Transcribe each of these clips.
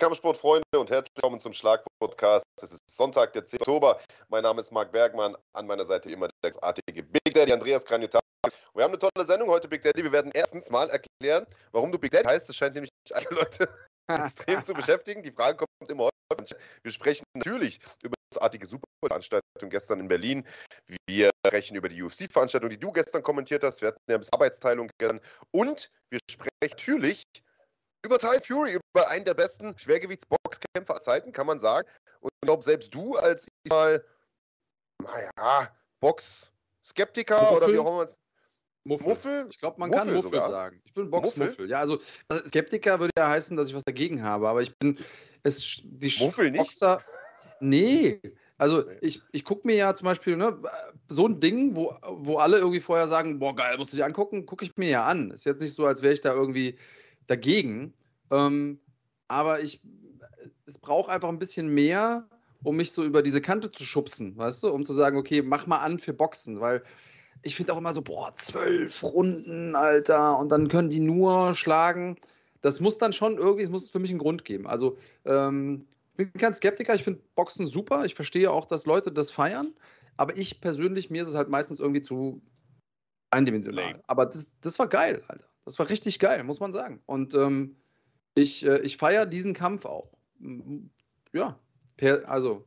Kampfsportfreunde und herzlich willkommen zum Schlag-Podcast. Es ist Sonntag, der 10. Oktober. Mein Name ist Marc Bergmann. An meiner Seite immer der großartige Big Daddy Andreas Kranjotak. Wir haben eine tolle Sendung heute, Big Daddy. Wir werden erstens mal erklären, warum du Big Daddy heißt. Das scheint nämlich einige Leute extrem zu beschäftigen. Die Frage kommt immer häufiger. Wir sprechen natürlich über die großartige Superveranstaltung gestern in Berlin. Wir sprechen über die UFC-Veranstaltung, die du gestern kommentiert hast. Wir hatten ja ein bisschen Arbeitsteilung gestern. Und wir sprechen natürlich über Ty Fury, über einen der besten Schwergewichtsboxkämpfer aller Zeiten, kann man sagen. Und ich glaube, selbst du als ich mal, naja, Box-Skeptiker oder wie auch immer es. Muffel. Muffel? Ich glaube, man Muffel kann Muffel sogar. sagen. Ich bin Boxmuffel. Ja, also Skeptiker würde ja heißen, dass ich was dagegen habe, aber ich bin es die Muffel Boxer. Nicht? Nee. Also ich, ich gucke mir ja zum Beispiel ne, so ein Ding, wo, wo alle irgendwie vorher sagen, boah geil, musst du dir angucken, gucke ich mir ja an. Ist jetzt nicht so, als wäre ich da irgendwie dagegen. Ähm, aber ich, es braucht einfach ein bisschen mehr, um mich so über diese Kante zu schubsen, weißt du, um zu sagen, okay, mach mal an für Boxen, weil ich finde auch immer so, boah, zwölf Runden, Alter, und dann können die nur schlagen. Das muss dann schon irgendwie, es muss für mich einen Grund geben. Also, ähm, ich bin kein Skeptiker, ich finde Boxen super, ich verstehe auch, dass Leute das feiern, aber ich persönlich, mir ist es halt meistens irgendwie zu eindimensional. Aber das, das war geil, Alter. Das war richtig geil, muss man sagen. Und ähm, ich, äh, ich feiere diesen Kampf auch. Ja, per, also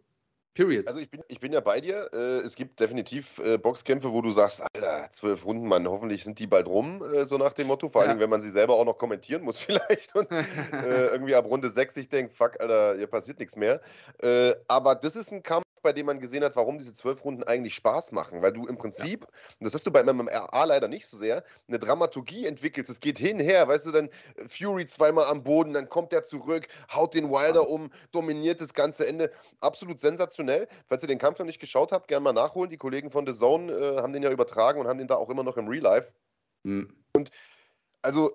Period. Also ich bin, ich bin ja bei dir. Äh, es gibt definitiv äh, Boxkämpfe, wo du sagst, Alter, zwölf Runden, Mann, hoffentlich sind die bald rum, äh, so nach dem Motto. Vor ja. allem, wenn man sie selber auch noch kommentieren muss vielleicht. Und irgendwie ab Runde sechs ich denke, fuck, Alter, hier passiert nichts mehr. Aber das ist ein Kampf, bei dem man gesehen hat, warum diese zwölf Runden eigentlich Spaß machen. Weil du im Prinzip, ja. und das hast du bei MMA leider nicht so sehr, eine Dramaturgie entwickelst. Es geht hin, her, weißt du, dann Fury zweimal am Boden, dann kommt er zurück, haut den Wilder um, dominiert das ganze Ende. Absolut sensationell. Falls ihr den Kampf noch nicht geschaut habt, gerne mal nachholen. Die Kollegen von The Zone äh, haben den ja übertragen und haben den da auch immer noch im Real Life. Mhm. Und also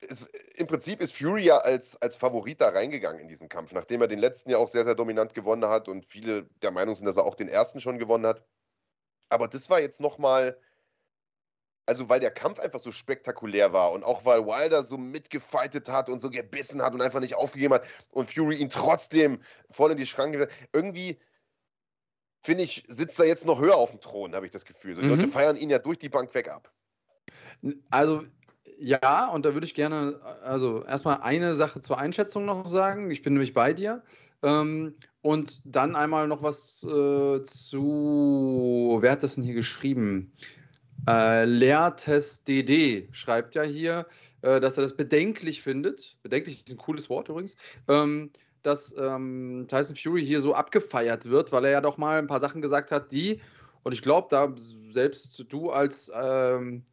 es, im Prinzip ist Fury ja als, als Favorit da reingegangen in diesen Kampf, nachdem er den letzten ja auch sehr, sehr dominant gewonnen hat und viele der Meinung sind, dass er auch den ersten schon gewonnen hat. Aber das war jetzt nochmal, also weil der Kampf einfach so spektakulär war und auch weil Wilder so mitgefightet hat und so gebissen hat und einfach nicht aufgegeben hat und Fury ihn trotzdem voll in die Schranke. Irgendwie finde ich, sitzt er jetzt noch höher auf dem Thron, habe ich das Gefühl. So, die mhm. Leute feiern ihn ja durch die Bank weg ab. Also ja, und da würde ich gerne, also erstmal eine Sache zur Einschätzung noch sagen. Ich bin nämlich bei dir. Ähm, und dann einmal noch was äh, zu, wer hat das denn hier geschrieben? Äh, Lehrtest DD schreibt ja hier, äh, dass er das bedenklich findet. Bedenklich ist ein cooles Wort übrigens. Ähm, dass ähm, Tyson Fury hier so abgefeiert wird, weil er ja doch mal ein paar Sachen gesagt hat, die, und ich glaube, da selbst du als ähm,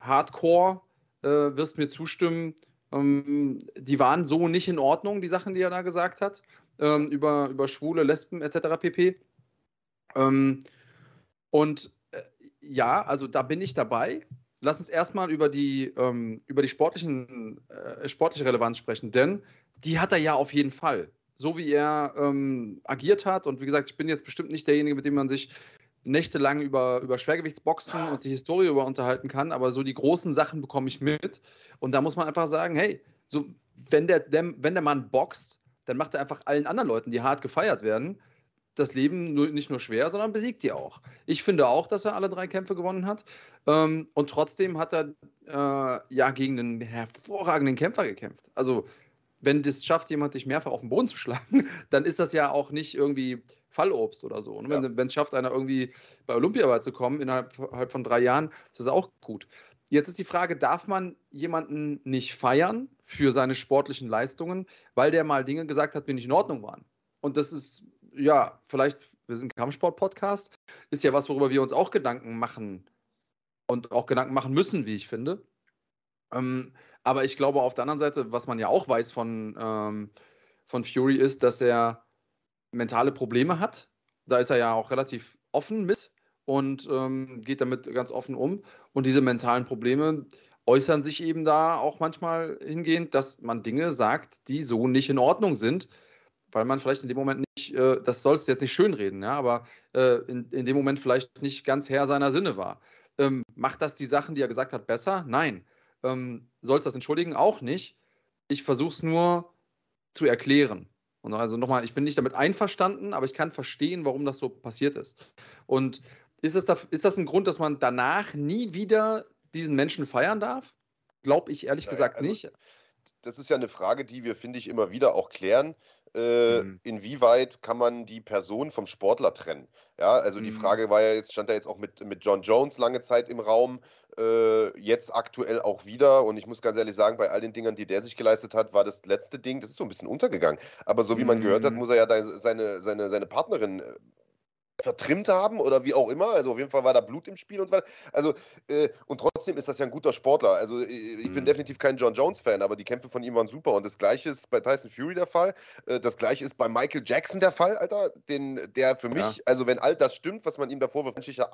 Hardcore äh, wirst mir zustimmen, ähm, die waren so nicht in Ordnung, die Sachen, die er da gesagt hat, ähm, über, über Schwule, Lesben etc. pp. Ähm, und äh, ja, also da bin ich dabei. Lass uns erstmal über die, ähm, über die sportlichen, äh, sportliche Relevanz sprechen, denn die hat er ja auf jeden Fall. So wie er ähm, agiert hat, und wie gesagt, ich bin jetzt bestimmt nicht derjenige, mit dem man sich nächtelang über, über Schwergewichtsboxen und die Historie über unterhalten kann, aber so die großen Sachen bekomme ich mit. Und da muss man einfach sagen, hey, so, wenn, der, der, wenn der Mann boxt, dann macht er einfach allen anderen Leuten, die hart gefeiert werden, das Leben nur, nicht nur schwer, sondern besiegt die auch. Ich finde auch, dass er alle drei Kämpfe gewonnen hat. Ähm, und trotzdem hat er äh, ja gegen einen hervorragenden Kämpfer gekämpft. Also, wenn das schafft, jemand dich mehrfach auf den Boden zu schlagen, dann ist das ja auch nicht irgendwie Fallobst oder so. Und ja. wenn es schafft, einer irgendwie bei Olympia zu kommen innerhalb halt von drei Jahren, ist das auch gut. Jetzt ist die Frage, darf man jemanden nicht feiern für seine sportlichen Leistungen, weil der mal Dinge gesagt hat, die nicht in Ordnung waren? Und das ist, ja, vielleicht, wir sind ein Kampfsport-Podcast, ist ja was, worüber wir uns auch Gedanken machen und auch Gedanken machen müssen, wie ich finde. Ähm, aber ich glaube, auf der anderen Seite, was man ja auch weiß von, ähm, von Fury, ist, dass er mentale Probleme hat. Da ist er ja auch relativ offen mit und ähm, geht damit ganz offen um. Und diese mentalen Probleme äußern sich eben da auch manchmal hingehend, dass man Dinge sagt, die so nicht in Ordnung sind, weil man vielleicht in dem Moment nicht, äh, das soll es jetzt nicht schönreden, ja, aber äh, in, in dem Moment vielleicht nicht ganz Herr seiner Sinne war. Ähm, macht das die Sachen, die er gesagt hat, besser? Nein. Ähm, soll es das entschuldigen? Auch nicht. Ich versuche es nur zu erklären. Und also nochmal, ich bin nicht damit einverstanden, aber ich kann verstehen, warum das so passiert ist. Und ist das, da, ist das ein Grund, dass man danach nie wieder diesen Menschen feiern darf? Glaube ich ehrlich gesagt also, nicht. Das ist ja eine Frage, die wir, finde ich, immer wieder auch klären. Äh, mhm. Inwieweit kann man die Person vom Sportler trennen? Ja, also mhm. die Frage war ja jetzt, stand da jetzt auch mit, mit John Jones lange Zeit im Raum, äh, jetzt aktuell auch wieder. Und ich muss ganz ehrlich sagen, bei all den Dingern, die der sich geleistet hat, war das letzte Ding, das ist so ein bisschen untergegangen. Aber so wie man gehört hat, mhm. muss er ja seine, seine, seine Partnerin äh, vertrimmt haben oder wie auch immer. Also auf jeden Fall war da Blut im Spiel und so weiter. Also, äh, und trotzdem ist das ja ein guter Sportler. Also äh, ich mhm. bin definitiv kein John Jones-Fan, aber die Kämpfe von ihm waren super. Und das gleiche ist bei Tyson Fury der Fall. Äh, das gleiche ist bei Michael Jackson der Fall, Alter. Den, der für mich, ja. also wenn all das stimmt, was man ihm davor wirft, menschlicher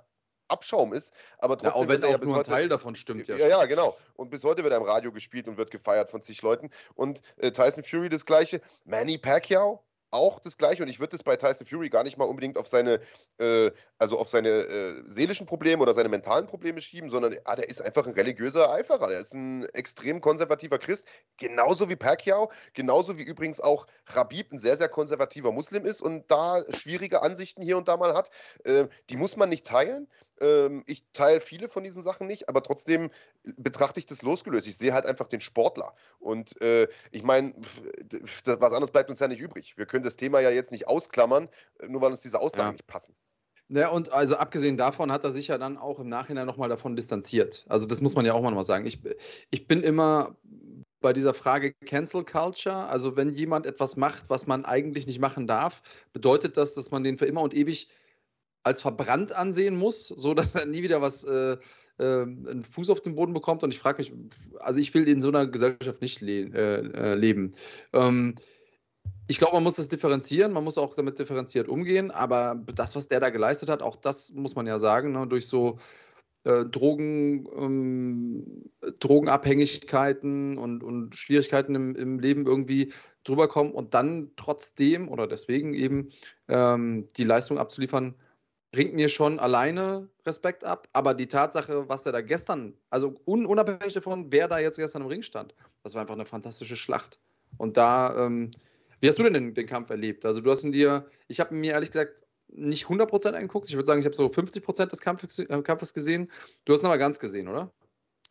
Abschaum ist, aber trotzdem. Ja, auch wenn auch ja nur ein Teil davon stimmt, ja. Ja, ja, genau. Und bis heute wird er im Radio gespielt und wird gefeiert von zig Leuten. Und äh, Tyson Fury das gleiche. Manny Pacquiao, auch das Gleiche und ich würde es bei Tyson Fury gar nicht mal unbedingt auf seine, äh, also auf seine äh, seelischen Probleme oder seine mentalen Probleme schieben, sondern ah, der ist einfach ein religiöser Eiferer. Der ist ein extrem konservativer Christ, genauso wie Pacquiao, genauso wie übrigens auch Rabib ein sehr, sehr konservativer Muslim ist und da schwierige Ansichten hier und da mal hat. Äh, die muss man nicht teilen. Ähm, ich teile viele von diesen Sachen nicht, aber trotzdem betrachte ich das losgelöst. Ich sehe halt einfach den Sportler. Und äh, ich meine, was anderes bleibt uns ja nicht übrig. Wir können das Thema ja jetzt nicht ausklammern, äh, nur weil uns diese Aussagen ja. nicht passen. Ja, und also abgesehen davon hat er sich ja dann auch im Nachhinein nochmal davon distanziert. Also das muss man ja auch mal sagen. Ich, ich bin immer bei dieser Frage Cancel Culture, also wenn jemand etwas macht, was man eigentlich nicht machen darf, bedeutet das, dass man den für immer und ewig als verbrannt ansehen muss, so dass er nie wieder was äh, äh, einen Fuß auf den Boden bekommt. Und ich frage mich, also ich will in so einer Gesellschaft nicht le äh, äh, leben. Ähm, ich glaube, man muss das differenzieren, man muss auch damit differenziert umgehen, aber das, was der da geleistet hat, auch das muss man ja sagen, ne, durch so äh, Drogen, ähm, Drogenabhängigkeiten und, und Schwierigkeiten im, im Leben irgendwie drüber kommen und dann trotzdem oder deswegen eben ähm, die Leistung abzuliefern, bringt mir schon alleine Respekt ab, aber die Tatsache, was er da gestern, also un unabhängig davon, wer da jetzt gestern im Ring stand, das war einfach eine fantastische Schlacht. Und da, ähm, wie hast du denn den, den, Kampf erlebt? Also du hast ihn dir, ich habe mir ehrlich gesagt nicht 100% angeguckt, ich würde sagen, ich habe so 50% des Kampfes, äh, Kampfes gesehen. Du hast ihn aber ganz gesehen, oder?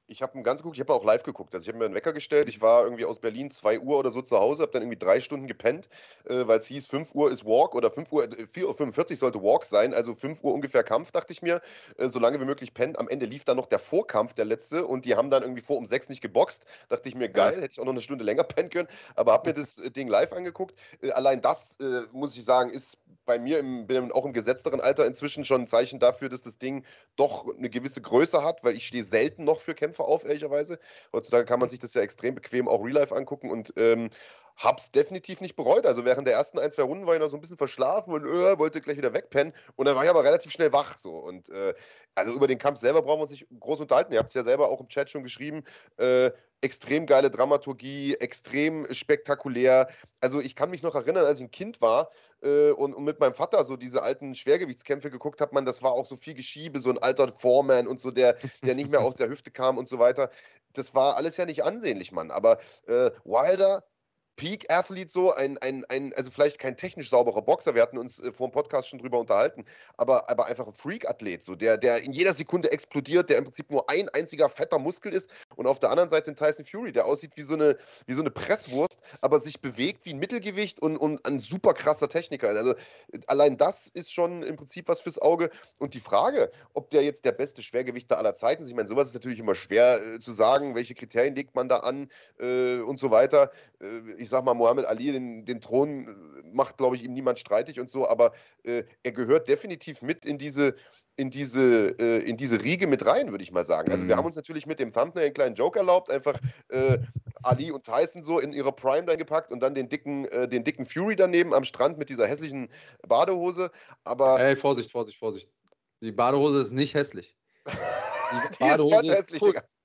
Ich habe ganz geguckt, ich habe auch live geguckt. Also ich habe mir einen Wecker gestellt. Ich war irgendwie aus Berlin 2 Uhr oder so zu Hause, habe dann irgendwie drei Stunden gepennt, äh, weil es hieß, 5 Uhr ist Walk oder 5 Uhr, 4.45 äh, Uhr sollte Walk sein, also 5 Uhr ungefähr Kampf, dachte ich mir, äh, so lange wie möglich pennt. Am Ende lief dann noch der Vorkampf, der letzte, und die haben dann irgendwie vor um 6 nicht geboxt. Dachte ich mir, geil, ja. hätte ich auch noch eine Stunde länger pennen können, aber habe mir das äh, Ding live angeguckt. Äh, allein das, äh, muss ich sagen, ist bei mir im, bin auch im gesetzteren Alter inzwischen schon ein Zeichen dafür, dass das Ding doch eine gewisse Größe hat, weil ich stehe selten noch für Kämpfer auf, ehrlicherweise. Heutzutage kann man sich das ja extrem bequem auch Real Life angucken und ähm, hab's definitiv nicht bereut. Also während der ersten ein, zwei Runden war ich noch so ein bisschen verschlafen und äh, wollte gleich wieder wegpennen. Und dann war ich aber relativ schnell wach. So. Und äh, also über den Kampf selber brauchen wir uns nicht groß unterhalten. Ihr habt es ja selber auch im Chat schon geschrieben. Äh, extrem geile Dramaturgie, extrem spektakulär. Also ich kann mich noch erinnern, als ich ein Kind war äh, und, und, mit meinem Vater so diese alten Schwergewichtskämpfe geguckt hat, man, das war auch so viel Geschiebe, so ein alter Foreman und so, der, der nicht mehr aus der Hüfte kam und so weiter. Das war alles ja nicht ansehnlich, Mann. Aber äh, Wilder Peak-Athlet so, ein, ein, ein, also vielleicht kein technisch sauberer Boxer, wir hatten uns äh, vor dem Podcast schon drüber unterhalten, aber, aber einfach ein Freak-Athlet, so, der, der in jeder Sekunde explodiert, der im Prinzip nur ein einziger fetter Muskel ist und auf der anderen Seite den Tyson Fury, der aussieht wie so eine, wie so eine Presswurst, aber sich bewegt wie ein Mittelgewicht und, und ein super krasser Techniker. Also allein das ist schon im Prinzip was fürs Auge. Und die Frage, ob der jetzt der beste Schwergewichter aller Zeiten ist, ich meine, sowas ist natürlich immer schwer äh, zu sagen, welche Kriterien legt man da an äh, und so weiter. Äh, ich sag mal, Mohammed Ali den, den Thron äh, macht, glaube ich, ihm niemand streitig und so, aber äh, er gehört definitiv mit in diese, in diese, äh, in diese Riege mit rein, würde ich mal sagen. Also, mhm. wir haben uns natürlich mit dem Thumbnail einen kleinen Joke erlaubt, einfach äh, Ali und Tyson so in ihrer Prime dann gepackt und dann den dicken, äh, den dicken Fury daneben am Strand mit dieser hässlichen Badehose. Aber. Ey, Vorsicht, Vorsicht, Vorsicht. Die Badehose ist nicht hässlich. Die Badehose ist, hässlich, ist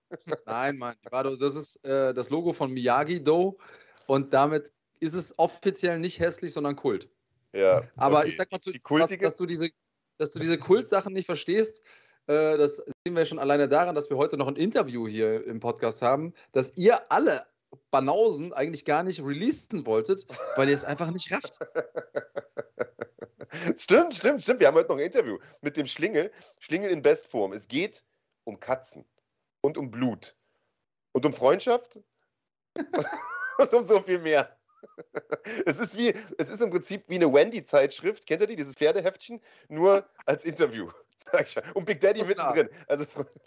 Nein, Mann, die Badehose, das ist äh, das Logo von Miyagi Do und damit ist es offiziell nicht hässlich, sondern Kult. Ja. Aber okay. ich sag mal, zu, was, dass, du diese, dass du diese Kultsachen nicht verstehst, äh, das sehen wir schon alleine daran, dass wir heute noch ein Interview hier im Podcast haben, dass ihr alle Banausen eigentlich gar nicht releasen wolltet, weil ihr es einfach nicht rafft. stimmt, stimmt, stimmt. Wir haben heute noch ein Interview mit dem Schlingel. Schlingel in Bestform. Es geht um Katzen und um Blut und um Freundschaft und um so viel mehr. Es ist wie, es ist im Prinzip wie eine Wendy-Zeitschrift. Kennt ihr die, dieses Pferdeheftchen? Nur als Interview. Und Big Daddy mittendrin. Also,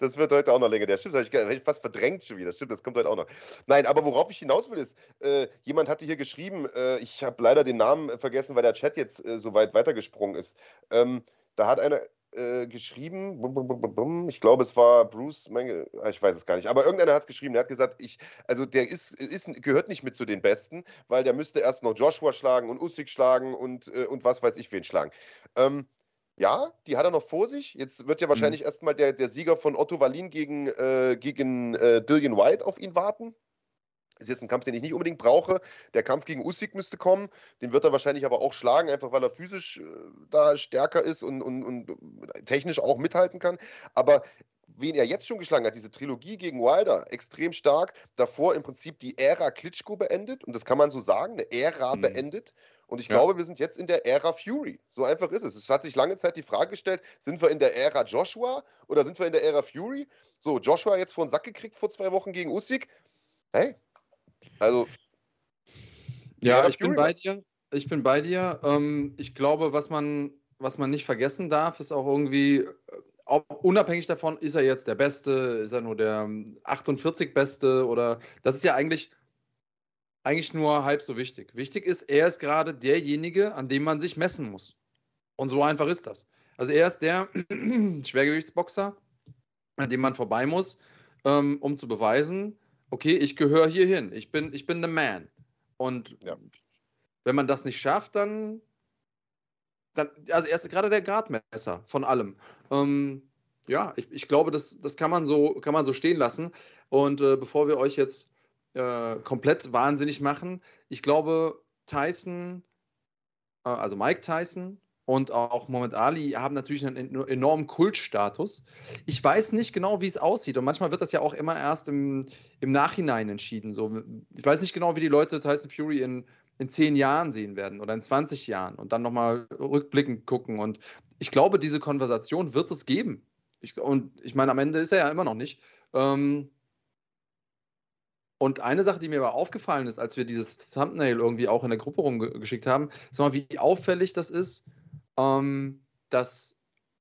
das wird heute auch noch länger. Der stimmt, das habe ich fast verdrängt schon wieder. Stimmt, das kommt heute auch noch. Nein, aber worauf ich hinaus will, ist, äh, jemand hatte hier geschrieben, äh, ich habe leider den Namen vergessen, weil der Chat jetzt äh, so weit weitergesprungen ist. Ähm, da hat einer äh, geschrieben, ich glaube, es war Bruce, mein, ah, ich weiß es gar nicht, aber irgendeiner hat es geschrieben, der hat gesagt, ich, also der ist, ist, gehört nicht mit zu den Besten, weil der müsste erst noch Joshua schlagen und Usyk schlagen und, äh, und was weiß ich wen schlagen. Ähm, ja, die hat er noch vor sich. Jetzt wird ja mhm. wahrscheinlich mhm. erstmal der, der Sieger von Otto Wallin gegen, äh, gegen äh, Dillian White auf ihn warten. Das ist jetzt ein Kampf, den ich nicht unbedingt brauche. Der Kampf gegen Usyk müsste kommen. Den wird er wahrscheinlich aber auch schlagen, einfach weil er physisch äh, da stärker ist und, und, und technisch auch mithalten kann. Aber wen er jetzt schon geschlagen hat, diese Trilogie gegen Wilder, extrem stark. Davor im Prinzip die Ära Klitschko beendet. Und das kann man so sagen, eine Ära mhm. beendet. Und ich ja. glaube, wir sind jetzt in der Ära Fury. So einfach ist es. Es hat sich lange Zeit die Frage gestellt, sind wir in der Ära Joshua oder sind wir in der Ära Fury? So, Joshua jetzt vor den Sack gekriegt vor zwei Wochen gegen Usyk. Hey, also. Ja, ich bin bei dir. Ich bin bei dir. Ähm, ich glaube, was man, was man nicht vergessen darf, ist auch irgendwie, äh, auch unabhängig davon, ist er jetzt der Beste, ist er nur der 48 ähm, Beste oder das ist ja eigentlich eigentlich nur halb so wichtig. Wichtig ist, er ist gerade derjenige, an dem man sich messen muss. Und so einfach ist das. Also er ist der Schwergewichtsboxer, an dem man vorbei muss, ähm, um zu beweisen, okay, ich gehöre hier hin. Ich bin, ich bin the man. Und ja. wenn man das nicht schafft, dann, dann also er ist gerade der Gradmesser von allem. Ähm, ja, ich, ich glaube, das, das kann, man so, kann man so stehen lassen. Und äh, bevor wir euch jetzt äh, komplett wahnsinnig machen. Ich glaube, Tyson, äh, also Mike Tyson und auch Muhammad Ali haben natürlich einen enormen Kultstatus. Ich weiß nicht genau, wie es aussieht. Und manchmal wird das ja auch immer erst im, im Nachhinein entschieden. So, ich weiß nicht genau, wie die Leute Tyson Fury in, in zehn Jahren sehen werden oder in 20 Jahren und dann nochmal rückblickend gucken. Und ich glaube, diese Konversation wird es geben. Ich, und ich meine, am Ende ist er ja immer noch nicht. Ähm, und eine Sache, die mir aber aufgefallen ist, als wir dieses Thumbnail irgendwie auch in der Gruppe rumgeschickt haben, ist mal, wie auffällig das ist, ähm, dass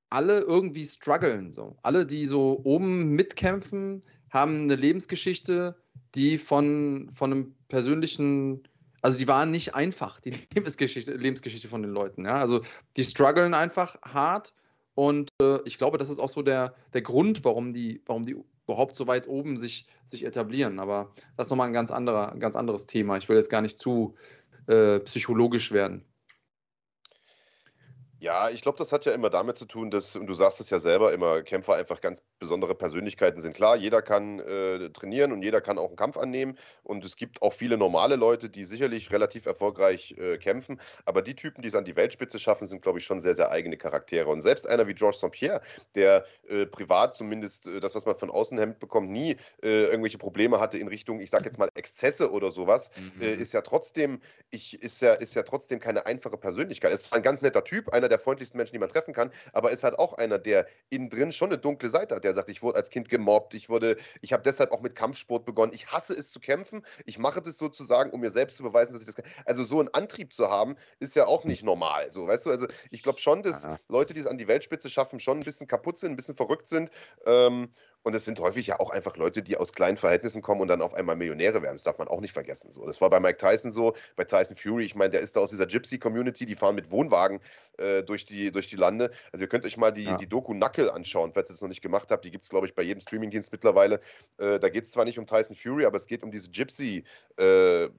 alle irgendwie strugglen. So. Alle, die so oben mitkämpfen, haben eine Lebensgeschichte, die von, von einem persönlichen, also die waren nicht einfach, die Lebensgeschichte, Lebensgeschichte von den Leuten. Ja? Also die strugglen einfach hart und äh, ich glaube, das ist auch so der, der Grund, warum die, warum die überhaupt so weit oben sich, sich etablieren. Aber das ist nochmal ein ganz, anderer, ganz anderes Thema. Ich will jetzt gar nicht zu äh, psychologisch werden. Ja, ich glaube, das hat ja immer damit zu tun, dass, und du sagst es ja selber immer, Kämpfer einfach ganz besondere Persönlichkeiten sind. Klar, jeder kann äh, trainieren und jeder kann auch einen Kampf annehmen. Und es gibt auch viele normale Leute, die sicherlich relativ erfolgreich äh, kämpfen. Aber die Typen, die es an die Weltspitze schaffen, sind, glaube ich, schon sehr, sehr eigene Charaktere. Und selbst einer wie Georges St-Pierre, der äh, privat zumindest äh, das, was man von außen hemmt bekommt, nie äh, irgendwelche Probleme hatte in Richtung, ich sage jetzt mal, Exzesse oder sowas, äh, mhm. ist ja trotzdem, ich, ist ja, ist ja trotzdem keine einfache Persönlichkeit. Er ist zwar ein ganz netter Typ, einer der freundlichsten Menschen, die man treffen kann, aber ist halt auch einer, der innen drin schon eine dunkle Seite hat. Der sagt, ich wurde als Kind gemobbt, ich wurde, ich habe deshalb auch mit Kampfsport begonnen. Ich hasse es zu kämpfen. Ich mache das sozusagen, um mir selbst zu beweisen, dass ich das kann. Also so einen Antrieb zu haben, ist ja auch nicht normal. So, weißt du, also ich glaube schon, dass Leute, die es an die Weltspitze schaffen, schon ein bisschen kaputt sind, ein bisschen verrückt sind. Ähm, und es sind häufig ja auch einfach Leute, die aus kleinen Verhältnissen kommen und dann auf einmal Millionäre werden. Das darf man auch nicht vergessen. So, das war bei Mike Tyson so, bei Tyson Fury. Ich meine, der ist da aus dieser Gypsy-Community, die fahren mit Wohnwagen äh, durch, die, durch die Lande. Also ihr könnt euch mal die, ja. die Doku Knuckle anschauen, falls ihr es noch nicht gemacht habt. Die gibt es, glaube ich, bei jedem Streamingdienst mittlerweile. Äh, da geht es zwar nicht um Tyson Fury, aber es geht um diese Gypsy- äh,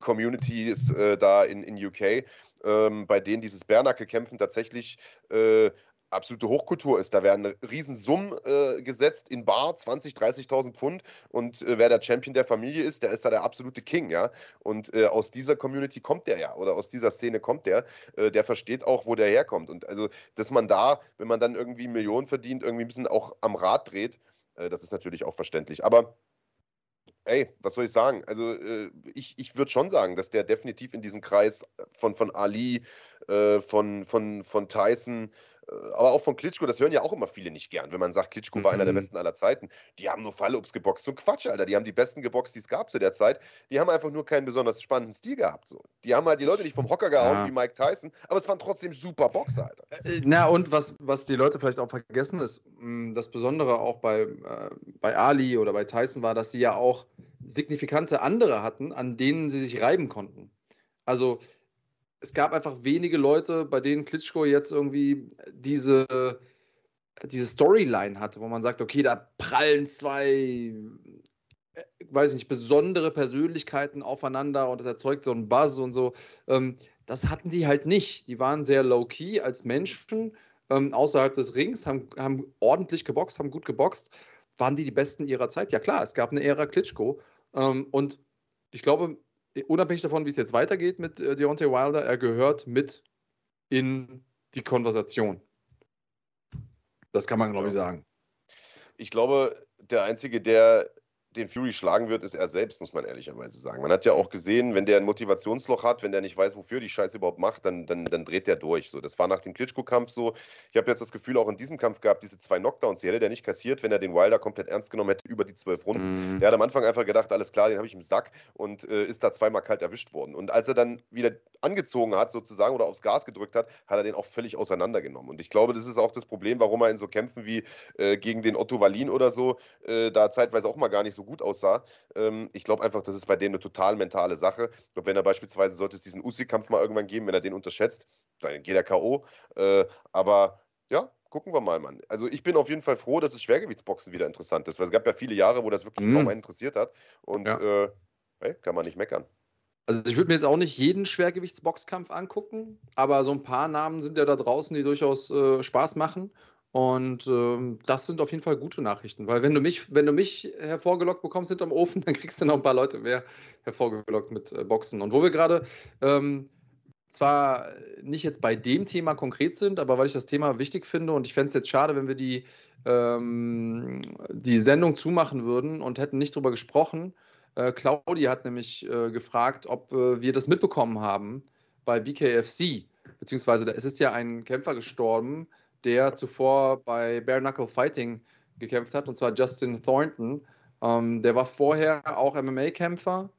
Communities äh, da in, in UK, ähm, bei denen dieses Bernacke-Kämpfen tatsächlich äh, absolute Hochkultur ist. Da werden Riesensummen äh, gesetzt in Bar, 20, 30.000 Pfund. Und äh, wer der Champion der Familie ist, der ist da der absolute King, ja. Und äh, aus dieser Community kommt der ja, oder aus dieser Szene kommt der. Äh, der versteht auch, wo der herkommt. Und also, dass man da, wenn man dann irgendwie Millionen verdient, irgendwie ein bisschen auch am Rad dreht, äh, das ist natürlich auch verständlich. Aber ey, was soll ich sagen? Also äh, ich, ich würde schon sagen, dass der definitiv in diesen Kreis von, von Ali, äh, von, von, von Tyson, aber auch von Klitschko, das hören ja auch immer viele nicht gern, wenn man sagt, Klitschko mhm. war einer der mhm. besten aller Zeiten. Die haben nur Fallobst geboxt. So Quatsch, Alter. Die haben die besten geboxt, die es gab zu der Zeit. Die haben einfach nur keinen besonders spannenden Stil gehabt. So. Die haben halt die Leute nicht vom Hocker gehauen ja. wie Mike Tyson, aber es waren trotzdem super Boxer, Alter. Äh, äh, na, und was, was die Leute vielleicht auch vergessen ist, mm, das Besondere auch bei, äh, bei Ali oder bei Tyson war, dass sie ja auch signifikante andere hatten, an denen sie sich reiben konnten. Also es gab einfach wenige Leute, bei denen Klitschko jetzt irgendwie diese, diese Storyline hatte, wo man sagt, okay, da prallen zwei, äh, weiß nicht, besondere Persönlichkeiten aufeinander und das erzeugt so einen Buzz und so. Ähm, das hatten die halt nicht. Die waren sehr low-key als Menschen ähm, außerhalb des Rings, haben, haben ordentlich geboxt, haben gut geboxt. Waren die die Besten ihrer Zeit? Ja klar, es gab eine Ära Klitschko. Ähm, und ich glaube, unabhängig davon, wie es jetzt weitergeht mit äh, Deontay Wilder, er gehört mit in die Konversation. Das kann man, glaube ich, sagen. Ich glaube, der Einzige, der den Fury schlagen wird, ist er selbst, muss man ehrlicherweise sagen. Man hat ja auch gesehen, wenn der ein Motivationsloch hat, wenn der nicht weiß, wofür die Scheiße überhaupt macht, dann, dann, dann dreht der durch. So, das war nach dem Klitschko-Kampf so. Ich habe jetzt das Gefühl, auch in diesem Kampf gab diese zwei Knockdowns, die hätte der nicht kassiert, wenn er den Wilder komplett ernst genommen hätte über die zwölf Runden. Mm. Der hat am Anfang einfach gedacht, alles klar, den habe ich im Sack und äh, ist da zweimal kalt erwischt worden. Und als er dann wieder angezogen hat, sozusagen, oder aufs Gas gedrückt hat, hat er den auch völlig auseinandergenommen. Und ich glaube, das ist auch das Problem, warum er in so Kämpfen wie äh, gegen den Otto Wallin oder so äh, da zeitweise auch mal gar nicht so gut aussah. Ähm, ich glaube einfach, das ist bei dem eine total mentale Sache. Glaube, wenn er beispielsweise, sollte es diesen Usyk-Kampf mal irgendwann geben, wenn er den unterschätzt, dann geht er K.O. Äh, aber ja, gucken wir mal, Mann. Also ich bin auf jeden Fall froh, dass das Schwergewichtsboxen wieder interessant ist, weil es gab ja viele Jahre, wo das wirklich mm. kaum einen interessiert hat. Und ja. äh, hey, kann man nicht meckern. Also ich würde mir jetzt auch nicht jeden Schwergewichtsboxkampf angucken, aber so ein paar Namen sind ja da draußen, die durchaus äh, Spaß machen. Und ähm, das sind auf jeden Fall gute Nachrichten, weil wenn du mich, wenn du mich hervorgelockt bekommst hinterm Ofen, dann kriegst du noch ein paar Leute mehr hervorgelockt mit äh, Boxen. Und wo wir gerade ähm, zwar nicht jetzt bei dem Thema konkret sind, aber weil ich das Thema wichtig finde und ich fände es jetzt schade, wenn wir die, ähm, die Sendung zumachen würden und hätten nicht drüber gesprochen. Äh, Claudi hat nämlich äh, gefragt, ob äh, wir das mitbekommen haben bei BKFC, beziehungsweise da ist ja ein Kämpfer gestorben, der zuvor bei Bare Knuckle Fighting gekämpft hat, und zwar Justin Thornton. Ähm, der war vorher auch MMA-Kämpfer,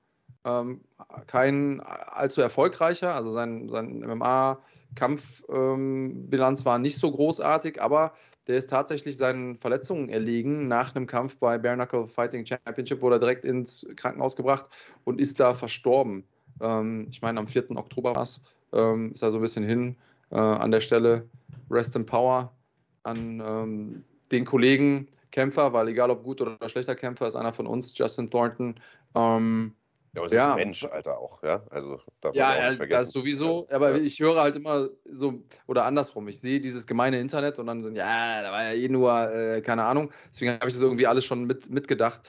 ähm, kein allzu erfolgreicher, also sein, sein MMA-Kampfbilanz ähm, war nicht so großartig, aber der ist tatsächlich seinen Verletzungen erlegen nach einem Kampf bei Bare Knuckle Fighting Championship, wurde er direkt ins Krankenhaus gebracht und ist da verstorben. Ähm, ich meine, am 4. Oktober war es, ähm, ist er so ein bisschen hin äh, an der Stelle. Rest in Power an ähm, den Kollegen Kämpfer, weil egal ob gut oder schlechter Kämpfer, ist einer von uns, Justin Thornton. Ähm, ja, aber das ja. ist ein Mensch, Alter, auch, ja. Also darf ja, man auch nicht vergessen. das sowieso, aber ja. ich höre halt immer so, oder andersrum, ich sehe dieses gemeine Internet und dann sind, ja, da war ja eh nur, äh, keine Ahnung. Deswegen habe ich das irgendwie alles schon mit, mitgedacht.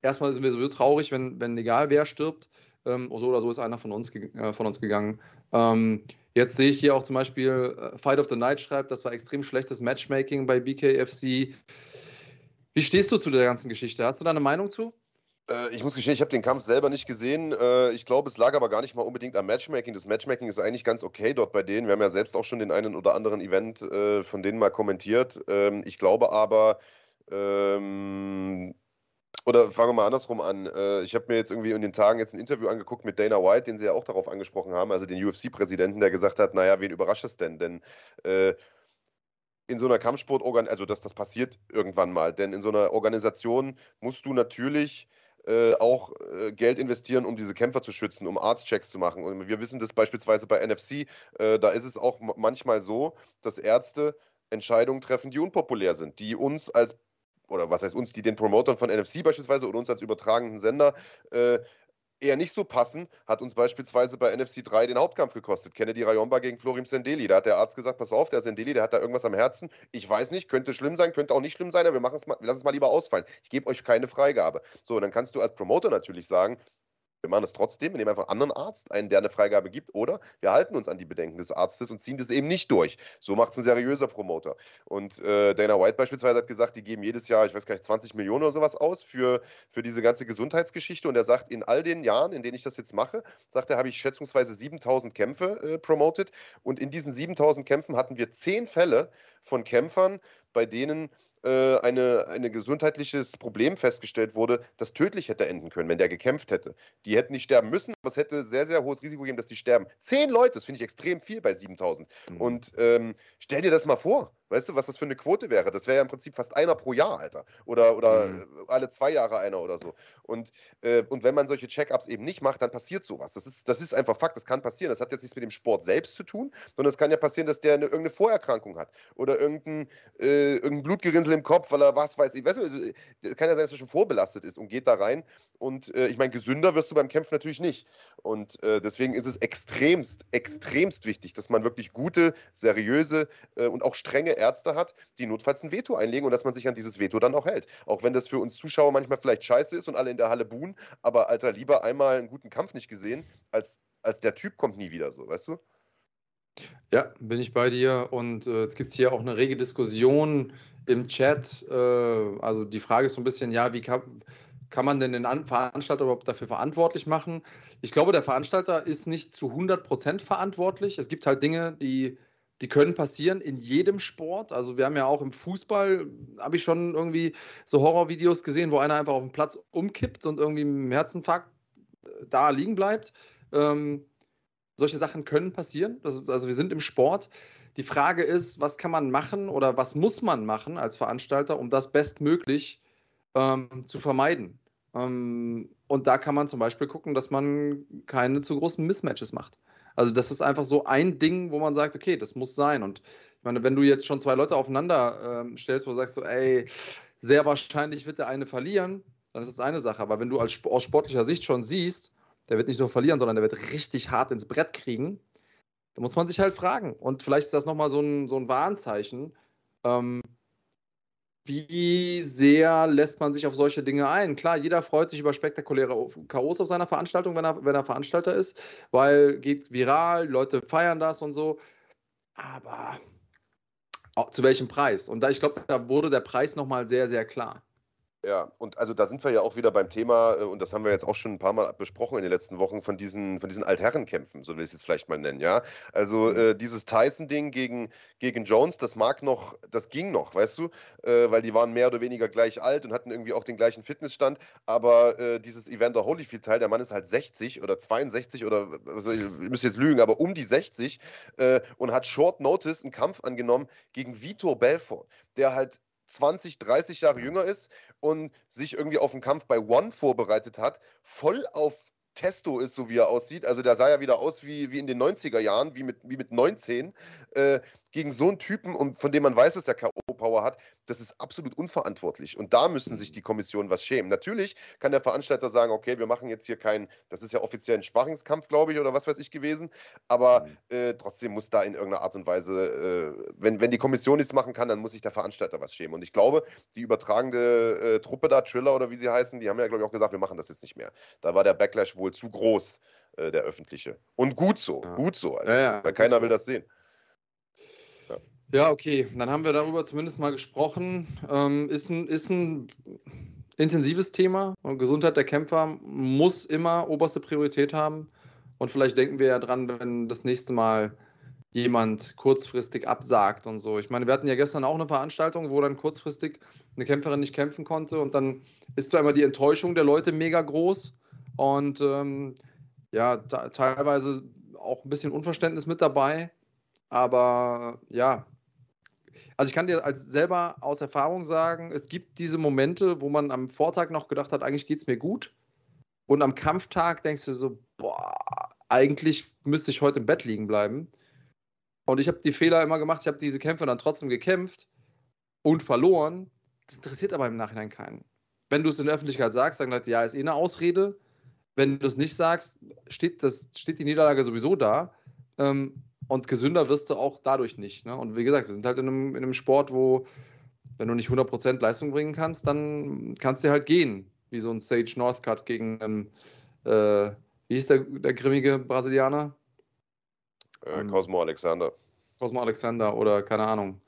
Erstmal sind wir sowieso traurig, wenn, wenn egal wer stirbt. Ähm, so oder so ist einer von uns, äh, von uns gegangen. Ähm, Jetzt sehe ich hier auch zum Beispiel äh, Fight of the Night schreibt, das war extrem schlechtes Matchmaking bei BKFC. Wie stehst du zu der ganzen Geschichte? Hast du da eine Meinung zu? Äh, ich muss gestehen, ich habe den Kampf selber nicht gesehen. Äh, ich glaube, es lag aber gar nicht mal unbedingt am Matchmaking. Das Matchmaking ist eigentlich ganz okay dort bei denen. Wir haben ja selbst auch schon den einen oder anderen Event von denen mal kommentiert. Ähm, ich glaube aber, ähm, oder fangen wir mal andersrum an. Äh, ich habe mir jetzt irgendwie in den Tagen jetzt ein Interview angeguckt mit Dana White, den Sie ja auch darauf angesprochen haben, also den UFC-Präsidenten, der gesagt hat, naja, wen überrascht es denn? Denn äh, in so einer Kampfsportorganisation, also dass das passiert irgendwann mal, denn in so einer Organisation musst du natürlich äh, auch äh, Geld investieren, um diese Kämpfer zu schützen, um Arztchecks zu machen. Und wir wissen das beispielsweise bei NFC, äh, da ist es auch manchmal so, dass Ärzte Entscheidungen treffen, die unpopulär sind, die uns als oder was heißt uns, die den Promotern von NFC beispielsweise oder uns als übertragenden Sender äh, eher nicht so passen, hat uns beispielsweise bei NFC 3 den Hauptkampf gekostet. Kennedy Rayomba gegen Florim Sendeli. Da hat der Arzt gesagt, pass auf, der Sendeli, der hat da irgendwas am Herzen. Ich weiß nicht, könnte schlimm sein, könnte auch nicht schlimm sein, aber wir machen es mal, lass es mal lieber ausfallen. Ich gebe euch keine Freigabe. So, dann kannst du als Promoter natürlich sagen, Wir machen es trotzdem, wir nehmen einfach einen anderen Arzt, einen, der eine Freigabe gibt, oder wir halten uns an die Bedenken des Arztes und ziehen das eben nicht durch. So macht es ein seriöser Promoter. Und äh, Dana White beispielsweise hat gesagt, die geben jedes Jahr, ich weiß gar nicht, 20 Millionen oder sowas aus für, für diese ganze Gesundheitsgeschichte. Und er sagt, in all den Jahren, in denen ich das jetzt mache, sagt er, habe ich schätzungsweise 7000 Kämpfe äh, promoted. Und in diesen 7000 Kämpfen hatten wir zehn Fälle von Kämpfern, bei denen äh, eine, ein gesundheitliches Problem festgestellt wurde, das tödlich hätte enden können, wenn der gekämpft hätte. Die hätten nicht sterben müssen, aber es hätte sehr, sehr hohes Risiko gegeben, dass die sterben. Zehn Leute, das finde ich extrem viel bei 7000. Mhm. Und ähm, stell dir das mal vor. Weißt du, was das für eine Quote wäre? Das wäre ja im Prinzip fast einer pro Jahr, Alter. Oder, oder mhm. alle zwei Jahre einer oder so. Und, äh, und wenn man solche Check-ups eben nicht macht, dann passiert sowas. Das ist, das ist einfach Fakt, das kann passieren. Das hat jetzt nichts mit dem Sport selbst zu tun, sondern es kann ja passieren, dass der eine, irgendeine Vorerkrankung hat. Oder irgendein, äh, irgendein Blutgerinnsel im Kopf, weil er was weiß ich. Weißt du, also, kann ja sein, dass er schon vorbelastet ist und geht da rein. Und äh, ich meine, gesünder wirst du beim Kämpfen natürlich nicht. Und äh, deswegen ist es extremst, extremst wichtig, dass man wirklich gute, seriöse äh, und auch strenge Ärzte hat, die notfalls ein Veto einlegen und dass man sich an dieses Veto dann auch hält. Auch wenn das für uns Zuschauer manchmal vielleicht scheiße ist und alle in der Halle buhen, aber Alter, lieber einmal einen guten Kampf nicht gesehen, als, als der Typ kommt nie wieder so, weißt du? Ja, bin ich bei dir. Und äh, jetzt gibt es hier auch eine rege Diskussion im Chat. Äh, also die Frage ist so ein bisschen, ja, wie kann, kann man denn den Veranstalter überhaupt dafür verantwortlich machen? Ich glaube, der Veranstalter ist nicht zu 100% verantwortlich. Es gibt halt Dinge, die die können passieren in jedem Sport. Also wir haben ja auch im Fußball, habe ich schon irgendwie so Horrorvideos gesehen, wo einer einfach auf dem Platz umkippt und irgendwie im Herzinfarkt äh, da liegen bleibt. Ähm, solche Sachen können passieren. Das, also wir sind im Sport. Die Frage ist, was kann man machen oder was muss man machen als Veranstalter, um das bestmöglich ähm, zu vermeiden? Ähm, und da kann man zum Beispiel gucken, dass man keine zu großen Mismatches macht. Also das ist einfach so ein Ding, wo man sagt, okay, das muss sein. Und ich meine, wenn du jetzt schon zwei Leute aufeinander ähm, stellst, wo du sagst so, ey, sehr wahrscheinlich wird der eine verlieren, dann ist das eine Sache. Aber wenn du als, aus sportlicher Sicht schon siehst, der wird nicht nur verlieren, sondern der wird richtig hart ins Brett kriegen, dann muss man sich halt fragen. Und vielleicht ist das nochmal so ein, so ein Warnzeichen. Ähm, wie sehr lässt man sich auf solche Dinge ein? Klar, jeder freut sich über spektakuläre Chaos auf seiner Veranstaltung, wenn er, wenn er Veranstalter ist, weil geht viral, Leute feiern das und so. Aber zu welchem Preis? Und da, ich glaube, da wurde der Preis nochmal sehr, sehr klar. Ja, und also da sind wir ja auch wieder beim Thema, äh, und das haben wir jetzt auch schon ein paar Mal besprochen in den letzten Wochen, von diesen, von diesen Altherrenkämpfen, so will ich es jetzt vielleicht mal nennen, ja. Also mhm. äh, dieses Tyson-Ding gegen, gegen Jones, das mag noch, das ging noch, weißt du, äh, weil die waren mehr oder weniger gleich alt und hatten irgendwie auch den gleichen Fitnessstand, aber äh, dieses Evander Holyfield-Teil, der Mann ist halt 60 oder 62 oder, also ich müsste jetzt lügen, aber um die 60 äh, und hat Short Notice einen Kampf angenommen gegen Vitor Belfort, der halt 20, 30 Jahre jünger ist und sich irgendwie auf einen Kampf bei One vorbereitet hat, voll auf Testo ist, so wie er aussieht. Also der sah ja wieder aus wie, wie in den 90er Jahren, wie mit, wie mit 19. Äh, gegen so einen Typen, und von dem man weiß, dass er K.O.-Power hat, das ist absolut unverantwortlich. Und da müssen sich die Kommissionen was schämen. Natürlich kann der Veranstalter sagen, okay, wir machen jetzt hier keinen, das ist ja offiziell ein Sparringskampf, glaube ich, oder was weiß ich gewesen. Aber mhm. äh, trotzdem muss da in irgendeiner Art und Weise, äh, wenn, wenn die Kommission nichts machen kann, dann muss sich der Veranstalter was schämen. Und ich glaube, die übertragende äh, Truppe da, Triller oder wie sie heißen, die haben ja, glaube ich, auch gesagt, wir machen das jetzt nicht mehr. Da war der Backlash wohl zu groß, äh, der öffentliche. Und gut so, ja. gut so. Also, ja, ja, weil keiner will das sehen. Ja, okay. Dann haben wir darüber zumindest mal gesprochen. Ähm, ist, ein, ist ein intensives Thema. Und Gesundheit der Kämpfer muss immer oberste Priorität haben. Und vielleicht denken wir ja dran, wenn das nächste Mal jemand kurzfristig absagt und so. Ich meine, wir hatten ja gestern auch eine Veranstaltung, wo dann kurzfristig eine Kämpferin nicht kämpfen konnte. Und dann ist zwar immer die Enttäuschung der Leute mega groß und ähm, ja, teilweise auch ein bisschen Unverständnis mit dabei. Aber ja, also ich kann dir als selber aus Erfahrung sagen, es gibt diese Momente, wo man am Vortag noch gedacht hat, eigentlich geht es mir gut. Und am Kampftag denkst du so, boah, eigentlich müsste ich heute im Bett liegen bleiben. Und ich habe die Fehler immer gemacht, ich habe diese Kämpfe dann trotzdem gekämpft und verloren. Das interessiert aber im Nachhinein keinen. Wenn du es in der Öffentlichkeit sagst, sagen Leute, ja, ist eh eine Ausrede. Wenn du es nicht sagst, steht, das, steht die Niederlage sowieso da. Ähm, und gesünder wirst du auch dadurch nicht. Ne? Und wie gesagt, wir sind halt in einem, in einem Sport, wo, wenn du nicht 100% Leistung bringen kannst, dann kannst du halt gehen. Wie so ein Sage Northcutt gegen einen äh, wie hieß der, der grimmige Brasilianer? Äh, ähm, Cosmo Alexander. Cosmo Alexander oder keine Ahnung.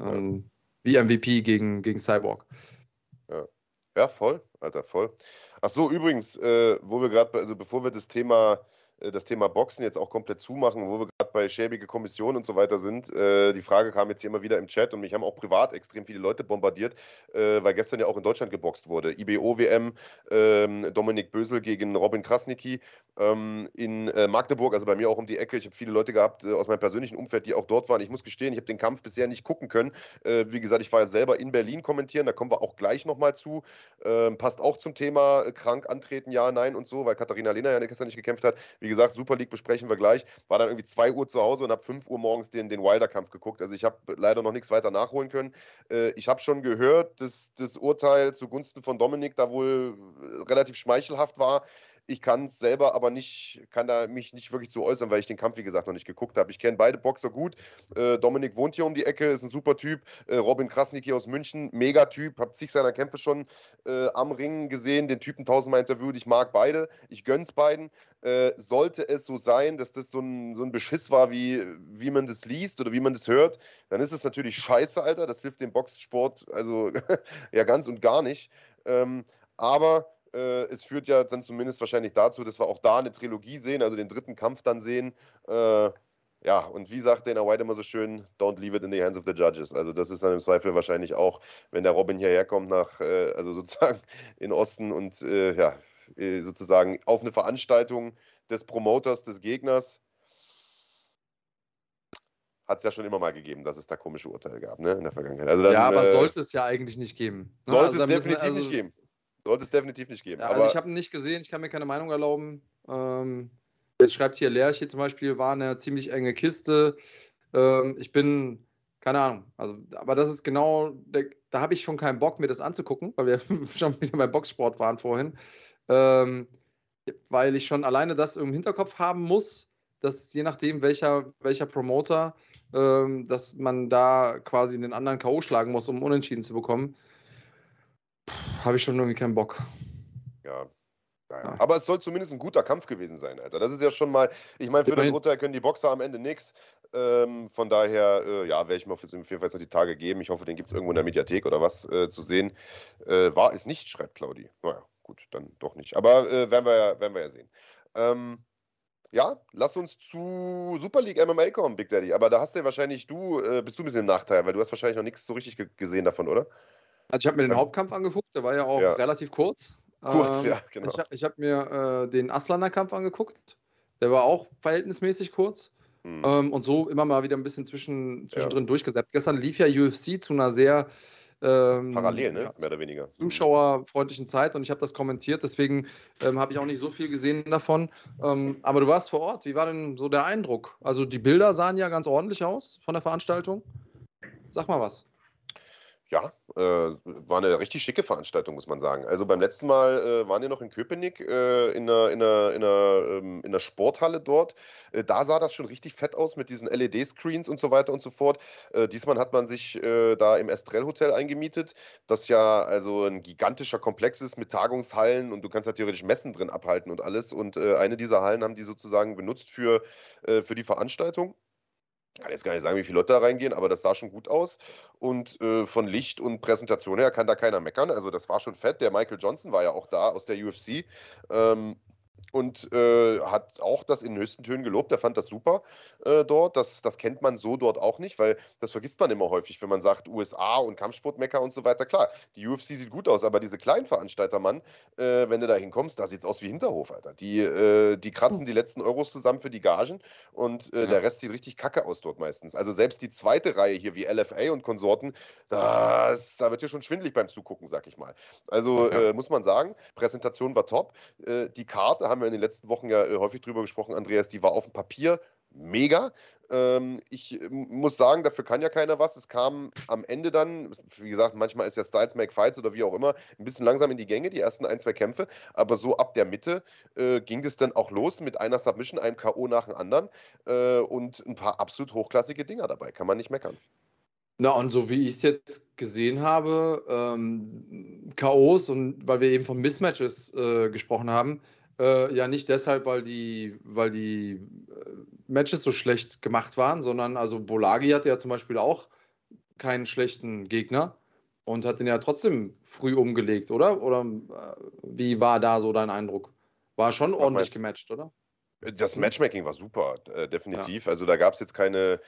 Ähm, ja. Wie MVP gegen, gegen Cyborg. Ja. ja, voll, Alter, voll. Ach so, übrigens, äh, wo wir gerade, also bevor wir das Thema, äh, das Thema Boxen jetzt auch komplett zumachen, wo wir gerade bei schäbige Kommission und so weiter sind. Äh, die Frage kam jetzt hier immer wieder im Chat und mich haben auch privat extrem viele Leute bombardiert, äh, weil gestern ja auch in Deutschland geboxt wurde. IBO-WM, ähm, Dominik Bösel gegen Robin Krasnicki ähm, in äh, Magdeburg, also bei mir auch um die Ecke. Ich habe viele Leute gehabt äh, aus meinem persönlichen Umfeld, die auch dort waren. Ich muss gestehen, ich habe den Kampf bisher nicht gucken können. Äh, wie gesagt, ich war ja selber in Berlin kommentieren, da kommen wir auch gleich nochmal zu. Ähm, passt auch zum Thema äh, krank antreten, ja, nein und so, weil Katharina Lehner ja gestern nicht gekämpft hat. Wie gesagt, Super League besprechen wir gleich. War dann irgendwie 2 Uhr zu Hause und habe 5 Uhr morgens den, den Wilder-Kampf geguckt. Also ich habe leider noch nichts weiter nachholen können. Äh, ich habe schon gehört, dass das Urteil zugunsten von Dominik da wohl relativ schmeichelhaft war. Ich kann es selber aber nicht, kann da mich nicht wirklich zu äußern, weil ich den Kampf, wie gesagt, noch nicht geguckt habe. Ich kenne beide Boxer gut. Äh, Dominik wohnt hier um die Ecke, ist ein super Typ. Äh, Robin Krasnick hier aus München, mega Typ. Hab zig seiner Kämpfe schon äh, am Ring gesehen, den Typen tausendmal interviewt. Ich mag beide. Ich gönn's beiden. Äh, sollte es so sein, dass das so ein, so ein Beschiss war, wie, wie man das liest oder wie man das hört, dann ist es natürlich scheiße, Alter. Das hilft dem Boxsport also ja ganz und gar nicht. Ähm, aber äh, es führt ja dann zumindest wahrscheinlich dazu, dass wir auch da eine Trilogie sehen, also den dritten Kampf dann sehen. Äh, ja, und wie sagt Dana White immer so schön, don't leave it in the hands of the judges. Also das ist dann im Zweifel wahrscheinlich auch, wenn der Robin hierher kommt nach, äh, also sozusagen in Osten und äh, ja, äh, sozusagen auf eine Veranstaltung des Promoters, des Gegners, hat es ja schon immer mal gegeben, dass es da komische Urteile gab, ne, in der Vergangenheit. Also dann, ja, aber äh, sollte es ja eigentlich nicht geben. Ne? Sollte also es definitiv wir, also, nicht geben. Sollte es definitiv nicht geben. Ja, also ich habe ihn nicht gesehen, ich kann mir keine Meinung erlauben. Ähm, jetzt schreibt hier Lerche zum Beispiel, war eine ziemlich enge Kiste. Ähm, ich bin, keine Ahnung, also, aber das ist genau, der, da habe ich schon keinen Bock, mir das anzugucken, weil wir schon wieder beim Boxsport waren vorhin. Ähm, weil ich schon alleine das im Hinterkopf haben muss, dass je nachdem, welcher, welcher Promoter, ähm, dass man da quasi den anderen K.O. schlagen muss, um unentschieden zu bekommen habe ich schon irgendwie keinen Bock. Ja. Naja. Aber es soll zumindest ein guter Kampf gewesen sein, Alter. Das ist ja schon mal, ich meine, für das Urteil können die Boxer am Ende nichts. Ähm, von daher, äh, ja, werde ich mir auf jeden Fall noch die Tage geben. Ich hoffe, den gibt es irgendwo in der Mediathek oder was äh, zu sehen. Äh, war es nicht, schreibt Claudi. Naja, gut, dann doch nicht. Aber äh, werden, wir ja, werden wir ja sehen. Ähm, ja, lass uns zu Super League MMA kommen, Big Daddy. Aber da hast du ja wahrscheinlich du, äh, bist du ein bisschen im Nachteil, weil du hast wahrscheinlich noch nichts so richtig gesehen davon, oder? Also ich habe mir den Hauptkampf angeguckt, der war ja auch ja. relativ kurz. Kurz, ähm, ja, genau. Ich, ich habe mir äh, den Aslaner-Kampf angeguckt. Der war auch verhältnismäßig kurz. Mhm. Ähm, und so immer mal wieder ein bisschen zwischen, zwischendrin ja. durchgesetzt. Gestern lief ja UFC zu einer sehr ähm, Parallel, ne? mehr oder weniger. Zuschauerfreundlichen Zeit und ich habe das kommentiert, deswegen ähm, habe ich auch nicht so viel gesehen davon. Ähm, aber du warst vor Ort, wie war denn so der Eindruck? Also die Bilder sahen ja ganz ordentlich aus von der Veranstaltung. Sag mal was. Ja, äh, war eine richtig schicke Veranstaltung, muss man sagen. Also beim letzten Mal äh, waren wir noch in Köpenick äh, in, einer, in, einer, in, ähm, Sporthalle dort. Äh, da sah das schon richtig fett aus mit diesen LED-Screens und so weiter und so fort. Äh, diesmal hat man sich äh, da im Estrell Hotel eingemietet, das ja also ein gigantischer Komplex ist mit Tagungshallen und du kannst da theoretisch Messen drin abhalten und alles. Und eine dieser Hallen haben die sozusagen benutzt für, für die Veranstaltung. Kann jetzt gar nicht sagen, wie viele Leute da reingehen, aber das sah schon gut aus. Und äh, von Licht und Präsentation her kann da keiner meckern. Also das war schon fett. Der Michael Johnson war ja auch da aus der UFC. Ähm, und äh, hat auch das in höchsten Tönen gelobt. Er fand das super äh, dort. Das, das kennt man so dort auch nicht, weil das vergisst man immer häufig, wenn man sagt USA und Kampfsportmecker und so weiter. Klar, die UFC sieht gut aus, aber diese kleinen Veranstalter, Mann, äh, wenn du da hinkommst, da sieht es aus wie Hinterhof, Alter. Die, äh, die kratzen die letzten Euros zusammen für die Gagen und äh, ja. der Rest sieht richtig kacke aus dort meistens. Also selbst die zweite Reihe hier wie LFA und Konsorten, das, da wird ja schon schwindlig beim Zugucken, sag ich mal. Also ja. Äh, muss man sagen, Präsentation war top. die Karte haben wir in den letzten Wochen ja äh, häufig drüber gesprochen, Andreas, die war auf dem Papier mega. Ähm, ich äh, muss sagen, dafür kann ja keiner was. Es kam am Ende dann, wie gesagt, manchmal ist ja Styles Make Fights oder wie auch immer, ein bisschen langsam in die Gänge, die ersten ein, zwei Kämpfe. Aber so ab der Mitte äh, ging es dann auch los mit einer Submission, einem K.O. nach dem anderen äh, und ein paar absolut hochklassige Dinger dabei. Kann man nicht meckern. Na, und so wie ich es jetzt gesehen habe, ähm, K.O.s und weil wir eben von Mismatches äh, gesprochen haben, Äh, ja, nicht deshalb, weil die, weil die äh, Matches so schlecht gemacht waren, sondern also Bolagi hatte ja zum Beispiel auch keinen schlechten Gegner und hat den ja trotzdem früh umgelegt, oder? Oder äh, wie war da so dein Eindruck? War schon ordentlich gematcht, oder? Das Matchmaking war super, äh, definitiv. Ja. Also da gab es jetzt keine,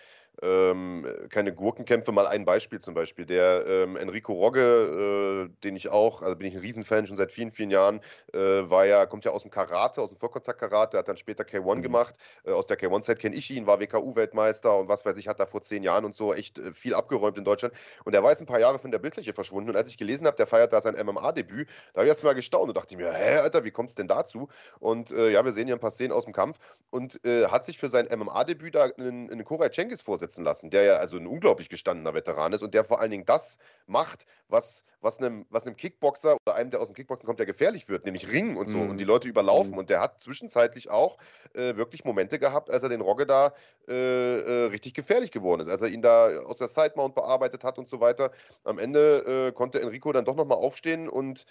ähm, keine Gurkenkämpfe. Mal ein Beispiel zum Beispiel. Der ähm, Enrico Rogge, äh, den ich auch, also bin ich ein Riesenfan schon seit vielen, vielen Jahren, äh, war ja, kommt ja aus dem Karate, aus dem Vollkontakt-Karate, hat dann später K1 mhm. gemacht. Äh, aus der K1-Zeit kenne ich ihn, war WKU-Weltmeister und was weiß ich, hat da vor zehn Jahren und so echt äh, viel abgeräumt in Deutschland. Und er war jetzt ein paar Jahre von der Bildfläche verschwunden. Und als ich gelesen habe, der feiert da sein MMA-Debüt, da habe ich erst mal gestaunt und dachte mir, hä, Alter, wie kommt es denn dazu? Und äh, ja, wir sehen hier ein paar Szenen aus dem Kampf und äh, hat sich für sein MMA-Debüt da einen, einen Koray Cengiz vorsetzen einsetzen lassen, der ja also ein unglaublich gestandener Veteran ist und der vor allen Dingen das macht, was, was, einem, was einem Kickboxer oder einem, der aus dem Kickboxen kommt, der gefährlich wird, nämlich Ringen und so mhm. und die Leute überlaufen. Mhm. Und der hat zwischenzeitlich auch äh, wirklich Momente gehabt, als er den Rogge da äh, äh, richtig gefährlich geworden ist, als er ihn da aus der Sidemount bearbeitet hat und so weiter. Am Ende äh, konnte Enrico dann doch nochmal aufstehen und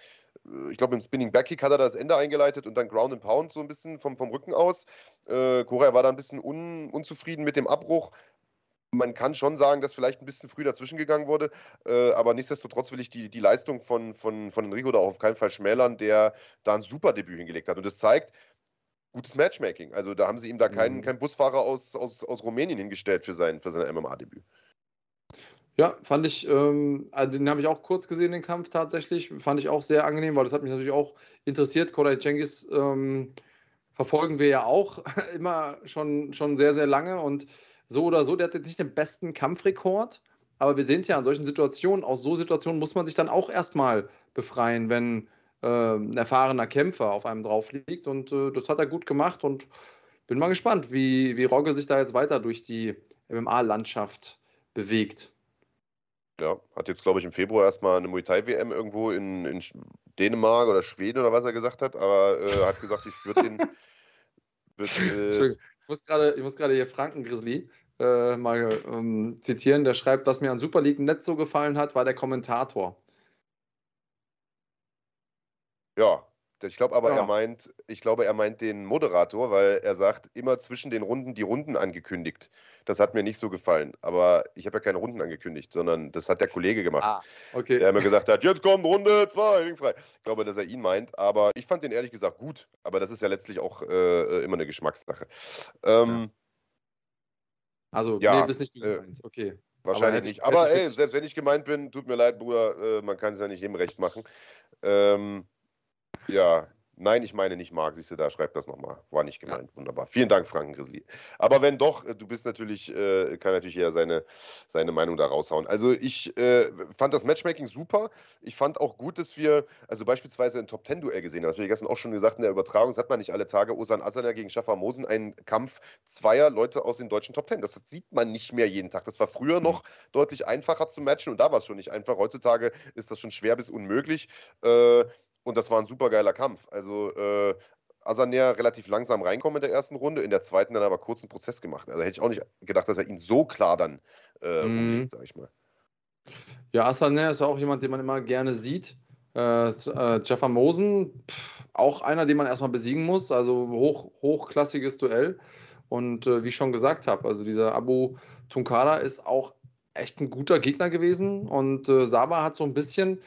äh, ich glaube, im Spinning Backkick hat er das Ende eingeleitet und dann Ground and Pound so ein bisschen vom, vom Rücken aus. Äh, Korea war da ein bisschen un, unzufrieden mit dem Abbruch, man kann schon sagen, dass vielleicht ein bisschen früh dazwischen gegangen wurde, äh, aber nichtsdestotrotz will ich die, die Leistung von, von, von Enrico da auch auf keinen Fall schmälern, der da ein super Debüt hingelegt hat. Und das zeigt, gutes Matchmaking. Also da haben sie ihm da keinen, mhm. keinen Busfahrer aus, aus, aus Rumänien hingestellt für sein, für sein MMA-Debüt. Ja, fand ich, ähm, also den habe ich auch kurz gesehen, den Kampf tatsächlich. Fand ich auch sehr angenehm, weil das hat mich natürlich auch interessiert. Koray Cengiz ähm, verfolgen wir ja auch immer schon, schon sehr, sehr lange und so oder so, der hat jetzt nicht den besten Kampfrekord, aber wir sehen es ja an solchen Situationen, aus so Situationen muss man sich dann auch erstmal befreien, wenn äh, ein erfahrener Kämpfer auf einem drauf liegt und äh, das hat er gut gemacht und bin mal gespannt, wie, wie Rogge sich da jetzt weiter durch die MMA-Landschaft bewegt. Ja, hat jetzt, glaube ich, im Februar erstmal eine Muay Thai-WM irgendwo in, in, Dänemark oder Schweden oder was er gesagt hat, aber äh, hat gesagt, ich würde den. Wird, äh, ich muss gerade hier Franken Grizzly äh, mal ähm, zitieren. Der schreibt, was mir an Super League nicht so gefallen hat, war der Kommentator. Ja, ich glaube aber, ja. er meint, ich glaube, er meint den Moderator, weil er sagt, immer zwischen den Runden die Runden angekündigt. Das hat mir nicht so gefallen. Aber ich habe ja keine Runden angekündigt, sondern das hat der Kollege gemacht. Ah, okay. Der mir gesagt hat, jetzt kommt Runde 2, frei. Ich glaube, dass er ihn meint. Aber ich fand den ehrlich gesagt gut. Aber das ist ja letztlich auch äh, immer eine Geschmackssache. Ähm, also, ja, nee, bist nicht du äh, gemeint. Okay. Wahrscheinlich aber nicht. Aber ey, selbst wenn ich gemeint bin, tut mir leid, Bruder, äh, man kann es ja nicht jedem recht machen. Ähm, ja, Nein, ich meine nicht Marc. Siehst du, da schreibt das nochmal. War nicht gemeint. Ja. Wunderbar. Vielen Dank, Franken Grizzly. Aber wenn doch, äh, du bist natürlich, äh, kann natürlich jeder seine, seine Meinung da raushauen. Also ich äh, fand das Matchmaking super. Ich fand auch gut, dass wir, also beispielsweise ein Top-10-Duell gesehen haben. Das habe ich gestern auch schon gesagt in der Übertragung. Das hat man nicht alle Tage. Osan Asana gegen Schaffer Mosen, ein Kampf zweier Leute aus den deutschen Top 10. Das sieht man nicht mehr jeden Tag. Das war früher noch mhm. deutlich einfacher zu matchen und da war es schon nicht einfach. Heutzutage ist das schon schwer bis unmöglich. Äh, und das war ein super geiler Kampf. Also äh, Asaner relativ langsam reinkommen in der ersten Runde, in der zweiten dann aber kurzen Prozess gemacht. Also hätte ich auch nicht gedacht, dass er ihn so klar dann äh, umgeht, sag ich mal. Ja, Asaner ist auch jemand, den man immer gerne sieht. Äh, äh, Jaffa Mosen, pff, auch einer, den man erstmal besiegen muss. Also hoch, hochklassiges Duell. Und äh, wie ich schon gesagt habe, also dieser Abu Tunkara ist auch echt ein guter Gegner gewesen. Und äh, Saba hat so ein bisschen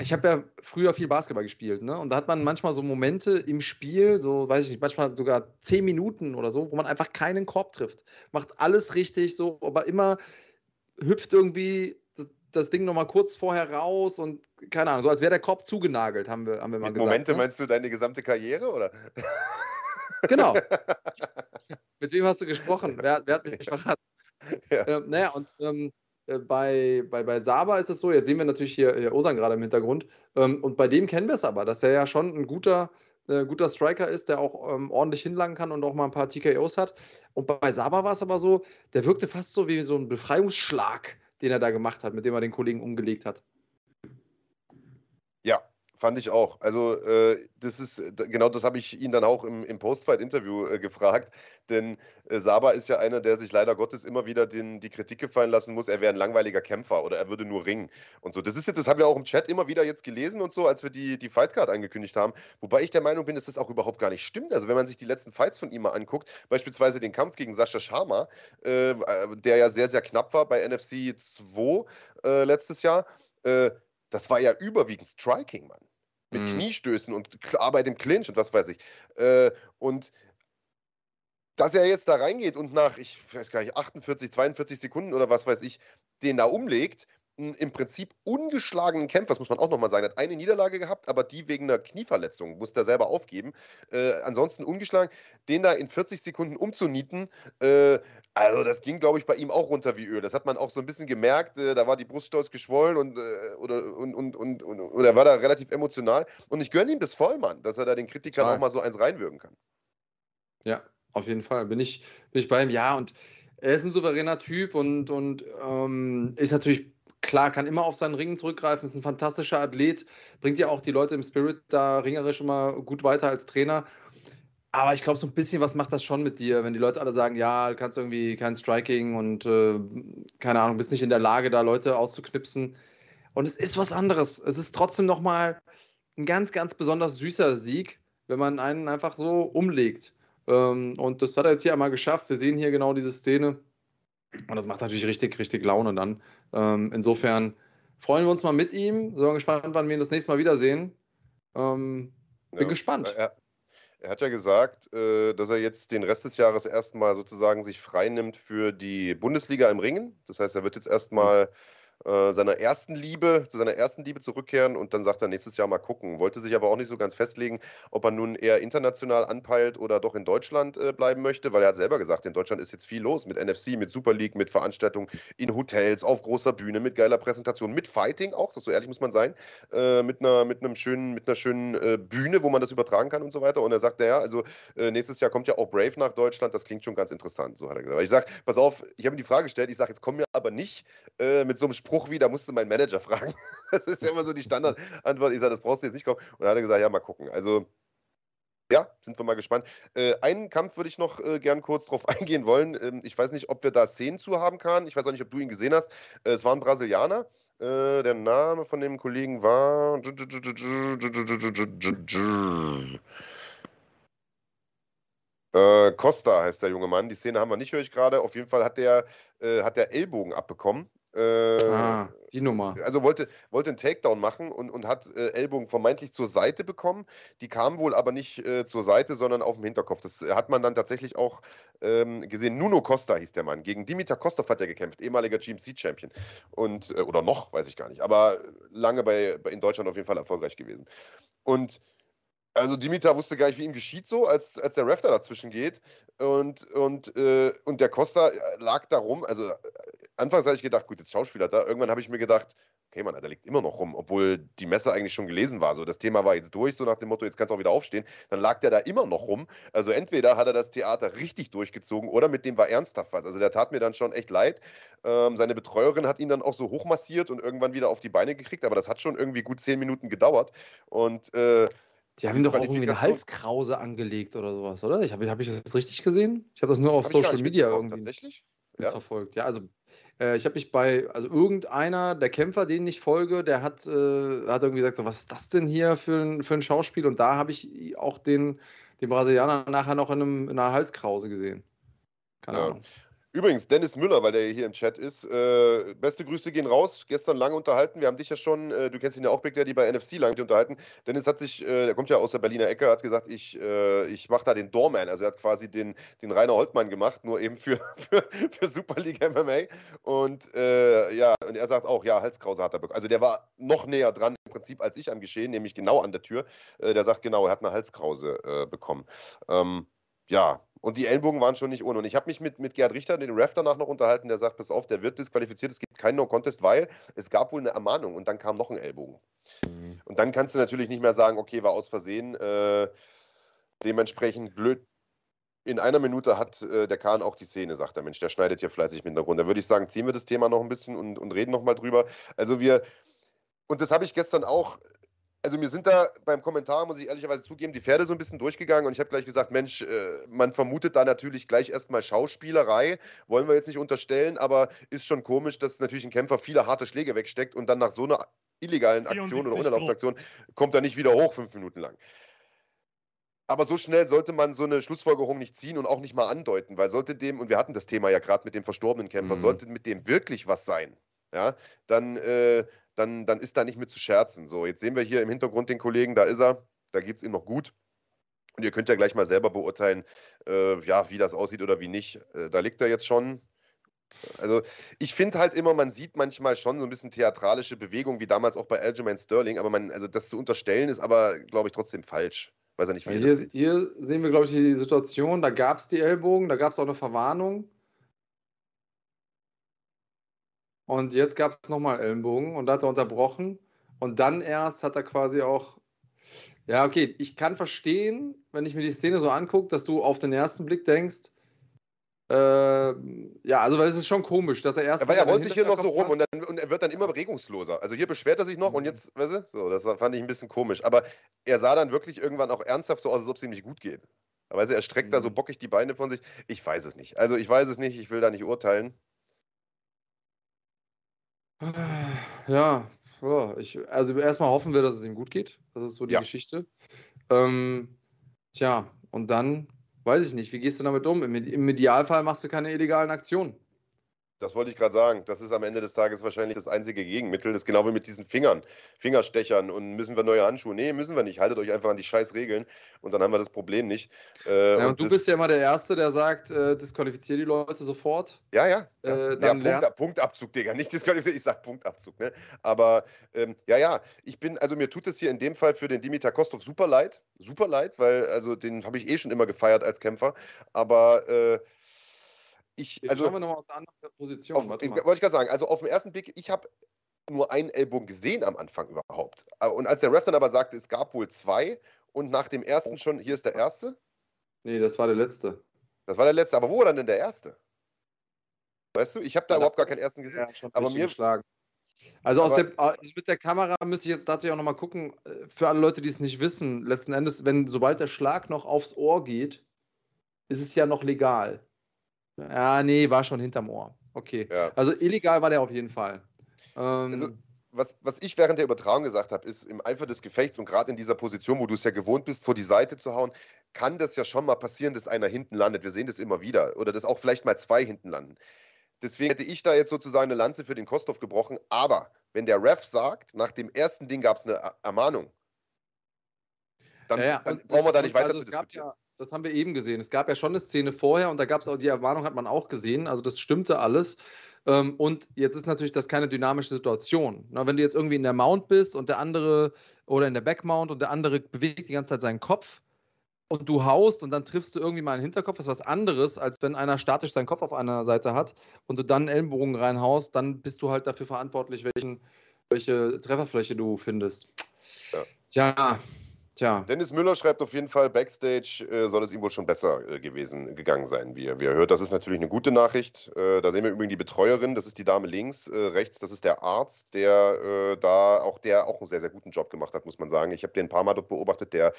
ich habe ja früher viel Basketball gespielt, ne? Und da hat man manchmal so Momente im Spiel, so weiß ich nicht, manchmal sogar zehn Minuten oder so, wo man einfach keinen Korb trifft. Macht alles richtig, so, aber immer hüpft irgendwie das Ding nochmal kurz vorher raus und keine Ahnung, so als wäre der Korb zugenagelt, haben wir, haben wir mal Mit gesagt. Momente ne? meinst du deine gesamte Karriere, oder? Genau. Mit wem hast du gesprochen? Wer, wer hat mich verraten? Ja. Ähm, naja, und ähm, äh, bei, bei, bei Saba ist es so, jetzt sehen wir natürlich hier, hier Osan gerade im Hintergrund, ähm, und bei dem kennen wir es aber, dass er ja schon ein guter, äh, guter Striker ist, der auch ähm, ordentlich hinlangen kann und auch mal ein paar TKOs hat. Und bei Saba war es aber so, der wirkte fast so wie so ein Befreiungsschlag, den er da gemacht hat, mit dem er den Kollegen umgelegt hat. Fand ich auch. Also, äh, das ist, genau das habe ich ihn dann auch im, im Postfight-Interview äh, gefragt. Denn äh, Saba ist ja einer, der sich leider Gottes immer wieder den, die Kritik gefallen lassen muss, er wäre ein langweiliger Kämpfer oder er würde nur ringen und so. Das ist jetzt, das haben wir auch im Chat immer wieder jetzt gelesen und so, als wir die, die Fightcard angekündigt haben. Wobei ich der Meinung bin, dass das auch überhaupt gar nicht stimmt. Also, wenn man sich die letzten Fights von ihm mal anguckt, beispielsweise den Kampf gegen Sascha Sharma, äh, der ja sehr, sehr knapp war bei NFC 2 äh, letztes Jahr, äh, das war ja überwiegend Striking, Mann. Mit mhm. Kniestößen und Arbeit im Clinch und was weiß ich. Äh, und dass er jetzt da reingeht und nach, ich weiß gar nicht, 48, 42 Sekunden oder was weiß ich, den da umlegt, im Prinzip ungeschlagenen Kämpfer, das muss man auch nochmal sagen, hat eine Niederlage gehabt, aber die wegen einer Knieverletzung, musste er selber aufgeben. Äh, ansonsten ungeschlagen, den da in 40 Sekunden umzunieten, äh, also das ging, glaube ich, bei ihm auch runter wie Öl. Das hat man auch so ein bisschen gemerkt, äh, da war die Brust stolz geschwollen und, äh, oder, und, und, und, und, und er war da relativ emotional. Und ich gönne ihm das voll, Mann, dass er da den Kritikern Total. auch mal so eins reinwirken kann. Ja, auf jeden Fall. Bin ich, bin ich bei ihm. Ja, und er ist ein souveräner Typ und, und ähm, ist natürlich klar, kann immer auf seinen Ringen zurückgreifen, ist ein fantastischer Athlet, bringt ja auch die Leute im Spirit da ringerisch immer gut weiter als Trainer. Aber ich glaube, so ein bisschen was macht das schon mit dir, wenn die Leute alle sagen, ja, du kannst irgendwie kein Striking und äh, keine Ahnung, bist nicht in der Lage, da Leute auszuknipsen. Und es ist was anderes. Es ist trotzdem nochmal ein ganz, ganz besonders süßer Sieg, wenn man einen einfach so umlegt. Ähm, und das hat er jetzt hier einmal geschafft. Wir sehen hier genau diese Szene. Und das macht natürlich richtig, richtig Laune dann. Ähm, insofern freuen wir uns mal mit ihm. Sind wir gespannt, wann wir ihn das nächste Mal wiedersehen. Ähm, bin ja, gespannt. Er, er, hat ja gesagt, äh, dass er jetzt den Rest des Jahres erstmal sozusagen sich freinimmt für die Bundesliga im Ringen. Das heißt, er wird jetzt erstmal. Mhm äh, seiner ersten Liebe, zu seiner ersten Liebe zurückkehren und dann sagt er nächstes Jahr mal gucken. Wollte sich aber auch nicht so ganz festlegen, ob er nun eher international anpeilt oder doch in Deutschland äh, bleiben möchte, weil er hat selber gesagt, in Deutschland ist jetzt viel los mit NFC, mit Super League, mit Veranstaltungen in Hotels, auf großer Bühne, mit geiler Präsentation, mit Fighting auch, das so ehrlich muss man sein, äh, mit einer mit einem schönen mit einer schönen äh, Bühne, wo man das übertragen kann und so weiter. Und er sagt, naja, also äh, nächstes Jahr kommt ja auch Brave nach Deutschland, das klingt schon ganz interessant, so hat er gesagt. Aber ich sage, pass auf, ich habe ihm die Frage gestellt, ich sage, jetzt kommen wir aber nicht mit so einem Spruch wie, da musste mein Manager fragen. Das ist ja immer so die Standardantwort. Ich sage, das brauchst du jetzt nicht kommen. Und dann hat er gesagt, ja, mal gucken. Also, ja, sind wir mal gespannt. Äh, einen Kampf würde ich noch äh, gern kurz drauf eingehen wollen. Ähm, ich weiß nicht, ob wir da Szenen zu haben können. Ich weiß auch nicht, ob du ihn gesehen hast. Äh, es war ein Brasilianer. Äh, der Name von dem Kollegen war. Äh, Costa heißt der junge Mann. Die Szene haben wir nicht, höre ich gerade. Auf jeden Fall hat der, äh, hat der Ellbogen abbekommen äh, ah, die Nummer. Also wollte, wollte einen Takedown machen und, und hat äh, Ellbogen vermeintlich zur Seite bekommen. Die kam wohl aber nicht äh, zur Seite, sondern auf dem Hinterkopf. Das hat man dann tatsächlich auch ähm, gesehen. Nuno Costa hieß der Mann. Gegen Dimitar Kostov hat er gekämpft, ehemaliger GMC-Champion. Und, äh, oder noch, weiß ich gar nicht. Aber lange bei, bei, in Deutschland auf jeden Fall erfolgreich gewesen. Und also Dimitar wusste gar nicht, wie ihm geschieht so, als, als der Ref da dazwischen geht. Und, und, äh, und der Costa lag da rum. Also äh, anfangs habe ich gedacht, gut, jetzt Schauspieler da. Irgendwann habe ich mir gedacht, okay, Mann, der liegt immer noch rum, obwohl die Messe eigentlich schon gelesen war. So, das Thema war jetzt durch, so nach dem Motto, jetzt kannst du auch wieder aufstehen. Dann lag der da immer noch rum. Also entweder hat er das Theater richtig durchgezogen oder mit dem war ernsthaft was. Also der tat mir dann schon echt leid. Ähm, seine Betreuerin hat ihn dann auch so hochmassiert und irgendwann wieder auf die Beine gekriegt, aber das hat schon irgendwie gut zehn Minuten gedauert. Und äh, die haben ihm doch auch irgendwie eine Halskrause angelegt oder sowas, oder? Ich habe hab ich das richtig gesehen? Ich habe das nur auf Social Media irgendwie tatsächlich? Ja. verfolgt. Ja, also äh, ich habe mich bei, also irgendeiner der Kämpfer, denen ich folge, der hat, äh, hat irgendwie gesagt, so, was ist das denn hier für ein, für ein Schauspiel? Und da habe ich auch den, den Brasilianer nachher noch in, einem, in einer Halskrause gesehen. Keine ja. Ahnung. Übrigens, Dennis Müller, weil der hier im Chat ist, äh, beste Grüße gehen raus. Gestern lange unterhalten. Wir haben dich ja schon, äh, du kennst ihn ja auch, Big Daddy, bei NFC lange unterhalten. Dennis hat sich, äh, der kommt ja aus der Berliner Ecke, hat gesagt, ich, äh, ich mache da den Doorman. Also er hat quasi den, den Rainer Holtmann gemacht, nur eben für, für, für Super League MMA. Und äh, ja, und er sagt auch, ja, Halskrause hat er bekommen. Also der war noch näher dran im Prinzip als ich am Geschehen, nämlich genau an der Tür. Äh, der sagt genau, er hat eine Halskrause bekommen. Ähm, ja, und die Ellenbogen waren schon nicht ohne. Und ich habe mich mit, mit Gerd Richter, den Ref, danach noch unterhalten, der sagt: Pass auf, der wird disqualifiziert, es gibt keinen No-Contest, weil es gab wohl eine Ermahnung und dann kam noch ein Ellbogen. Mhm. Und dann kannst du natürlich nicht mehr sagen: Okay, war aus Versehen. Äh, dementsprechend blöd. In einer Minute hat äh, der Kahn auch die Szene, sagt der Mensch. Der schneidet hier fleißig mit der Runde. Da würde ich sagen, ziehen wir das Thema noch ein bisschen und, und reden noch mal drüber. Also wir, und das habe ich gestern auch also mir sind da beim Kommentar, muss ich ehrlicherweise zugeben, die Pferde so ein bisschen durchgegangen und ich habe gleich gesagt, Mensch, äh, man vermutet da natürlich gleich erstmal Schauspielerei, wollen wir jetzt nicht unterstellen, aber ist schon komisch, dass natürlich ein Kämpfer viele harte Schläge wegsteckt und dann nach so einer illegalen Aktion oder unerlaubten Aktion kommt er nicht wieder hoch fünf Minuten lang. Aber so schnell sollte man so eine Schlussfolgerung nicht ziehen und auch nicht mal andeuten, weil sollte dem, und wir hatten das Thema ja gerade mit dem verstorbenen Kämpfer, mhm. sollte mit dem wirklich was sein, ja, dann, äh, dann, dann ist da nicht mit zu scherzen. So, jetzt sehen wir hier im Hintergrund den Kollegen, da ist er, da geht es ihm noch gut. Und ihr könnt ja gleich mal selber beurteilen, äh, ja, wie das aussieht oder wie nicht. Äh, da liegt er jetzt schon. Also ich finde halt immer, man sieht manchmal schon so ein bisschen theatralische Bewegung, wie damals auch bei Aljamain Sterling, aber man, also das zu unterstellen ist aber, glaube ich, trotzdem falsch. Weiß er nicht, wie hier, hier sehen wir, glaube ich, die Situation, da gab es die Ellbogen, da gab es auch eine Verwarnung. Und jetzt gab es nochmal Ellenbogen und da hat er unterbrochen. Und dann erst hat er quasi auch. Ja, okay, ich kann verstehen, wenn ich mir die Szene so angucke, dass du auf den ersten Blick denkst, äh, ja, also weil es ist schon komisch, dass er erst. Ja, weil er rollt sich hier noch so rum und, dann, und, er wird dann immer regungsloser. Also hier beschwert er sich noch mhm. und jetzt, weißt du, so, das fand ich ein bisschen komisch. Aber er sah dann wirklich irgendwann auch ernsthaft so aus, als ob es ihm nicht gut geht. Aber weißt du, er streckt mhm. da so mhm. bockig die Beine von sich. Ich weiß es nicht. Also ich weiß es nicht, ich will da nicht urteilen. Ja, ja ich, also erstmal hoffen wir, dass es ihm gut geht. Das ist so die ja. Geschichte. Ähm, tja, und dann weiß ich nicht, wie gehst du damit um? Im, Im Idealfall machst du keine illegalen Aktionen. Das wollte ich gerade sagen. Das ist am Ende des Tages wahrscheinlich das einzige Gegenmittel. Das ist genau wie mit diesen Fingern, Fingerstechern. Und müssen wir neue Handschuhe? Nee, müssen wir nicht. Haltet euch einfach an die scheiß Regeln und dann haben wir das Problem nicht. Äh, ja, und, und du bist ja immer der Erste, der sagt, äh, disqualifiziere die Leute sofort. Ja, ja. Äh, ja Punkt, Punktabzug, Digga. Nicht disqualifiziert, ich sag Punktabzug. Ne? Aber ähm, ja, ja. Ich bin, also mir tut es hier in dem Fall für den Dimitar Kostov super leid. Super leid, weil also den habe ich eh schon immer gefeiert als Kämpfer. Aber äh, ich, Jetzt also, schauen wir nochmal aus einer anderen Position. Auf, wollte ich gerade sagen, also auf den ersten Blick, ich habe nur einen Ellbogen gesehen am Anfang überhaupt. Äh, und als der Ref dann aber sagte, es gab wohl zwei und nach dem ersten schon, hier ist der erste. Nee, das war der letzte. Das war der letzte, aber wo war dann denn der erste? Weißt du, ich habe da ja, überhaupt gar keinen ersten gesehen. Ja, aber mir geschlagen. Also aus der, also mit der Kamera müsste ich jetzt tatsächlich auch nochmal gucken, äh, für alle Leute, die es nicht wissen, letzten Endes, wenn sobald der Schlag noch aufs Ohr geht, ist es ja noch legal. Ja, nee, war schon hinterm Ohr. Okay. Ja. Also illegal war der auf jeden Fall. Ähm, also, was, was ich während der Übertragung gesagt habe, ist im Eifer des Gefechts und gerade in dieser Position, wo du es ja gewohnt bist, vor die Seite zu hauen, kann das ja schon mal passieren, dass einer hinten landet. Wir sehen das immer wieder. Oder dass auch vielleicht mal zwei hinten landen. Deswegen hätte ich da jetzt sozusagen eine Lanze für den Kostov gebrochen. Aber wenn der Ref sagt, nach dem ersten Ding gab es eine Ermahnung, dann, ja, ja. dann brauchen wir da nicht weiter also zu diskutieren. Ja, das haben wir eben gesehen. Es gab ja schon eine Szene vorher und da gab es auch die Erwarnung, hat man auch gesehen. Also das stimmte alles. Ähm, und jetzt ist natürlich das keine dynamische Situation. wenn du jetzt irgendwie in der Mount bist und der andere oder in der Backmount und der andere bewegt die ganze Zeit seinen Kopf und du haust und dann triffst du irgendwie mal einen Hinterkopf, das ist was anderes, als wenn einer statisch seinen Kopf auf einer Seite hat und du dann Ellenbogen reinhaust, dann bist du halt dafür verantwortlich, welchen, welche Trefferfläche du findest. Ja. Tja, Tja. Dennis Müller schreibt auf jeden Fall, Backstage äh, soll es ihm wohl schon besser äh, gewesen gegangen sein, wie wie er hört. Das ist natürlich eine gute Nachricht. Äh, da sehen wir übrigens die Betreuerin, das ist die Dame links, äh, rechts, das ist der Arzt, der äh, da auch der auch einen sehr, sehr guten Job gemacht hat, muss man sagen. Ich habe den ein paar Mal dort beobachtet, der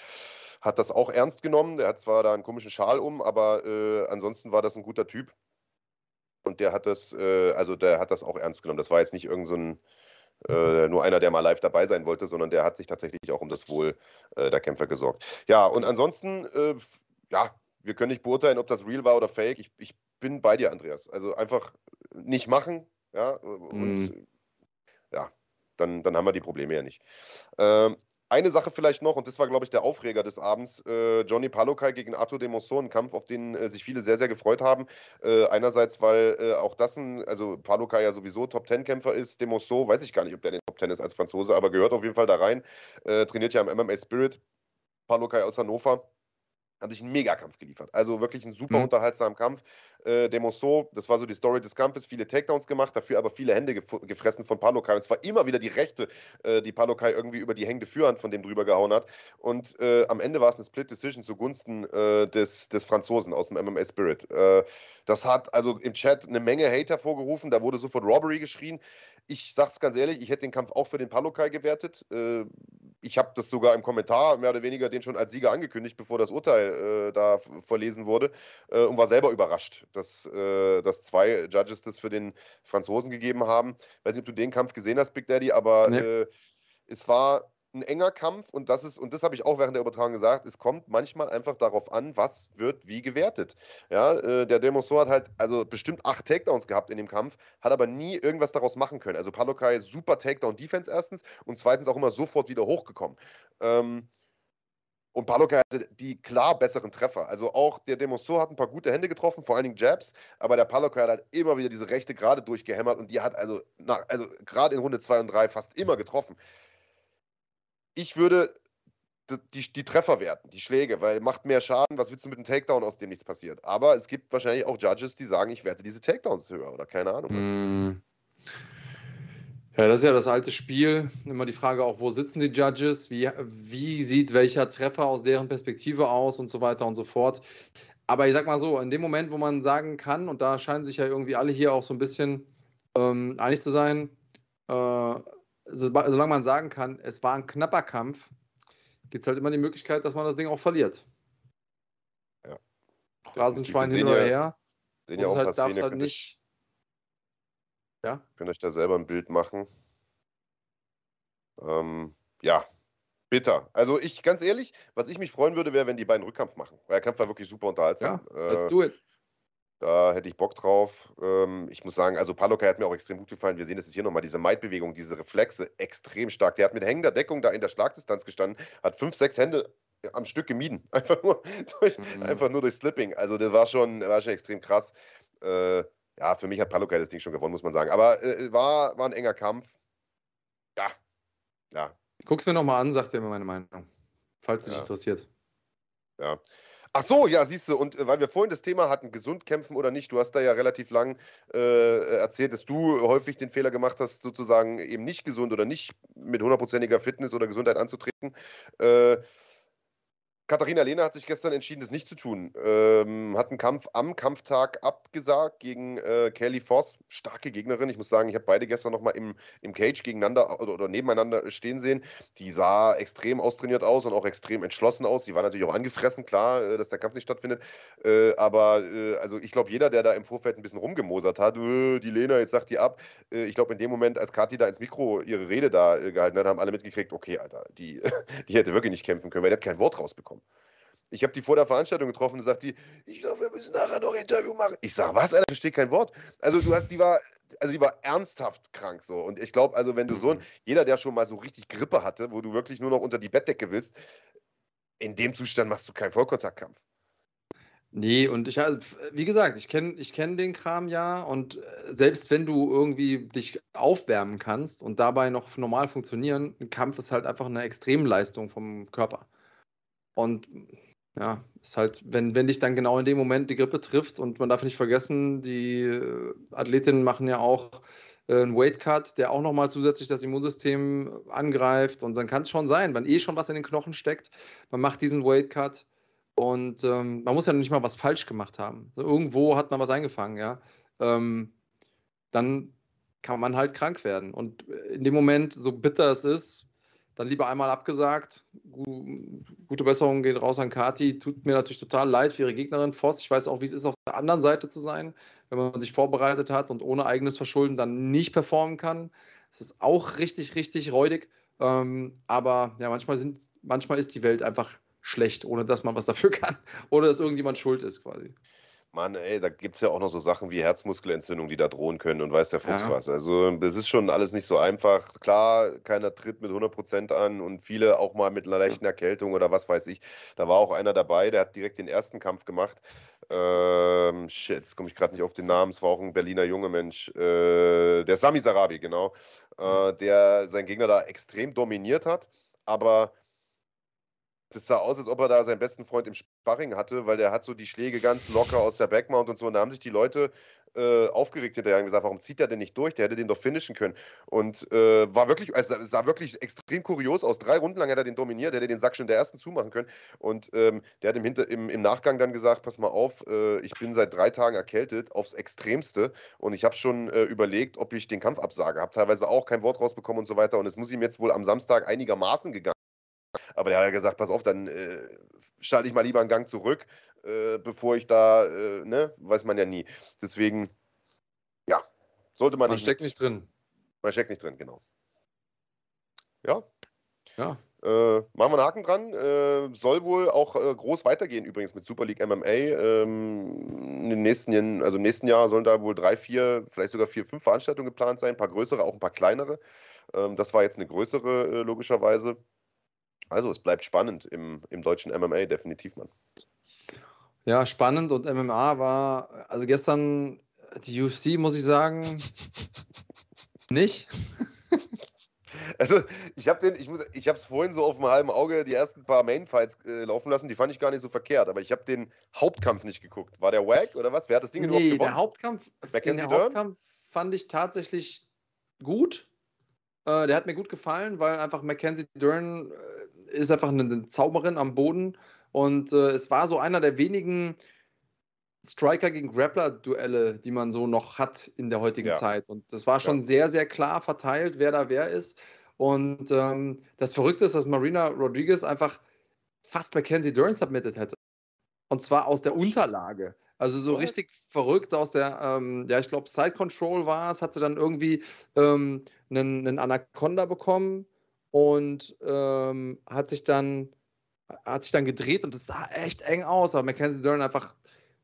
hat das auch ernst genommen. Der hat zwar da einen komischen Schal um, aber äh, ansonsten war das ein guter Typ. Und der hat das, also der hat das auch ernst genommen. Das war jetzt nicht irgendein so äh, nur einer, der mal live dabei sein wollte, sondern der hat sich tatsächlich auch um das Wohl äh, der Kämpfer gesorgt. Ja, und ansonsten, äh, ja, wir können nicht beurteilen, ob das real war oder fake. Ich, ich bin bei dir, Andreas. Also einfach nicht machen, ja, und mhm. ja, dann, dann haben wir die Probleme ja nicht. Ähm, eine Sache vielleicht noch, und das war, glaube ich, der Aufreger des Abends: äh, Johnny Palokai gegen Arthur de Monceau, ein Kampf, auf den äh, sich viele sehr, sehr gefreut haben. Äh, einerseits, weil äh, auch das ein, also Palokai ja sowieso Top-10-Kämpfer ist. De Monceau, weiß ich gar nicht, ob der in den Top-10 ist als Franzose, aber gehört auf jeden Fall da rein. Äh, trainiert ja im MMA Spirit. Palokai aus Hannover hat sich einen Megakampf geliefert. Also wirklich einen super mhm. unterhaltsamen Kampf. Äh, Demonceau, das war so die Story des Kampfes, viele Takedowns gemacht, dafür aber viele Hände gef gefressen von Palokai. Und zwar immer wieder die rechte, äh, die Palokai irgendwie über die hängende Führhand von dem drüber gehauen hat. Und äh, am Ende war es eine Split Decision zugunsten äh, des, des Franzosen aus dem MMA Spirit. Äh, das hat also im Chat eine Menge Hate hervorgerufen, da wurde sofort Robbery geschrien. Ich sag's ganz ehrlich, ich hätte den Kampf auch für den Palokai gewertet. Äh, ich habe das sogar im Kommentar mehr oder weniger den schon als Sieger angekündigt, bevor das Urteil äh, da verlesen wurde äh, und war selber überrascht, dass, äh, dass zwei Judges das für den Franzosen gegeben haben. Ich weiß nicht, ob du den Kampf gesehen hast, Big Daddy, aber nee. Äh, es war ein enger Kampf und das ist, und das habe ich auch während der Übertragung gesagt, es kommt manchmal einfach darauf an, was wird wie gewertet. Ja, äh, der Demoso hat halt also bestimmt acht Takedowns gehabt in dem Kampf, hat aber nie irgendwas daraus machen können. Also Palokai super Takedown-Defense erstens und zweitens auch immer sofort wieder hochgekommen. Ähm, und Palokai hatte die klar besseren Treffer. Also auch der Demoso hat ein paar gute Hände getroffen, vor allen Dingen Jabs, aber der Palokai hat halt immer wieder diese rechte gerade durchgehämmert und die hat also, also gerade in Runde 2 und 3 fast immer getroffen ich würde die, die Treffer werten, die Schläge, weil macht mehr Schaden, was willst du mit einem Takedown, aus dem nichts passiert. Aber es gibt wahrscheinlich auch Judges, die sagen, ich werte diese Takedowns höher oder keine Ahnung. Mm. Ja, das ist ja das alte Spiel. Immer die Frage auch, wo sitzen die Judges? Wie, wie sieht welcher Treffer aus deren Perspektive aus und so weiter und so fort. Aber ich sag mal so, in dem Moment, wo man sagen kann, und da scheinen sich ja irgendwie alle hier auch so ein bisschen ähm, einig zu sein, äh, solange man sagen kann, es war ein knapper Kampf, gibt es halt immer die Möglichkeit, dass man das Ding auch verliert. Ja. Rasenschwein hin oder her. Sehen ja auch halt, darfst halt nicht. Ja. Könnt euch da selber ein Bild machen. Ähm, ja, bitter. Also ich, ganz ehrlich, was ich mich freuen würde, wäre, wenn die beiden Rückkampf machen. Weil der Kampf war wirklich super unterhaltsam. Ja, let's äh, do it. Da hätte ich Bock drauf. Ähm, ich muss sagen, also Palokai hat mir auch extrem gut gefallen. Wir sehen das jetzt hier nochmal, diese Might-Bewegung, diese Reflexe, extrem stark. Der hat mit hängender Deckung da in der Schlagdistanz gestanden, hat fünf, sechs Hände am Stück gemieden. Einfach nur durch, mhm. einfach nur durch Slipping. Also das war schon, war schon extrem krass. Äh, ja, für mich hat Palokai das Ding schon gewonnen, muss man sagen. Aber äh, war, war ein enger Kampf. Ja, ja. Guck's mir nochmal an, sagt er mir meine Meinung. Falls dich ja. interessiert. Ja. Ach so, ja, siehst du, und äh, weil wir vorhin das Thema hatten, gesund kämpfen oder nicht, du hast da ja relativ lang äh, erzählt, dass du häufig den Fehler gemacht hast, sozusagen eben nicht gesund oder nicht mit hundertprozentiger Fitness oder Gesundheit anzutreten. Äh, Katharina Lehner hat sich gestern entschieden, das nicht zu tun. Ähm, hat einen Kampf am Kampftag abgesagt gegen äh, Kelly Voss. Starke Gegnerin. Ich muss sagen, ich habe beide gestern nochmal im, im Cage gegeneinander oder, oder, nebeneinander stehen sehen. Die sah extrem austrainiert aus und auch extrem entschlossen aus. Die war natürlich auch angefressen, klar, äh, dass der Kampf nicht stattfindet. Äh, aber äh, also ich glaube, jeder, der da im Vorfeld ein bisschen rumgemosert hat, äh, die Lena, jetzt sagt die ab. Äh, ich glaube, in dem Moment, als Kathi da ins Mikro ihre Rede da gehalten hat, haben alle mitgekriegt, okay, Alter, die, die hätte wirklich nicht kämpfen können, weil die hat kein Wort rausbekommen. Ich habe die vor der Veranstaltung getroffen und sagt die, ich glaube, wir müssen nachher noch ein Interview machen. Ich sage, was, Alter, verstehe kein Wort. Also du hast, die war, also die war ernsthaft krank so. Und ich glaube, also wenn du so ein, mhm. jeder, der schon mal so richtig Grippe hatte, wo du wirklich nur noch unter die Bettdecke willst, in dem Zustand machst du keinen Vollkontaktkampf. Nee, und ich, also, wie gesagt, ich kenne ich kenn den Kram ja und äh, selbst wenn du irgendwie dich aufwärmen kannst und dabei noch normal funktionieren, ein Kampf ist halt einfach eine Extremleistung vom Körper. Und ja, ist halt, wenn, wenn dich dann genau in dem Moment die Grippe trifft und man darf nicht vergessen, die äh, Athletinnen machen ja auch äh, einen Weight Cut, der auch nochmal zusätzlich das Immunsystem angreift und dann kann es schon sein, wenn eh schon was in den Knochen steckt, man macht diesen Weight Cut und ähm, man muss ja nicht mal was falsch gemacht haben. Also irgendwo hat man was eingefangen, ja. Ähm, dann kann man halt krank werden. Und in dem Moment, so bitter es ist, dann lieber einmal abgesagt. Gute Besserung geht raus an Kati. Tut mir natürlich total leid für ihre Gegnerin Voss. Ich weiß auch, wie es ist, auf der anderen Seite zu sein, wenn man sich vorbereitet hat und ohne eigenes Verschulden dann nicht performen kann. Das ist auch richtig, richtig räudig. Ähm, aber ja, manchmal, sind, manchmal ist die Welt einfach schlecht, ohne dass man was dafür kann. Oder dass irgendjemand schuld ist quasi. Mann, ey, da gibt es ja auch noch so Sachen wie Herzmuskelentzündung, die da drohen können und weiß der Fuchs ja. was. Also, das ist schon alles nicht so einfach. Klar, keiner tritt mit 100% an und viele auch mal mit einer leichten Erkältung oder was weiß ich. Da war auch einer dabei, der hat direkt den ersten Kampf gemacht. Ähm, shit, jetzt komme ich gerade nicht auf den Namen. Es war auch ein Berliner junger Mensch. Äh, der Sami Sarabi, genau. Äh, der seinen Gegner da extrem dominiert hat. Aber das sah aus, als ob er da seinen besten Freund im Sparring hatte, weil der hat so die Schläge ganz locker aus der Backmount und so. Und da haben sich die Leute äh, aufgeregt hinterher und gesagt, warum zieht er denn nicht durch? Der hätte den doch finishen können. Und äh, war wirklich, also sah wirklich extrem kurios aus. Drei Runden lang hat er den dominiert, der hätte den Sack schon der ersten zumachen können. Und ähm, der hat im, Hinter-, im, im, Nachgang dann gesagt, pass mal auf, äh, ich bin seit drei Tagen erkältet, aufs Extremste. Und ich habe schon äh, überlegt, ob ich den Kampf absage. Habe teilweise auch kein Wort rausbekommen und so weiter. Und es muss ihm jetzt wohl am Samstag einigermaßen gegangen aber der hat ja gesagt, pass auf, dann äh, schalte ich mal lieber einen Gang zurück, äh, bevor ich da, äh, ne, weiß man ja nie. Deswegen, ja, sollte man, man nicht. Man steckt nicht drin. Man steckt nicht drin, genau. Ja. Ja. Äh, machen wir einen Haken dran. Äh, soll wohl auch äh, groß weitergehen übrigens mit Super League MMA. Ähm, in den nächsten Jahren, also im nächsten Jahr sollen da wohl drei, vier, vielleicht sogar vier, fünf Veranstaltungen geplant sein. Ein paar größere, auch ein paar kleinere. Ähm, das war jetzt eine größere, äh, logischerweise. Also es bleibt spannend im, im deutschen MMA, definitiv, Mann. Ja, spannend und MMA war, also gestern die UFC, muss ich sagen, nicht. Also ich habe den, ich muss, ich habe es vorhin so auf dem halben Auge die ersten paar Mainfights äh, laufen lassen, die fand ich gar nicht so verkehrt, aber ich habe den Hauptkampf nicht geguckt. War der Wack oder was? Wer hat das Ding nee, überhaupt gewonnen? der Hauptkampf, den Hauptkampf fand ich tatsächlich gut. Äh, der hat mir gut gefallen, weil einfach Mackenzie Dern äh, ist einfach eine, Zauberin am Boden. Und äh, es war so einer der wenigen Striker gegen Grappler-Duelle, die man so noch hat in der heutigen ja. Zeit. Und das war schon ja. sehr, sehr klar verteilt, wer da wer ist. Und ähm, das Verrückte ist, dass Marina Rodriguez einfach fast Mackenzie Dern submitted hätte. Und zwar aus der Unterlage. Also so richtig verrückt aus der, ähm, ja, ich glaube, Side Control war es, hat sie dann irgendwie ähm, einen, einen Anaconda bekommen und ähm, hat sich dann hat sich dann gedreht und es sah echt eng aus, aber Mackenzie Dern einfach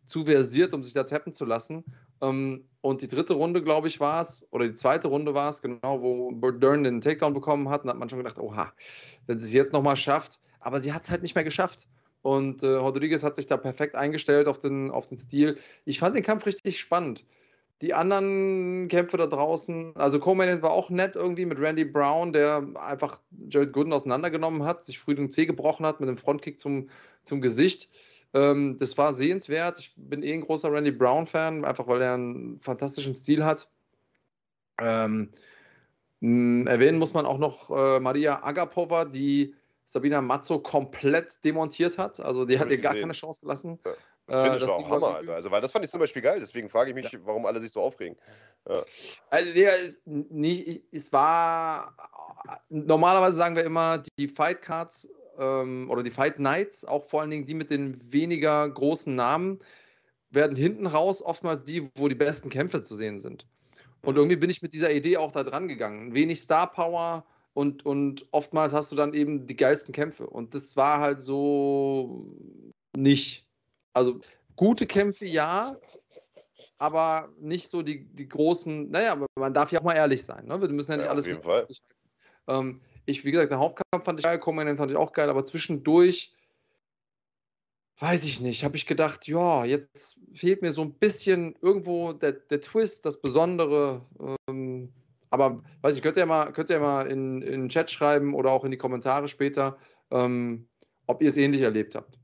zu versiert, um sich da tappen zu lassen. Ähm, und die dritte Runde, glaube ich, war es, oder die zweite Runde war es, genau, wo Dern den Takedown bekommen hat, und hat man schon gedacht, oha, wenn sie es jetzt nochmal schafft, aber sie hat es halt nicht mehr geschafft. Und äh, Rodriguez hat sich da perfekt eingestellt auf den, auf den Stil. Ich fand den Kampf richtig spannend. Die anderen Kämpfe da draußen, also Coleman war auch nett irgendwie mit Randy Brown, der einfach Jared Gooden auseinandergenommen hat, sich früh den Zeh gebrochen hat mit einem Frontkick zum, zum Gesicht. Ähm, das war sehenswert. Ich bin eh ein großer Randy Brown-Fan, einfach weil er einen fantastischen Stil hat. Ähm, erwähnen muss man auch noch äh, Maria Agapova, die Sabina Mazzo komplett demontiert hat. Also die hat ihr gar keine Chance gelassen. Ja. Das finde ich äh, auch Hammer, Alter. Also, weil das fand ich zum Beispiel geil, deswegen frage ich mich, ja. warum alle sich so aufregen. Ja. Also, ja, nicht, es war, normalerweise sagen wir immer, die Fight Cards ähm, oder die Fight Nights, auch vor allen Dingen die mit den weniger großen Namen, werden hinten raus oftmals die, wo die besten Kämpfe zu sehen sind. Und mhm. irgendwie bin ich mit dieser Idee auch da dran gegangen. Wenig Star Power und, und oftmals hast du dann eben die geilsten Kämpfe. Und das war halt so nicht. Also gute Kämpfe ja, aber nicht so die, die großen, naja, man darf ja auch mal ehrlich sein. Ne? Wir müssen ja nicht ja, alles. Auf jeden Fall. Ähm, ich, wie gesagt, der Hauptkampf fand ich geil, Command fand ich auch geil, aber zwischendurch, weiß ich nicht, habe ich gedacht, ja, jetzt fehlt mir so ein bisschen irgendwo der, der Twist, das Besondere. Ähm, aber weiß ich, könnt ihr ja mal, könnt ihr mal in, in den Chat schreiben oder auch in die Kommentare später, ähm, ob ihr es ähnlich erlebt habt.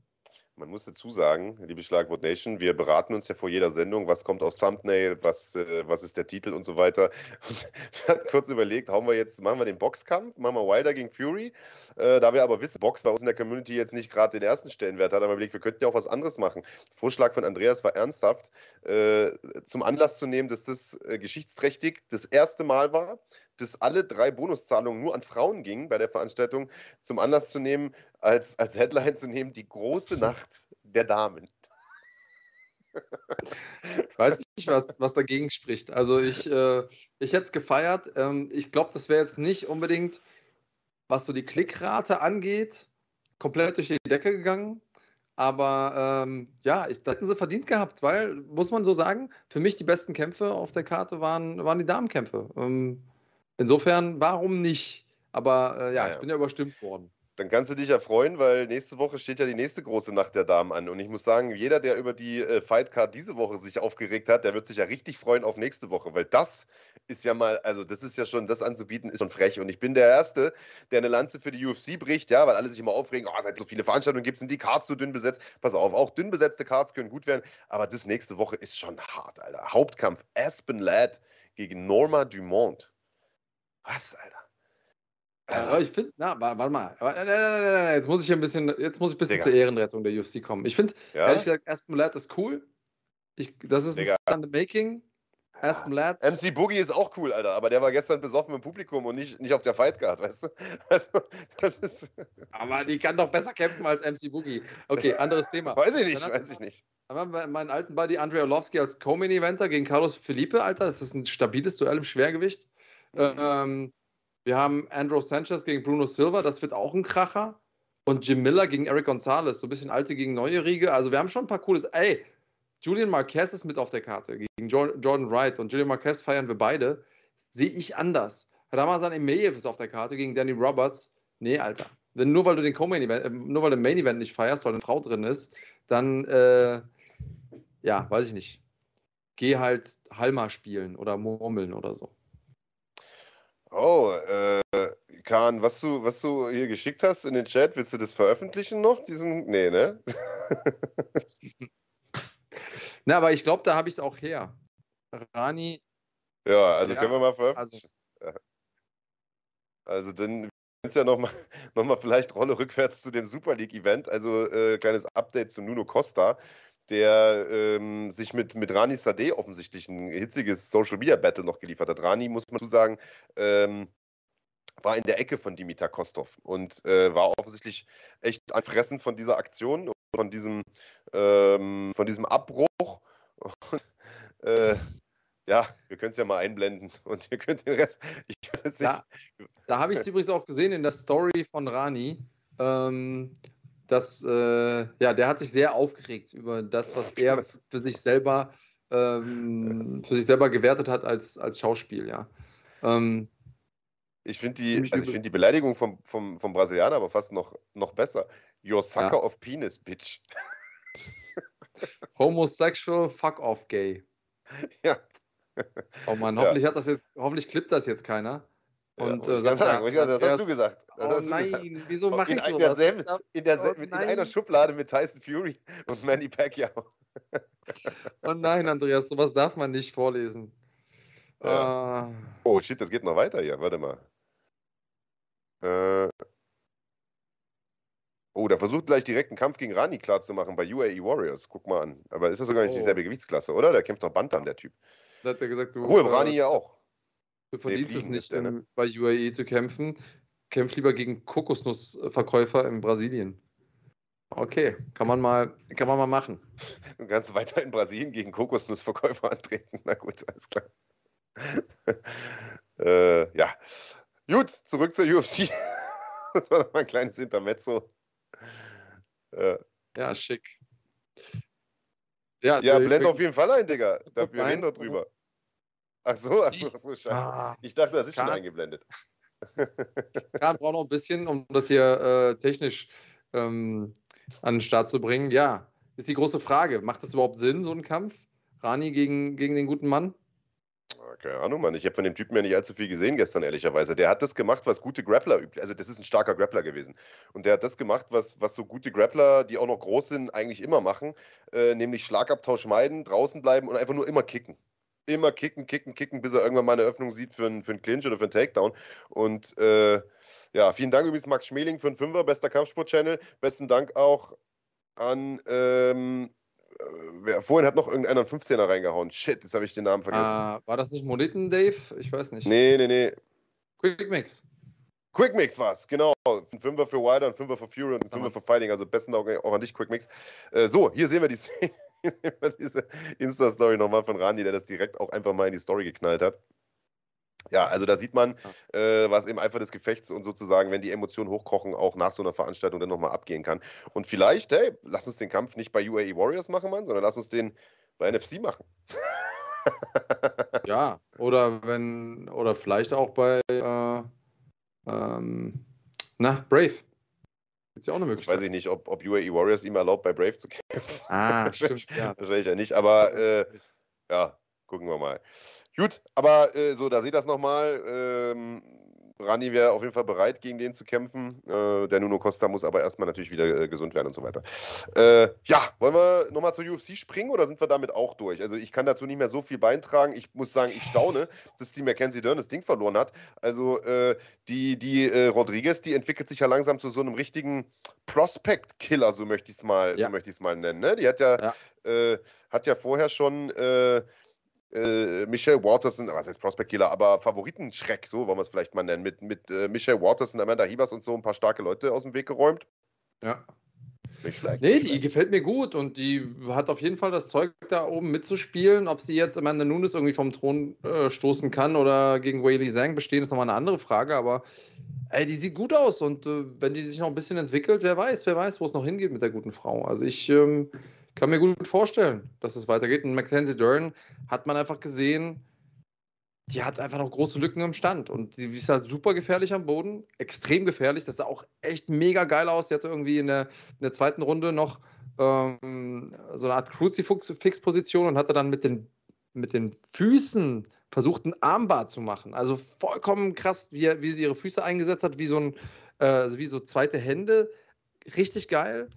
Man muss dazu sagen, liebe Schlagwort Nation, wir beraten uns ja vor jeder Sendung, was kommt aufs Thumbnail, was, äh, was ist der Titel und so weiter. Und wir hatten kurz überlegt, hauen wir jetzt, machen wir den Boxkampf, machen wir Wilder gegen Fury. Äh, da wir aber wissen, Box bei uns in der Community jetzt nicht gerade den ersten Stellenwert hat, haben wir überlegt, wir könnten ja auch was anderes machen. Vorschlag von Andreas war ernsthaft, äh, zum Anlass zu nehmen, dass das äh, geschichtsträchtig das erste Mal war, dass alle drei Bonuszahlungen nur an Frauen gingen bei der Veranstaltung, zum Anlass zu nehmen, als, als Headline zu nehmen, die große Nacht der Damen. Ich weiß nicht, was, was dagegen spricht. Also ich, äh, ich hätte es gefeiert. Ähm, ich glaube, das wäre jetzt nicht unbedingt, was so die Klickrate angeht, komplett durch die Decke gegangen. Aber ähm, ja, ich, da hätten sie verdient gehabt, weil, muss man so sagen, für mich die besten Kämpfe auf der Karte waren, waren die Damenkämpfe. Ähm, insofern, warum nicht? Aber äh, ja, ja, ich bin ja überstimmt worden. Dann kannst du dich ja freuen, weil nächste Woche steht ja die nächste große Nacht der Damen an. Und ich muss sagen, jeder, der über die äh, Fightcard diese Woche sich aufgeregt hat, der wird sich ja richtig freuen auf nächste Woche, weil das ist ja mal, also das ist ja schon, das anzubieten, ist schon frech. Und ich bin der Erste, der eine Lanze für die UFC bricht, ja, weil alle sich immer aufregen, oh, seit so viele Veranstaltungen gibt, sind die Cards so dünn besetzt. Pass auf, auch dünn besetzte Cards können gut werden, aber das nächste Woche ist schon hart, Alter. Hauptkampf Aspen Ladd gegen Norma Dumont. Was, Alter? Ja, ich finde, na, warte mal. Jetzt muss ich ein bisschen, jetzt muss ich ein bisschen zur Ehrenrettung der UFC kommen. Ich finde, ja? ehrlich gesagt, Aspen Ladd ist cool. Ich, das ist Digga. ein Stand Making. Aspen Ladd. MC Boogie ist auch cool, Alter, aber der war gestern besoffen im Publikum und nicht, nicht auf der Fight Card, weißt du? Also, das ist. Aber die kann doch besser kämpfen als MC Boogie. Okay, anderes Thema. weiß ich nicht, weiß ich nicht. Dann haben wir meinen alten Buddy Andrei Orlovsky als Co-Main-Eventer gegen Carlos Felipe, Alter. Das ist ein stabiles Duell im Schwergewicht. Ähm, wir haben Andrew Sanchez gegen Bruno Silva, das wird auch ein Kracher. Und Jim Miller gegen Eric Gonzalez, so ein bisschen alte gegen neue Riege. Also wir haben schon ein paar cooles. Ey, Julian Marquez ist mit auf der Karte gegen Jordan Wright und Julian Marquez feiern wir beide. Sehe ich anders. Ramazan Emeyev ist auf der Karte gegen Danny Roberts. Nee, Alter. Wenn, nur weil du den Co-Main Event, äh, nur weil du Main Event nicht feierst, weil eine Frau drin ist, dann, äh, ja, weiß ich nicht. Geh halt Halma spielen oder Murmeln oder so. Oh, äh, Kahn, was du, was du hier geschickt hast in den Chat, willst du das veröffentlichen noch? Diesen. Nee, ne? Na, aber ich glaube, da habe ich es auch her. Rani. Ja, also ja, können wir mal veröffentlichen. Also, also dann ist ja nochmal noch mal vielleicht Rolle rückwärts zu dem Super League-Event. Also äh, kleines Update zu Nuno Costa der ähm, sich mit, mit Rani Sadeh offensichtlich ein hitziges Social Media Battle noch geliefert hat. Rani, muss man zu sagen, ähm, war in der Ecke von Dimitar Kostov und äh, war offensichtlich echt ein Fressen von dieser Aktion, von diesem, ähm, von diesem Abbruch. Und, äh, ja, wir können es ja mal einblenden und ihr könnt den Rest. da, da habe ich es übrigens auch gesehen in der Story von Rani. Ähm, dass, äh, ja, der hat sich sehr aufgeregt über das, was er für sich selber, ähm, für sich selber gewertet hat als, als Schauspiel, ja. Ähm, ich finde die, also find die Beleidigung vom, vom, vom Brasilianer aber fast noch, noch besser. Your sucker ja. of penis, bitch. Homosexual fuck off gay. Ja. Oh Mann, hoffentlich ja. hat das jetzt, hoffentlich klippt das jetzt keiner. Und ja, äh, sagt, sagen, ja, das hast du gesagt. Das oh nein, gesagt. wieso mache ich sowas? Derselben, in, derselben, oh, in einer Schublade mit Tyson Fury und Manny Pacquiao. oh nein, Andreas, sowas darf man nicht vorlesen. Ja. Uh, oh shit, das geht noch weiter hier. Warte mal. Äh, oh, der versucht gleich direkt einen Kampf gegen Rani klar zu machen bei UAE Warriors. Guck mal an. Aber ist das sogar nicht oh. dieselbe Gewichtsklasse, oder? Der kämpft doch Bantam, der Typ. Da hat er gesagt, du. Obwohl, Rani ja auch. Du verdienst nee, es nicht, ne? bei UAE zu kämpfen. Kämpf lieber gegen Kokosnussverkäufer in Brasilien. Okay, kann man mal, kann man mal machen. Du kannst weiter in Brasilien gegen Kokosnussverkäufer antreten. Na gut, alles klar. äh, ja. Gut, zurück zur UFC. das war noch mal ein kleines Intermezzo. Äh, ja, schick. Ja, ja blend auf jeden Fall ein, Digga. Da, wir reden doch drüber. Ach so, ach so, ach so, scheiße. Ah, ich dachte, das ist schon eingeblendet. Ja, braucht noch ein bisschen, um das hier äh, technisch ähm, an den Start zu bringen. Ja, ist die große Frage. Macht das überhaupt Sinn, so ein Kampf? Rani gegen, gegen den guten Mann? Ah, keine Ahnung, Mann. Ich habe von dem Typen ja nicht allzu viel gesehen gestern, ehrlicherweise. Der hat das gemacht, was gute Grappler üblich. Also, das ist ein starker Grappler gewesen. Und der hat das gemacht, was, was so gute Grappler, die auch noch groß sind, eigentlich immer machen. Äh, nämlich Schlagabtausch meiden, draußen bleiben und einfach nur immer kicken immer kicken, kicken, kicken, bis er irgendwann mal eine Öffnung sieht für einen, für einen Clinch oder für einen Takedown. Und äh, ja, vielen Dank übrigens Max Schmeling für einen Fünfer, bester Kampfsport-Channel. Besten Dank auch an, ähm, äh, wer, vorhin hat noch irgendeiner einen 15er reingehauen. Shit, jetzt habe ich den Namen vergessen. Uh, war das nicht Moneten, Dave? Ich weiß nicht. Nee, nee, nee. Quick Mix. Quick Mix war es, genau. Ein Fünfer für Wilder, ein Fünfer für Fury und ein Fünfer für Fighting. Also besten Dank auch an dich, Quick Mix. Äh, so, hier sehen wir die Szene. diese Insta-Story nochmal von Randi, der das direkt auch einfach mal in die Story geknallt hat. Ja, also da sieht man, äh, was im Eifer des Gefechts und sozusagen, wenn die Emotionen hochkochen, auch nach so einer Veranstaltung dann nochmal abgehen kann. Und vielleicht, hey, lass uns den Kampf nicht bei UAE Warriors machen, Mann, sondern lass uns den bei NFC machen. ja, oder wenn, oder vielleicht auch bei äh, ähm, na, Brave. Ist ja auch eine Möglichkeit. Weiß ich nicht, ob, ob UAE Warriors ihm erlaubt, bei Brave zu kämpfen. Ah, stimmt, ja. Wahrscheinlich ja nicht, aber äh, ja, gucken wir mal. Gut, aber äh, so, da seht ihr das nochmal. Ähm, Rani wäre auf jeden Fall bereit, gegen den zu kämpfen. Äh, der Nuno Costa muss aber erstmal natürlich wieder äh, gesund werden und so weiter. Äh, ja, wollen wir nochmal zur UFC springen oder sind wir damit auch durch? Also ich kann dazu nicht mehr so viel beitragen. Ich muss sagen, ich staune, dass die Mackenzie Dern das Ding verloren hat. Also äh, die, die äh, Rodriguez, die entwickelt sich ja langsam zu so einem richtigen Prospect-Killer, so möchte ich es mal, ja. so mal nennen. Ne? Die hat ja, ja. Äh, hat ja vorher schon äh, Michelle Waterson, was heißt Prospect Killer, aber Favoritenschreck, so wollen wir es vielleicht mal nennen, mit, mit äh, Michelle Waterson, Amanda Hibas und so ein paar starke Leute aus dem Weg geräumt. Ja. Nicht schlecht. Nee, die gefällt mir gut und die hat auf jeden Fall das Zeug, da oben mitzuspielen. Ob sie jetzt Amanda Nunes irgendwie vom Thron äh, stoßen kann oder gegen Whaley Zhang bestehen, ist nochmal eine andere Frage, aber ey, die sieht gut aus und äh, wenn die sich noch ein bisschen entwickelt, wer weiß, wer weiß, wo es noch hingeht mit der guten Frau. Also ich ähm, kann mir gut vorstellen, dass es weitergeht. Und Mackenzie Dern hat man einfach gesehen, die hat einfach noch große Lücken im Stand. Und die ist halt super gefährlich am Boden, extrem gefährlich. Das sah auch echt mega geil aus. Die hatte irgendwie in der, in der zweiten Runde noch ähm, so eine Art Crucifix-Position und hatte dann mit den, mit den Füßen versucht, ein Armbar zu machen. Also vollkommen krass, wie, wie sie ihre Füße eingesetzt hat, wie so, ein, äh, wie so zweite Hände. Richtig geil.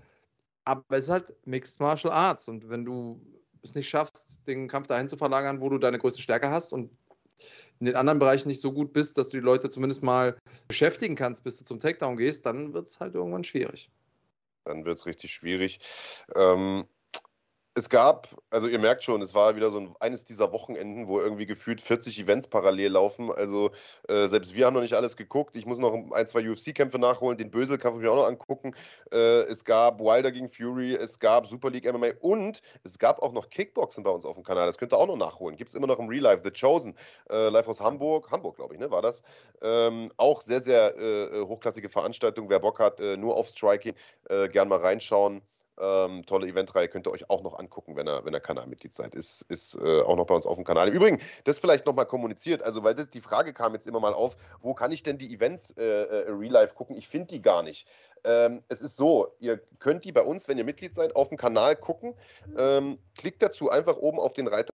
Aber es ist halt Mixed Martial Arts. Und wenn du es nicht schaffst, den Kampf dahin zu verlagern, wo du deine größte Stärke hast und in den anderen Bereichen nicht so gut bist, dass du die Leute zumindest mal beschäftigen kannst, bis du zum Takedown gehst, dann wird es halt irgendwann schwierig. Dann wird es richtig schwierig. Ähm, es gab, also ihr merkt schon, es war wieder so ein, eines dieser Wochenenden, wo irgendwie gefühlt 40 Events parallel laufen. Also äh, selbst wir haben noch nicht alles geguckt. Ich muss noch ein, zwei UFC-Kämpfe nachholen. Den Bösel-Kampf mir auch noch angucken. Äh, es gab Wilder gegen Fury, es gab Super League MMA und es gab auch noch Kickboxen bei uns auf dem Kanal. Das könnt ihr auch noch nachholen. Gibt es immer noch im Real Life. The Chosen, äh, live aus Hamburg. Hamburg, glaube ich, ne, war das. Ähm, auch sehr, sehr äh, äh, hochklassige Veranstaltung. Wer Bock hat, äh, nur auf Striking, gern mal reinschauen. Ähm, tolle Eventreihe könnt ihr euch auch noch angucken, wenn ihr, wenn ihr Kanalmitglied seid. Ist, ist äh, auch noch bei uns auf dem Kanal. Im Übrigen, das vielleicht nochmal kommuniziert, also weil das, die Frage kam jetzt immer mal auf, wo kann ich denn die Events äh, äh, Real Life gucken? Ich finde die gar nicht. Ähm, es ist so, ihr könnt die bei uns, wenn ihr Mitglied seid, auf dem Kanal gucken. Ähm, klickt dazu einfach oben auf den Reiter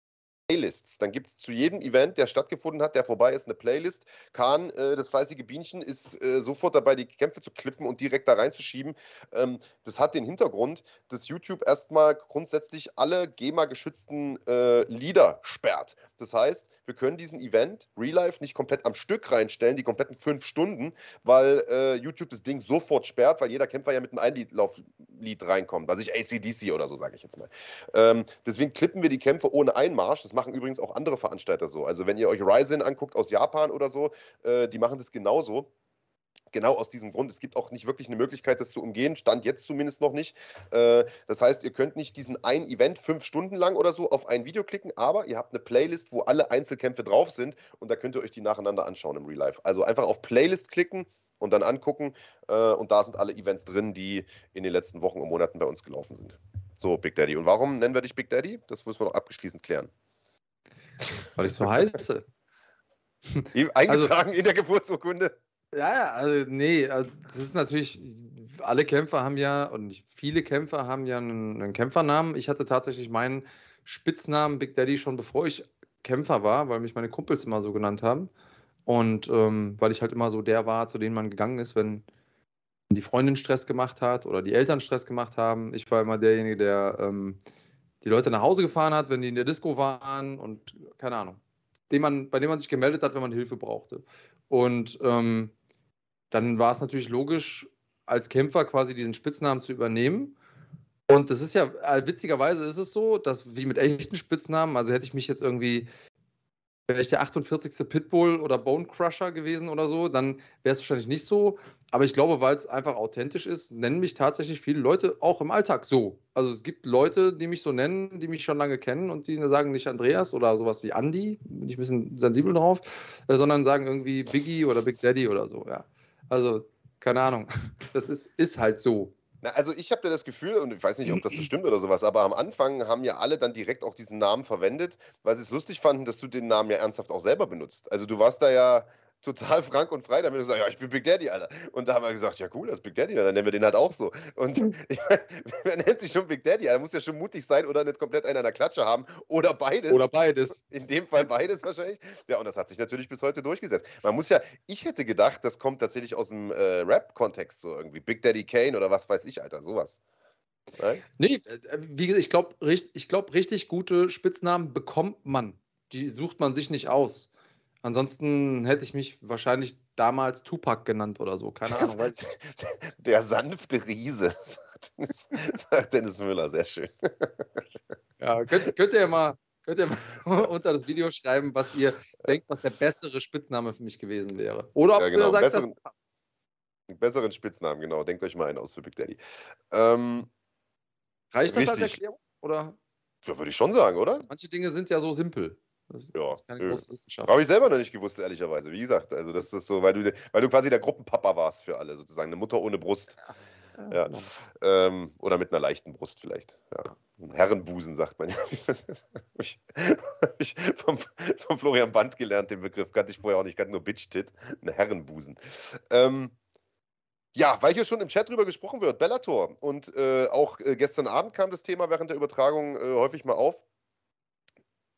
Playlists. Dann gibt es zu jedem Event, der stattgefunden hat, der vorbei ist, eine Playlist. Kahn, äh, das fleißige Bienchen, ist äh, sofort dabei, die Kämpfe zu klippen und direkt da reinzuschieben. Ähm, das hat den Hintergrund, dass YouTube erstmal grundsätzlich alle GEMA-geschützten äh, Lieder sperrt. Das heißt, wir können diesen Event, Real Life, nicht komplett am Stück reinstellen, die kompletten fünf Stunden, weil äh, YouTube das Ding sofort sperrt, weil jeder Kämpfer ja mit einem Einlauflied reinkommt. Was ich ACDC oder so, sage ich jetzt mal. Ähm, deswegen klippen wir die Kämpfe ohne Einmarsch. Das machen übrigens auch andere Veranstalter so. Also wenn ihr euch Ryzen anguckt aus Japan oder so, äh, die machen das genauso genau aus diesem Grund. Es gibt auch nicht wirklich eine Möglichkeit, das zu umgehen. Stand jetzt zumindest noch nicht. Äh, das heißt, ihr könnt nicht diesen ein Event fünf Stunden lang oder so auf ein Video klicken, aber ihr habt eine Playlist, wo alle Einzelkämpfe drauf sind und da könnt ihr euch die nacheinander anschauen im Real Life. Also einfach auf Playlist klicken und dann angucken äh, und da sind alle Events drin, die in den letzten Wochen und Monaten bei uns gelaufen sind. So, Big Daddy. Und warum nennen wir dich Big Daddy? Das müssen wir noch abschließend klären. Weil ich so heiße. Eingetragen also, in der Geburtsurkunde. Ja, also nee, also das ist natürlich, alle Kämpfer haben ja, und viele Kämpfer haben ja einen, einen Kämpfernamen. Ich hatte tatsächlich meinen Spitznamen Big Daddy schon bevor ich Kämpfer war, weil mich meine Kumpels immer so genannt haben. Und ähm, weil ich halt immer so der war, zu dem man gegangen ist, wenn die Freundin Stress gemacht hat oder die Eltern Stress gemacht haben. Ich war immer derjenige, der ähm, die Leute nach Hause gefahren hat, wenn die in der Disco waren und keine Ahnung, dem man, bei dem man sich gemeldet hat, wenn man Hilfe brauchte. Und ähm, dann war es natürlich logisch, als Kämpfer quasi diesen Spitznamen zu übernehmen. Und das ist ja, äh, witzigerweise ist es so, dass wie mit echten Spitznamen, also hätte ich mich jetzt irgendwie, wäre ich der 48. Pitbull oder Bone Crusher gewesen oder so, dann wäre es wahrscheinlich nicht so. Aber ich glaube, weil es einfach authentisch ist, nennen mich tatsächlich viele Leute auch im Alltag so. Also es gibt Leute, die mich so nennen, die mich schon lange kennen und die sagen nicht Andreas oder sowas wie Andy, bin ich ein bisschen sensibel drauf, äh, sondern sagen irgendwie Biggie oder Big Daddy oder so, ja. Also, keine Ahnung. Das ist, ist halt so. Na, also ich habe da das Gefühl, und ich weiß nicht, ob das so stimmt oder sowas, aber am Anfang haben ja alle dann direkt auch diesen Namen verwendet, weil sie es lustig fanden, dass du den Namen ja ernsthaft auch selber benutzt. Also du warst da ja total frank und frei damit. gesagt, ja, ich bin Big Daddy, Alter. Und da haben wir gesagt, ja cool, das ist Big Daddy, dann nennen wir den halt auch so. Und ich meine, wer nennt sich schon Big Daddy? Er muss ja schon mutig sein oder nicht komplett einen an der Klatsche haben oder beides. Oder beides. In dem Fall beides wahrscheinlich. Ja, und das hat sich natürlich bis heute durchgesetzt. Man muss ja, ich hätte gedacht, das kommt tatsächlich aus dem äh, Rap-Kontext so irgendwie. Big Daddy Kane oder was weiß ich, Alter, sowas. Nein? Nee, äh, wie gesagt, ich glaube, ich glaub, richtig gute Spitznamen bekommt man. Die sucht man sich nicht aus. Ansonsten hätte ich mich wahrscheinlich damals Tupac genannt oder so. Keine Ahnung. Der, der sanfte Riese, sagt Dennis Müller. Sehr schön. Ja, könnt, könnt ihr mal könnt ihr mal unter das Video schreiben, was ihr denkt, was der bessere Spitzname für mich gewesen wäre. Oder ob ja, genau. ihr sagt, besseren, das passt. Besseren Spitznamen, genau. Denkt euch mal einen aus für Big Daddy. Ähm, Reicht das wichtig. als Erklärung? Oder? Ja, würde ich schon sagen, oder? Manche Dinge sind ja so simpel. Das ja, keine große Wissenschaft. Habe ich selber noch nicht gewusst, ehrlicherweise. Wie gesagt, also das ist so, weil du, weil du quasi der Gruppenpapa warst für alle, sozusagen. Eine Mutter ohne Brust. Ja. ja. Genau. Ähm, oder mit einer leichten Brust vielleicht. Ja. Ein Herrenbusen, sagt man ja. ich, ich vom, vom, Florian Band gelernt, den Begriff. Kannte ich vorher auch nicht. Ich kannte nur Bitch-Tit. Ein Herrenbusen. Ähm, ja, weil hier schon im Chat drüber gesprochen wird, Bellator. Und äh, auch äh, gestern Abend kam das Thema während der Übertragung äh, häufig mal auf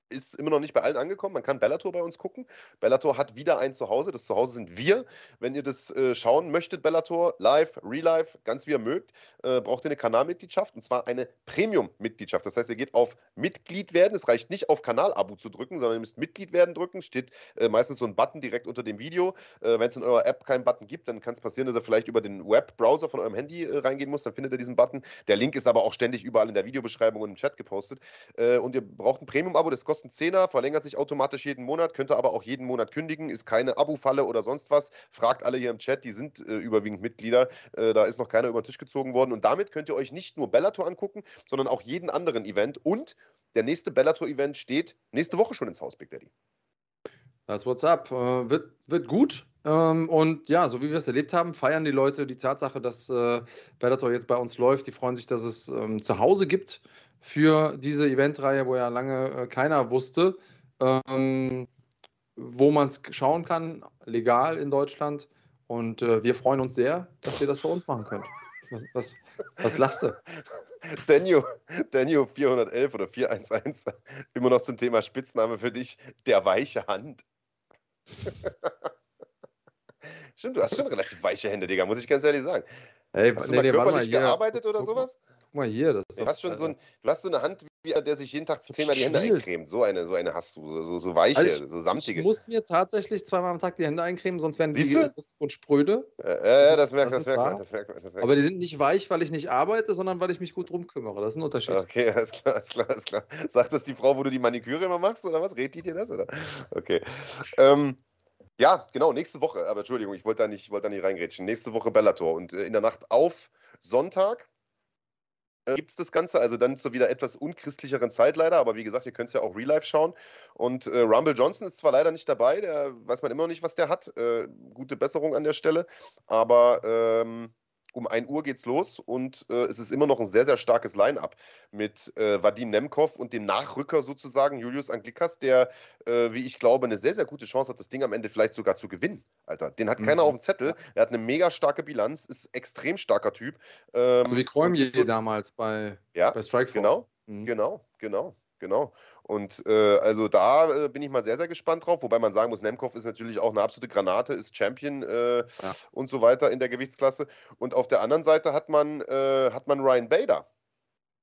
ist immer noch nicht bei allen angekommen. Man kann Bellator bei uns gucken. Bellator hat wieder ein Zuhause. Das Zuhause sind wir. Wenn ihr das äh, schauen möchtet, Bellator, live, real life, ganz wie ihr mögt, äh, braucht ihr eine Kanalmitgliedschaft und zwar eine Premium-Mitgliedschaft. Das heißt, ihr geht auf Mitglied werden. Es reicht nicht auf Kanal-Abo zu drücken, sondern ihr müsst Mitglied werden drücken. Steht äh, meistens so ein Button direkt unter dem Video. Äh, Wenn es in eurer App keinen Button gibt, dann kann es passieren, dass ihr vielleicht über den Webbrowser von eurem Handy äh, reingehen muss. Dann findet ihr diesen Button. Der Link ist aber auch ständig überall in der Videobeschreibung und im Chat gepostet. Äh, und ihr braucht ein Premium-Abo, das kostet kostet 10er, verlängert sich automatisch jeden Monat, könnt ihr aber auch jeden Monat kündigen, ist keine Abo-Falle oder sonst was. Fragt alle hier im Chat, die sind äh, überwiegend Mitglieder. Äh, da ist noch keiner über den Tisch gezogen worden. Und damit könnt ihr euch nicht nur Bellator angucken, sondern auch jeden anderen Event. Und der nächste Bellator-Event steht nächste Woche schon ins Haus, Big Daddy. Das What's up. Äh, wird, wird gut. Ähm, und ja, so wie wir es erlebt haben, feiern die Leute die Tatsache, dass äh, Bellator jetzt bei uns läuft. Die freuen sich, dass es ähm, zu Hause gibt für diese Eventreihe, wo ja lange äh, keiner wusste, ähm, wo man es schauen kann, legal in Deutschland. Und äh, wir freuen uns sehr, dass ihr das für uns machen könnt. Was, was, was lachst du? Daniel, Daniel 411 oder 411, immer noch zum Thema Spitzname für dich, der weiche Hand. Stimmt, du hast schon relativ weiche Hände, Digga, muss ich ganz ehrlich sagen. Hey, hast nee, du mal nee, körperlich mal, gearbeitet oder sowas? Guck mal hier. Das du, hast schon so ein, du hast so eine Hand, wie der sich jeden Tag zehnmal die Hände eincremt. So eine, so eine hast du, so, so weiche, also so samtige. Ich muss mir tatsächlich zweimal am Tag die Hände eincremen, sonst werden die und spröde. Ja, ja, das, merkt das, merkt man, das merkt man. Aber die sind nicht weich, weil ich nicht arbeite, sondern weil ich mich gut drum kümmere. Das ist ein Unterschied. Okay, alles klar, alles klar, alles klar. Sagt das die Frau, wo du die Maniküre immer machst, oder was? Redet die dir das, oder? Okay. Ähm, ja, genau, nächste Woche. Aber Entschuldigung, ich wollte da nicht, wollte da nicht reingrätschen. Nächste Woche Bellator. Und äh, in der Nacht auf Sonntag äh, gibt es das Ganze, also dann zu wieder etwas unchristlicheren Zeit leider, aber wie gesagt, ihr könnt es ja auch real life schauen. Und äh, Rumble Johnson ist zwar leider nicht dabei, der weiß man immer noch nicht, was der hat. Äh, gute Besserung an der Stelle, aber ähm, um 1 Uhr geht's los und äh, es ist immer noch ein sehr, sehr starkes Line-up mit äh, Vadim Nemkov und dem Nachrücker sozusagen, Julius Anglikas, der, äh, wie ich glaube, eine sehr, sehr gute Chance hat, das Ding am Ende vielleicht sogar zu gewinnen. Alter, den hat mhm. keiner auf dem Zettel. Er hat eine mega starke Bilanz, ist extrem starker Typ. Ähm, also wie Kräumje so, damals bei, ja, bei Strikeforce. Genau, mhm. genau, genau, genau. Und äh, also da äh, bin ich mal sehr, sehr gespannt drauf. Wobei man sagen muss, Nemkov ist natürlich auch eine absolute Granate, ist Champion äh, ja. und so weiter in der Gewichtsklasse. Und auf der anderen Seite hat man, äh, hat man Ryan Bader.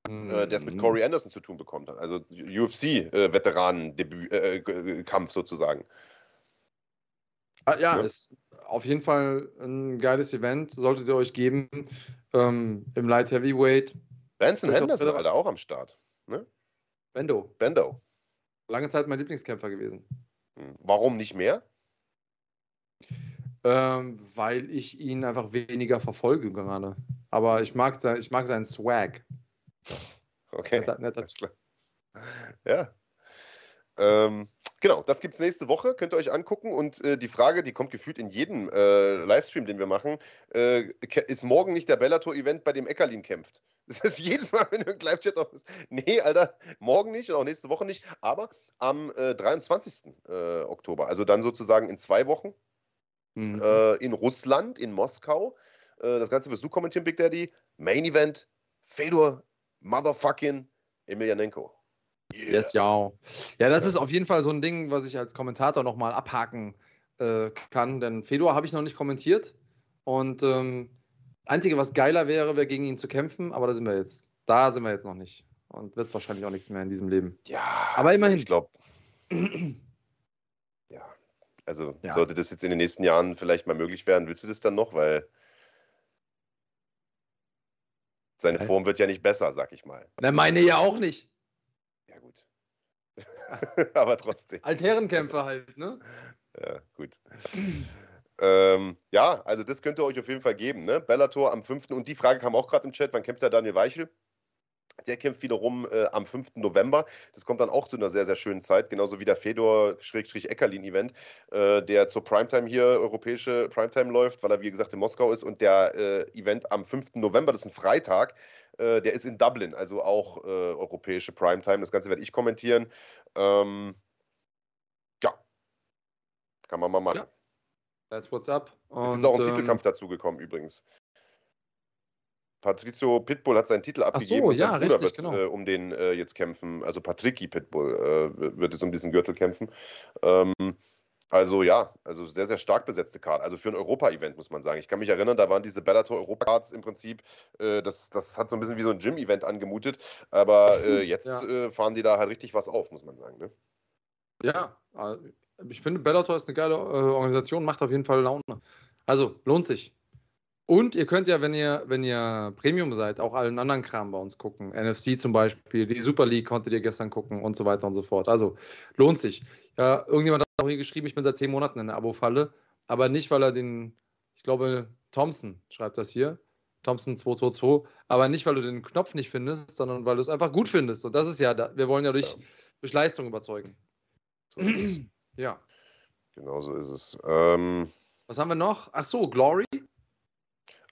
Mhm. der es mit Corey Anderson zu tun bekommt. Also UFC-Veteranen-Kampf äh, sozusagen. Ah, ja, ja, ist auf jeden Fall ein geiles Event. Solltet ihr euch geben. Ähm, Im Light Heavyweight. Benson Henderson, Alter, auch am Start. Ne? Bendo. Bendo. Lange Zeit mein Lieblingskämpfer gewesen. Hm. Warum nicht mehr? Ähm, weil ich ihn einfach weniger verfolge gerade. Aber ich mag, ich mag seinen Swag. Okay. Netter, netter. Ja. Ähm, genau, das gibt es nächste Woche, könnt ihr euch angucken. Und äh, die Frage, die kommt gefühlt in jedem äh, Livestream, den wir machen, äh, ist morgen nicht der Bellator-Event, bei dem Eckerlin kämpft? Das ist jedes Mal, wenn du im Live-Chat auf bist. Nee, Alter, morgen nicht und auch nächste Woche nicht, aber am äh, 23. Äh, Oktober, also dann sozusagen in zwei Wochen, mhm. äh, in Russland, in Moskau. Äh, das Ganze wirst du kommentieren, Big Daddy. Main Event, Fedor Motherfucking Emelianenko. Yeah. Yes, ja. Ja, das ist auf jeden Fall so ein Ding, was ich als Kommentator nochmal abhaken äh, kann, denn Fedor habe ich noch nicht kommentiert. Und ähm, Einzige, was geiler wäre, wäre gegen ihn zu kämpfen, aber da sind wir jetzt. Da sind wir jetzt noch nicht. Und wird wahrscheinlich auch nichts mehr in diesem Leben. Ja, aber also immerhin. Ich glaube. ja, also ja. sollte das jetzt in den nächsten Jahren vielleicht mal möglich werden, willst du das dann noch? Weil seine Form wird ja nicht besser, sag ich mal. Na, meine ja auch nicht. Aber trotzdem. Altherrenkämpfer halt, ne? Ja, gut. Ähm, ja, also das könnt ihr euch auf jeden Fall geben. Ne? Bellator am 5. Und die Frage kam auch gerade im Chat, wann kämpft der Daniel Weichel? Der kämpft wiederum äh, am 5. November. Das kommt dann auch zu einer sehr, sehr schönen Zeit, genauso wie der Fedor-Eckerlin-Event, äh, der zur Primetime hier, europäische Primetime läuft, weil er, wie gesagt, in Moskau ist. Und der äh, Event am 5. November, das ist ein Freitag, äh, der ist in Dublin, also auch äh, europäische Primetime. Das Ganze werde ich kommentieren. Ähm, ja, kann man mal machen. Ja. That's what's up. Und, ist jetzt auch ein ähm, Titelkampf dazugekommen übrigens. Patrizio Pitbull hat seinen Titel abgegeben so, und sein ja, Bruder richtig, wird genau. äh, um den äh, jetzt kämpfen. Also Patricky Pitbull äh, wird jetzt um diesen Gürtel kämpfen. Ähm, also ja, also sehr, sehr stark besetzte Card. Also für ein Europa-Event muss man sagen. Ich kann mich erinnern, da waren diese Bellator Europa-Cards im Prinzip, äh, das, das hat so ein bisschen wie so ein Gym-Event angemutet. Aber äh, jetzt ja. Äh, fahren die da halt richtig was auf, muss man sagen. Ne? Ja, ich finde, Bellator ist eine geile äh, Organisation, macht auf jeden Fall Laune. Also, lohnt sich. Und ihr könnt ja, wenn ihr, wenn ihr Premium seid, auch allen anderen Kram bei uns gucken. NFC zum Beispiel, die Super League konntet ihr gestern gucken und so weiter und so fort. Also lohnt sich. Ja, irgendjemand hat auch hier geschrieben, ich bin seit zehn Monaten in der Abo-Falle, aber nicht, weil er den, ich glaube, Thompson schreibt das hier, Thompson 222, aber nicht, weil du den Knopf nicht findest, sondern weil du es einfach gut findest. Und das ist ja, wir wollen ja durch, ja. durch Leistung überzeugen. So ja. Genau so ist es. Ähm, Was haben wir noch? Ach so, Glory.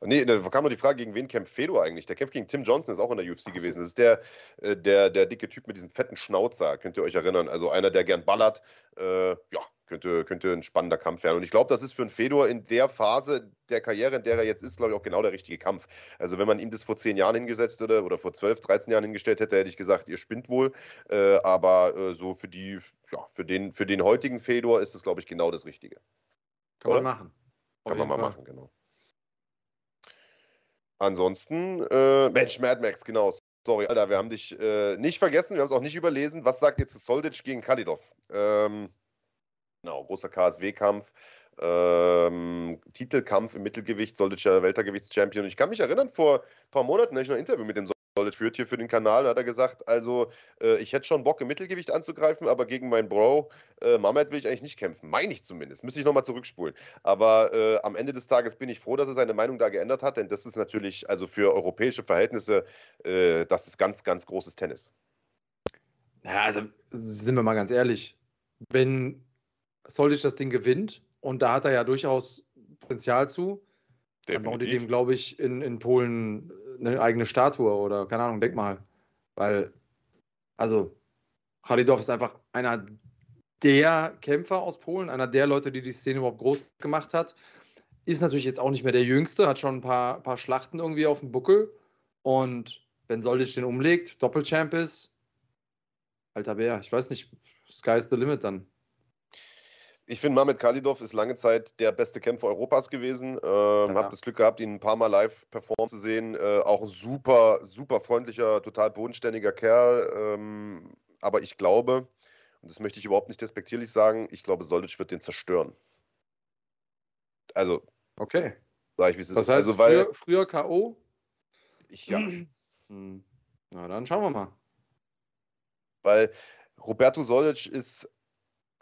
Nee, da kam noch die Frage, gegen wen kämpft Fedor eigentlich? Der kämpft gegen Tim Johnson, ist auch in der UFC gewesen. Das ist der, äh, der, der dicke Typ mit diesem fetten Schnauzer, könnt ihr euch erinnern. Also einer, der gern ballert. Äh, ja, könnte, könnte ein spannender Kampf werden. Und ich glaube, das ist für einen Fedor in der Phase der Karriere, in der er jetzt ist, glaube ich, auch genau der richtige Kampf. Also wenn man ihm das vor zehn Jahren hingesetzt hätte oder vor zwölf, dreizehn Jahren hingestellt hätte, hätte ich gesagt, ihr spinnt wohl. Äh, aber äh, so für die, ja, für den, für den heutigen Fedor ist es, glaube ich, genau das Richtige. Kann Oder? man machen. Kann man mal Fall. machen, genau. Ansonsten, äh, Mensch, Mad Max, genau. Sorry, Alter, wir haben dich äh, nicht vergessen, wir haben es auch nicht überlesen. Was sagt ihr zu Soldic gegen Kalidov? Ähm, genau, großer KSW-Kampf. Ähm, Titelkampf im Mittelgewicht, Soldic ja Weltergewichtschampion. Ich kann mich erinnern, vor ein paar Monaten hatte ich noch ein Interview mit dem Soldic führt hier für den Kanal, hat er gesagt, also äh, ich hätte schon Bock im Mittelgewicht anzugreifen, aber gegen meinen Bro äh, Mamet will ich eigentlich nicht kämpfen. Meine ich zumindest. Müsste ich nochmal zurückspulen. Aber äh, am Ende des Tages bin ich froh, dass er seine Meinung da geändert hat, denn das ist natürlich, also für europäische Verhältnisse, äh, das ist ganz, ganz großes Tennis. Ja, also sind wir mal ganz ehrlich, wenn Soldic das Ding gewinnt, und da hat er ja durchaus Potenzial zu, Definitiv. dann bauen die dem, glaube ich, in, in Polen eine eigene Statue oder keine Ahnung, denk mal. Weil, also, Khalidov ist einfach einer der Kämpfer aus Polen, einer der Leute, die die Szene überhaupt groß gemacht hat. Ist natürlich jetzt auch nicht mehr der Jüngste, hat schon ein paar, paar Schlachten irgendwie auf dem Buckel. Und wenn Soldic den umlegt, Doppelchamp ist, alter Bär, ich weiß nicht, Sky's the limit dann. Ich finde, Mamed Khalidov ist lange Zeit der beste Kämpfer Europas gewesen. Ähm, ja. Habe das Glück gehabt, ihn ein paar Mal live performen zu sehen. Äh, auch ein super, super freundlicher, total bodenständiger Kerl. Ähm, aber ich glaube, und das möchte ich überhaupt nicht despektierlich sagen, ich glaube, Solic wird den zerstören. Also. Okay. Sag ich, wie es ist. Das heißt, also, weil, früher, früher K.O.? Ich, ja. Hm. Na, dann schauen wir mal. Weil Roberto Solic ist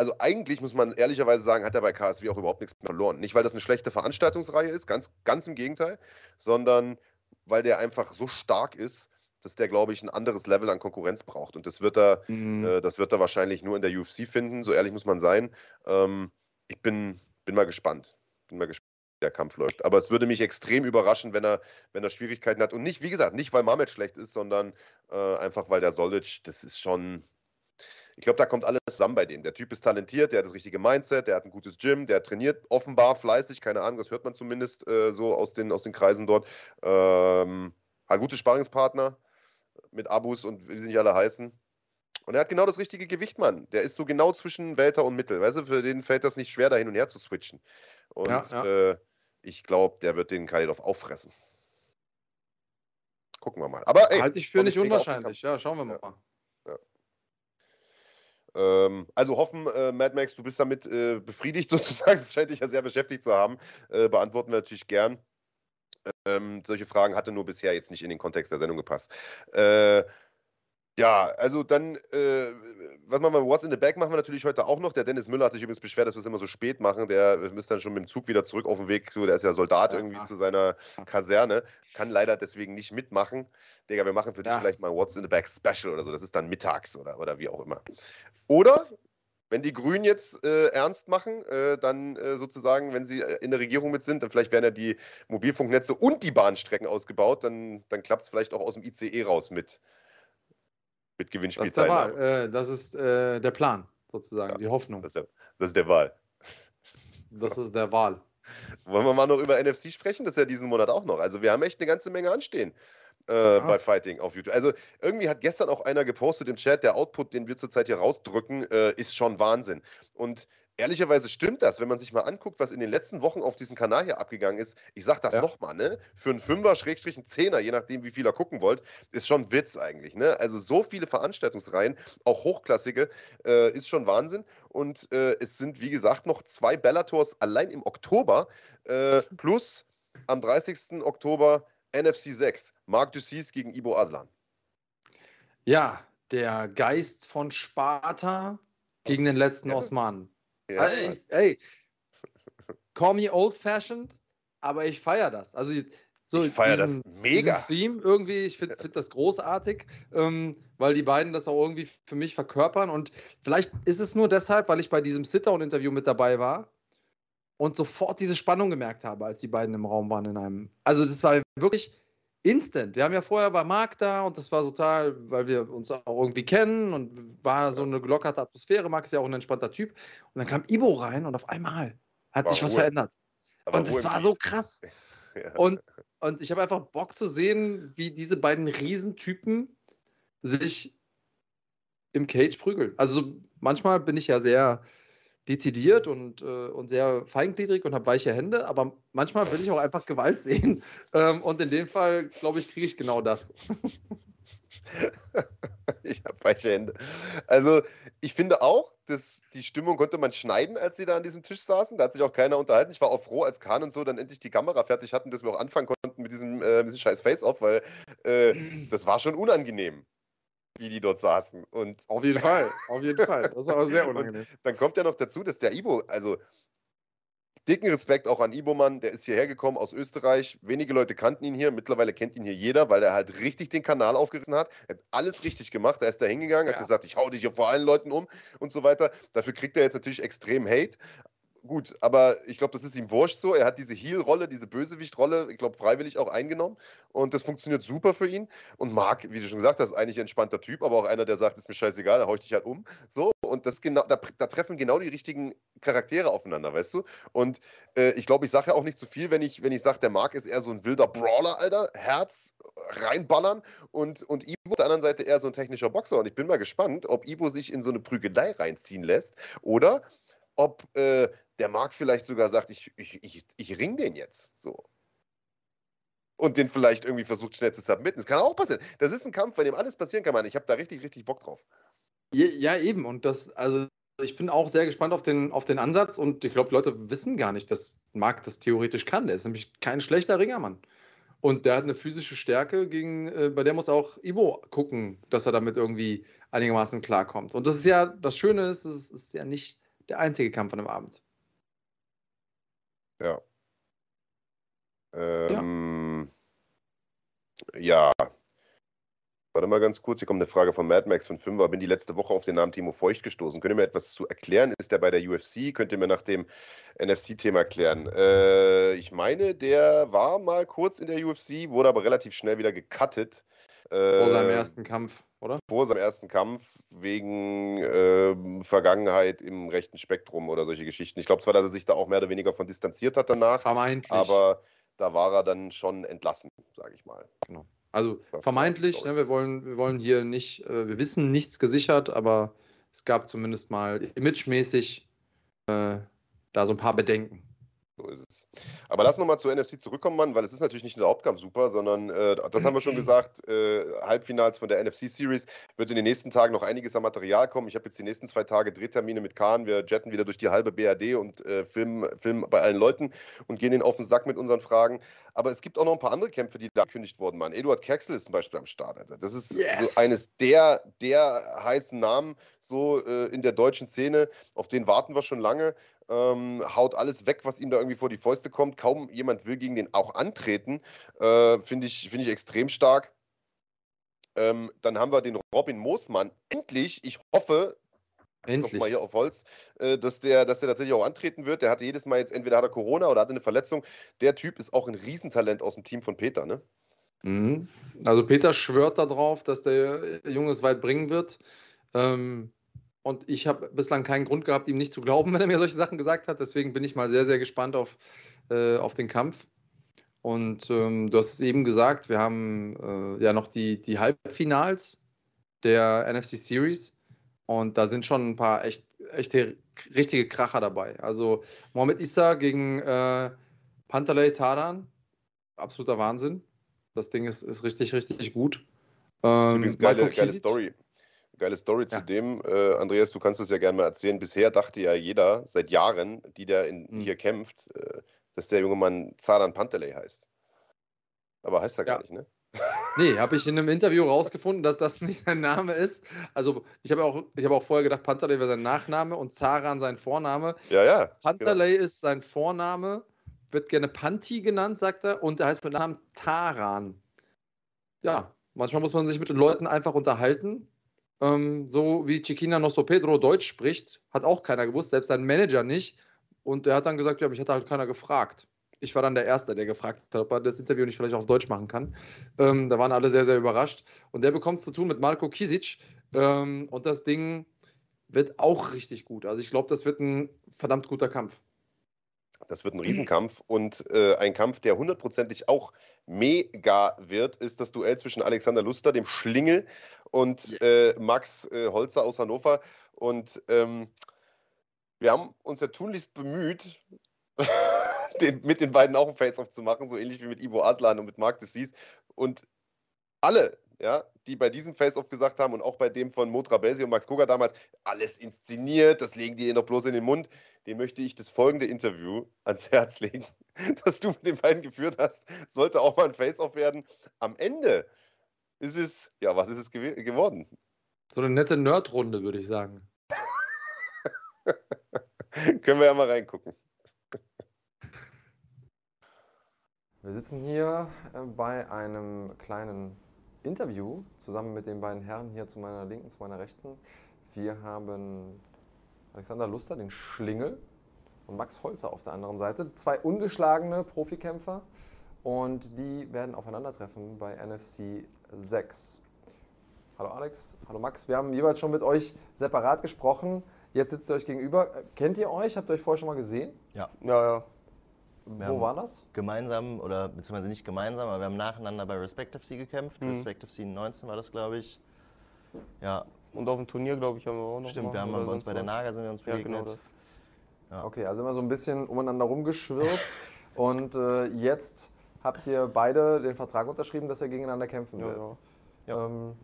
also eigentlich muss man ehrlicherweise sagen, hat er bei KSW auch überhaupt nichts verloren. Nicht, weil das eine schlechte Veranstaltungsreihe ist, ganz, ganz im Gegenteil, sondern weil der einfach so stark ist, dass der, glaube ich, ein anderes Level an Konkurrenz braucht. Und das wird er, mhm. äh, das wird er wahrscheinlich nur in der UFC finden, so ehrlich muss man sein. Ähm, ich bin, bin mal gespannt. Bin mal gespannt, wie der Kampf läuft. Aber es würde mich extrem überraschen, wenn er, wenn er Schwierigkeiten hat. Und nicht, wie gesagt, nicht, weil Mamet schlecht ist, sondern äh, einfach, weil der Solic, das ist schon, ich glaube, da kommt alles zusammen bei dem. Der Typ ist talentiert, der hat das richtige Mindset, der hat ein gutes Gym, der trainiert offenbar fleißig, keine Ahnung, das hört man zumindest äh, so aus den, aus den Kreisen dort. Ähm, hat gute Sparingspartner mit Abus und wie sie nicht alle heißen. Und er hat genau das richtige Gewicht, Mann. Der ist so genau zwischen Welter und Mittel. Weißt du, für den fällt das nicht schwer, da hin und her zu switchen. Und ja, ja. Äh, ich glaube, der wird den Kalidov auffressen. Gucken wir mal. Aber ey, halte ich für nicht unwahrscheinlich. Ja, schauen wir mal. Ja. Ähm, also hoffen, äh, Mad Max, du bist damit äh, befriedigt sozusagen. Das scheint dich ja sehr beschäftigt zu haben. Äh, beantworten wir natürlich gern. Ähm, solche Fragen hatte nur bisher jetzt nicht in den Kontext der Sendung gepasst. Äh, ja, also dann, äh, was machen wir, What's in the Bag machen wir natürlich heute auch noch. Der Dennis Müller hat sich übrigens beschwert, dass wir es immer so spät machen. Der müsste dann schon mit dem Zug wieder zurück auf den Weg. So, der ist ja Soldat irgendwie ja. zu seiner Kaserne. Kann leider deswegen nicht mitmachen. Digga, wir machen für ja. dich vielleicht mal What's in the Bag Special oder so. Das ist dann mittags oder, oder wie auch immer. Oder wenn die Grünen jetzt äh, ernst machen, äh, dann äh, sozusagen, wenn sie äh, in der Regierung mit sind, dann vielleicht werden ja die Mobilfunknetze und die Bahnstrecken ausgebaut, dann, dann klappt es vielleicht auch aus dem ICE raus mit, mit Gewinnspielteilnahme. Das ist der Wahl. Äh, das ist äh, der Plan, sozusagen, ja, die Hoffnung. Das ist der, das ist der Wahl. Das ist der Wahl. Wollen wir mal noch über NFC sprechen? Das ist ja diesen Monat auch noch. Also wir haben echt eine ganze Menge anstehen äh, bei Fighting auf YouTube. Also irgendwie hat gestern auch einer gepostet im Chat, der Output, den wir zurzeit hier rausdrücken, äh, ist schon Wahnsinn. Und ehrlicherweise stimmt das, wenn man sich mal anguckt, was in den letzten Wochen auf diesem Kanal hier abgegangen ist. Ich sag das ja. nochmal, ne? Für einen Fünfer, Schrägstrich, einen Zehner, je nachdem, wie viel ihr gucken wollt, ist schon Witz eigentlich, ne? Also so viele Veranstaltungsreihen, auch hochklassige, äh, ist schon Wahnsinn. Und äh, es sind, wie gesagt, noch zwei Bellators allein im Oktober, äh, plus am 30. Oktober NFC 6, Marc Dussis gegen Ibo Aslan. Ja, der Geist von Sparta gegen den letzten ja. Osmanen. Ja. Ey, ey, call me old-fashioned, aber ich feiere das. Also so ich feiere das mega. Theme irgendwie, ich finde find das großartig, ähm, weil die beiden das auch irgendwie für mich verkörpern. Und vielleicht ist es nur deshalb, weil ich bei diesem Sit-Down-Interview mit dabei war und sofort diese Spannung gemerkt habe, als die beiden im Raum waren in einem. Also das war wirklich instant. Wir haben ja vorher bei Marc da und das war total, weil wir uns auch irgendwie kennen und war so eine gelockerte Atmosphäre. Marc ist ja auch ein entspannter Typ. Und dann kam Ibo rein und auf einmal hat war sich was verändert. Aber und es war so krass. ja. Und, und ich habe einfach Bock zu sehen, wie diese beiden Riesentypen sich im Cage prügeln. Also manchmal bin ich ja sehr dezidiert und, äh, und sehr feingliedrig und habe weiche Hände, aber manchmal will ich auch einfach Gewalt sehen. Ähm, und in dem Fall, glaube ich, kriege ich genau das. ich habe weiche Hände. Also, ich finde auch, dass die Stimmung konnte man schneiden, als sie da an diesem Tisch saßen. Da hat sich auch keiner unterhalten. Ich war auch froh, als Kahn und so dann endlich die Kamera fertig hatten, dass wir auch anfangen konnten mit diesem, äh, diesem scheiß Face-Off, weil äh, das war schon unangenehm wie die dort saßen. Und auf jeden Fall, auf jeden Fall. Das ist aber sehr unangenehm. dann kommt ja noch dazu, dass der Ibo, also dicken Respekt auch an Ibo-Mann, der ist hierher gekommen aus Österreich. Wenige Leute kannten ihn hier, mittlerweile kennt ihn hier jeder, weil er halt richtig den Kanal aufgerissen hat. Er hat alles richtig gemacht. Er ist da hingegangen, ja. hat gesagt, ich hau dich hier vor allen Leuten um und so weiter. Dafür kriegt er jetzt natürlich extrem Hate gut, aber ich glaube, das ist ihm wurscht so. Er hat diese Heel-Rolle, diese Bösewicht-Rolle, ich glaube, freiwillig auch eingenommen. Und das funktioniert super für ihn. Und Marc, wie du schon gesagt hast, ist eigentlich ein entspannter Typ, aber auch einer, der sagt, ist mir scheißegal, da hau ich dich halt um. So, und das genau, da, da treffen genau die richtigen Charaktere aufeinander, weißt du? Und äh, ich glaube, ich sage ja auch nicht zu viel, wenn ich, wenn ich sage, der Marc ist eher so ein wilder Brawler, Alter. Herz reinballern und, und Ibo auf der anderen Seite eher so ein technischer Boxer. Und ich bin mal gespannt, ob Ibo sich in so eine Prügelei reinziehen lässt oder ob äh, der Marc vielleicht sogar sagt, ich, ich, ich, ich ring den jetzt. So. Und den vielleicht irgendwie versucht schnell zu submitten. Das kann auch passieren. Das ist ein Kampf, bei dem alles passieren kann, man. Ich habe da richtig, richtig Bock drauf. Ja, eben. Und das, also ich bin auch sehr gespannt auf den, auf den Ansatz und ich glaube, Leute wissen gar nicht, dass Marc das theoretisch kann. Der ist nämlich kein schlechter Ringermann. Und der hat eine physische Stärke, gegen, äh, bei der muss auch Ivo gucken, dass er damit irgendwie einigermaßen klarkommt. Und das ist ja, das Schöne ist, es ist ja nicht der einzige Kampf an dem Abend. Ja. Ähm, ja. ja. Warte mal ganz kurz, hier kommt eine Frage von Mad Max von Fünfer. Bin die letzte Woche auf den Namen Timo Feucht gestoßen. Könnt ihr mir etwas zu erklären? Ist der bei der UFC? Könnt ihr mir nach dem NFC-Thema erklären? Äh, ich meine, der war mal kurz in der UFC, wurde aber relativ schnell wieder gecuttet. Vor seinem äh, ersten Kampf. Oder? Vor seinem ersten Kampf wegen äh, Vergangenheit im rechten Spektrum oder solche Geschichten. Ich glaube zwar, dass er sich da auch mehr oder weniger von distanziert hat danach. Vermeintlich. Aber da war er dann schon entlassen, sage ich mal. Genau. Also vermeintlich, ne, wir, wollen, wir wollen hier nicht, äh, wir wissen nichts gesichert, aber es gab zumindest mal imagemäßig äh, da so ein paar Bedenken. So ist es. Aber lass nochmal zur NFC zurückkommen, Mann, weil es ist natürlich nicht nur der Hauptkampf super, sondern äh, das haben wir schon gesagt, äh, Halbfinals von der NFC Series wird in den nächsten Tagen noch einiges an Material kommen. Ich habe jetzt die nächsten zwei Tage Drehtermine mit Kahn. Wir jetten wieder durch die halbe BRD und äh, filmen, filmen bei allen Leuten und gehen ihnen auf den Sack mit unseren Fragen. Aber es gibt auch noch ein paar andere Kämpfe, die da gekündigt wurden, Mann. Eduard Kerxel ist zum Beispiel am Start. Alter. Das ist yes. so eines der, der heißen Namen so äh, in der deutschen Szene. Auf den warten wir schon lange ähm, haut alles weg, was ihm da irgendwie vor die Fäuste kommt. Kaum jemand will gegen den auch antreten. Äh, Finde ich, find ich extrem stark. Ähm, dann haben wir den Robin Moosmann. Endlich, ich hoffe, Endlich. Nochmal hier auf Holz, äh, dass, der, dass der tatsächlich auch antreten wird. Der hatte jedes Mal jetzt, entweder hat er Corona oder hatte eine Verletzung. Der Typ ist auch ein Riesentalent aus dem Team von Peter, ne? Mhm. Also Peter schwört darauf, dass der Junge es weit bringen wird. Ähm, und ich habe bislang keinen Grund gehabt, ihm nicht zu glauben, wenn er mir solche Sachen gesagt hat. Deswegen bin ich mal sehr, sehr gespannt auf, äh, auf den Kampf. Und ähm, du hast es eben gesagt, wir haben äh, ja noch die, die Halbfinals der NFC Series. Und da sind schon ein paar echt, echte, richtige Kracher dabei. Also Mohamed Issa gegen äh, Pantalei Taran. Absoluter Wahnsinn. Das Ding ist, ist richtig, richtig gut. Ähm, geile, geile Story. Geile Story zu dem. Äh, Andreas, du kannst es ja gerne mal erzählen. Bisher dachte ja jeder seit Jahren, die der in, mhm. hier kämpft, äh, dass der junge Mann Zaran Panteley heißt. Aber heißt er gar nicht, ne? Nee, habe ich in einem Interview rausgefunden, dass das nicht sein Name ist. Also ich habe auch, hab auch vorher gedacht, Panteley wäre sein Nachname und Zaran sein Vorname. Ja, ja. Panteley genau. ist sein Vorname, wird gerne Panti genannt, sagt er, und er heißt mit Namen Taran. Ja, manchmal muss man sich mit den Leuten einfach unterhalten ähm, so wie Chiquina Nosso Pedro Deutsch spricht, hat auch keiner gewusst, selbst sein Manager nicht. Und er hat dann gesagt, ja, mich hat halt keiner gefragt. Ich war dann der Erste, der gefragt hat, ob er das Interview nicht vielleicht auf Deutsch machen kann. Ähm, da waren alle sehr, sehr überrascht. Und der bekommt es zu tun mit Marco Kisic. Ähm, und das Ding wird auch richtig gut. Also ich glaube, das wird ein verdammt guter Kampf. Das wird ein Riesenkampf und äh, ein Kampf, der hundertprozentig auch mega wird, ist das Duell zwischen Alexander Luster, dem Schlingel, und äh, Max äh, Holzer aus Hannover. Und ähm, wir haben uns ja tunlichst bemüht, den, mit den beiden auch ein Face-Off zu machen, so ähnlich wie mit Ivo Aslan und mit Marc Dussis. Und alle, ja, die bei diesem Face-Off gesagt haben und auch bei dem von Motra Belsi und Max Koga damals, alles inszeniert, das legen die ihr doch bloß in den Mund, dem möchte ich das folgende Interview ans Herz legen, das du mit den beiden geführt hast. Sollte auch mal ein Face-Off werden. Am Ende ist es, ja, was ist es gew geworden? So eine nette Nerd-Runde, würde ich sagen. Können wir ja mal reingucken. Wir sitzen hier äh, bei einem kleinen Interview zusammen mit den beiden Herren hier zu meiner Linken, zu meiner Rechten. Wir haben Alexander Luster, den Schlingel, und Max Holzer auf der anderen Seite. Zwei ungeschlagene Profikämpfer und die werden aufeinandertreffen bei NFC 6. Hallo Alex, hallo Max. Wir haben jeweils schon mit euch separat gesprochen. Jetzt sitzt ihr euch gegenüber. Kennt ihr euch? Habt ihr euch vorher schon mal gesehen? Ja. Ja, ja. Wir Wo war das? Gemeinsam, oder beziehungsweise nicht gemeinsam, aber wir haben nacheinander bei Respective FC gekämpft. Mhm. Respective FC 19 war das, glaube ich. Ja. Und auf dem Turnier, glaube ich, haben wir auch noch Stimmt, wir haben bei uns bei der Naga sind wir uns begegnet. Ja, genau das. Ja. Okay, also immer so ein bisschen umeinander rumgeschwirrt. und äh, jetzt habt ihr beide den Vertrag unterschrieben, dass ihr gegeneinander kämpfen ja, werdet. Ja. Ähm,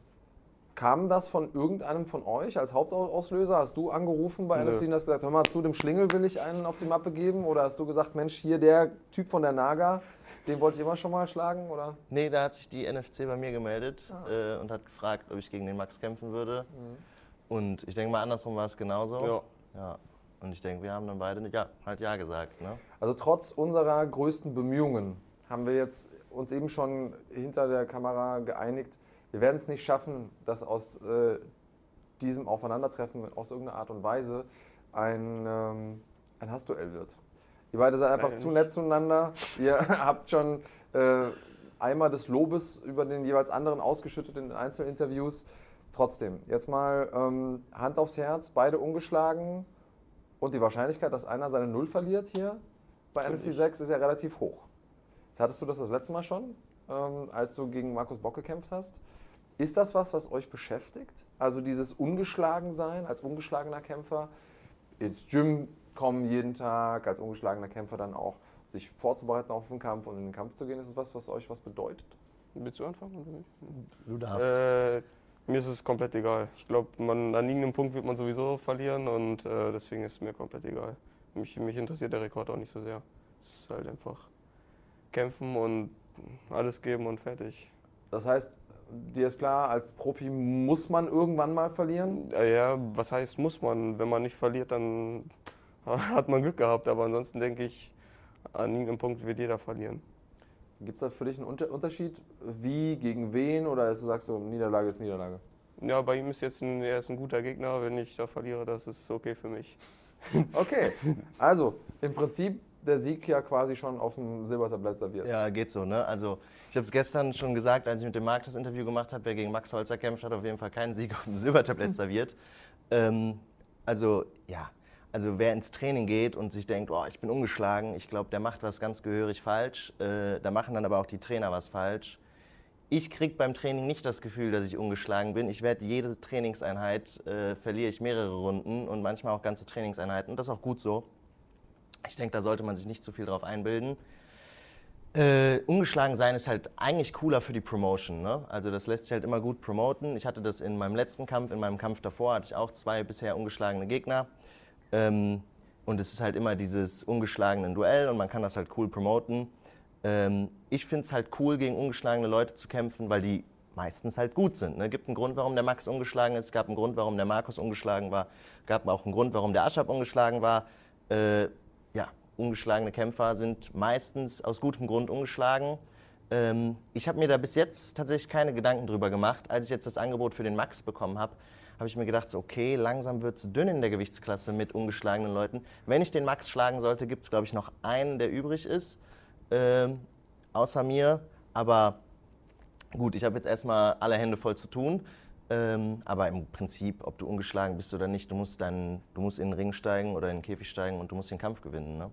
kam das von irgendeinem von euch als Hauptauslöser? Hast du angerufen bei NFC und hast gesagt, hör mal zu, dem Schlingel will ich einen auf die Mappe geben? Oder hast du gesagt, Mensch, hier der Typ von der Naga, den wollte ich immer schon mal schlagen? Oder? Nee, da hat sich die NFC bei mir gemeldet ah. äh, und hat gefragt, ob ich gegen den Max kämpfen würde. Mhm. Und ich denke mal, andersrum war es genauso. Ja. ja. Und ich denke, wir haben dann beide ja, halt Ja gesagt. Ne? Also trotz unserer größten Bemühungen haben wir jetzt uns eben schon hinter der Kamera geeinigt, wir werden es nicht schaffen, dass aus äh, diesem Aufeinandertreffen aus irgendeiner Art und Weise ein, ähm, ein Hassduell wird. Ihr beide seid einfach Nein, zu nett zueinander. Ihr habt schon äh, einmal des Lobes über den jeweils anderen ausgeschüttet in den Einzelinterviews. Trotzdem, jetzt mal ähm, Hand aufs Herz, beide ungeschlagen und die Wahrscheinlichkeit, dass einer seine Null verliert hier bei NFC 6 ist ja relativ hoch. Jetzt hattest du das das letzte Mal schon, ähm, als du gegen Markus Bock gekämpft hast. Ist das was, was euch beschäftigt? Also dieses Ungeschlagensein als ungeschlagener Kämpfer, ins Gym kommen jeden Tag, als ungeschlagener Kämpfer dann auch sich vorzubereiten auf den Kampf und in den Kampf zu gehen, ist es was, was euch was bedeutet? Willst du anfangen oder nicht? Du darfst. Äh, mir ist es komplett egal. Ich glaube, an irgendeinem Punkt wird man sowieso verlieren und äh, deswegen ist es mir komplett egal. Mich, mich interessiert der Rekord auch nicht so sehr. Es ist halt einfach kämpfen und alles geben und fertig. Das heißt, dir ist klar, als Profi muss man irgendwann mal verlieren? Ja, was heißt muss man? Wenn man nicht verliert, dann hat man Glück gehabt. Aber ansonsten denke ich, an irgendeinem Punkt wird jeder verlieren. Gibt es da für dich einen Unterschied, wie, gegen wen oder ist, sagst du, Niederlage ist Niederlage? Ja, bei ihm ist jetzt ein, er ist ein guter Gegner. Wenn ich da verliere, das ist okay für mich. Okay, also im Prinzip der Sieg ja quasi schon auf dem Silbertablett serviert. Ja, geht so. Ne? Also ich habe es gestern schon gesagt, als ich mit dem Marc das Interview gemacht habe, wer gegen Max Holzer kämpft, hat auf jeden Fall keinen Sieg auf dem Silbertablett serviert. Ähm, also ja, also wer ins Training geht und sich denkt, oh, ich bin ungeschlagen, ich glaube, der macht was ganz gehörig falsch. Äh, da machen dann aber auch die Trainer was falsch. Ich kriege beim Training nicht das Gefühl, dass ich ungeschlagen bin. Ich werde jede Trainingseinheit, äh, verliere ich mehrere Runden und manchmal auch ganze Trainingseinheiten. Und das ist auch gut so. Ich denke, da sollte man sich nicht zu viel drauf einbilden. Äh, ungeschlagen sein ist halt eigentlich cooler für die Promotion. Ne? Also das lässt sich halt immer gut promoten. Ich hatte das in meinem letzten Kampf, in meinem Kampf davor hatte ich auch zwei bisher ungeschlagene Gegner. Ähm, und es ist halt immer dieses ungeschlagene Duell und man kann das halt cool promoten. Ähm, ich finde es halt cool, gegen ungeschlagene Leute zu kämpfen, weil die meistens halt gut sind. Es ne? gibt einen Grund, warum der Max ungeschlagen ist, es gab einen Grund, warum der Markus ungeschlagen war, es gab auch einen Grund, warum der Aschab ungeschlagen war. Äh, ja, ungeschlagene Kämpfer sind meistens aus gutem Grund ungeschlagen. Ähm, ich habe mir da bis jetzt tatsächlich keine Gedanken drüber gemacht. Als ich jetzt das Angebot für den Max bekommen habe, habe ich mir gedacht, so, okay, langsam wird es dünn in der Gewichtsklasse mit ungeschlagenen Leuten. Wenn ich den Max schlagen sollte, gibt es, glaube ich, noch einen, der übrig ist, äh, außer mir. Aber gut, ich habe jetzt erstmal alle Hände voll zu tun. Ähm, aber im Prinzip, ob du ungeschlagen bist oder nicht, du musst, dann, du musst in den Ring steigen oder in den Käfig steigen und du musst den Kampf gewinnen. Ne?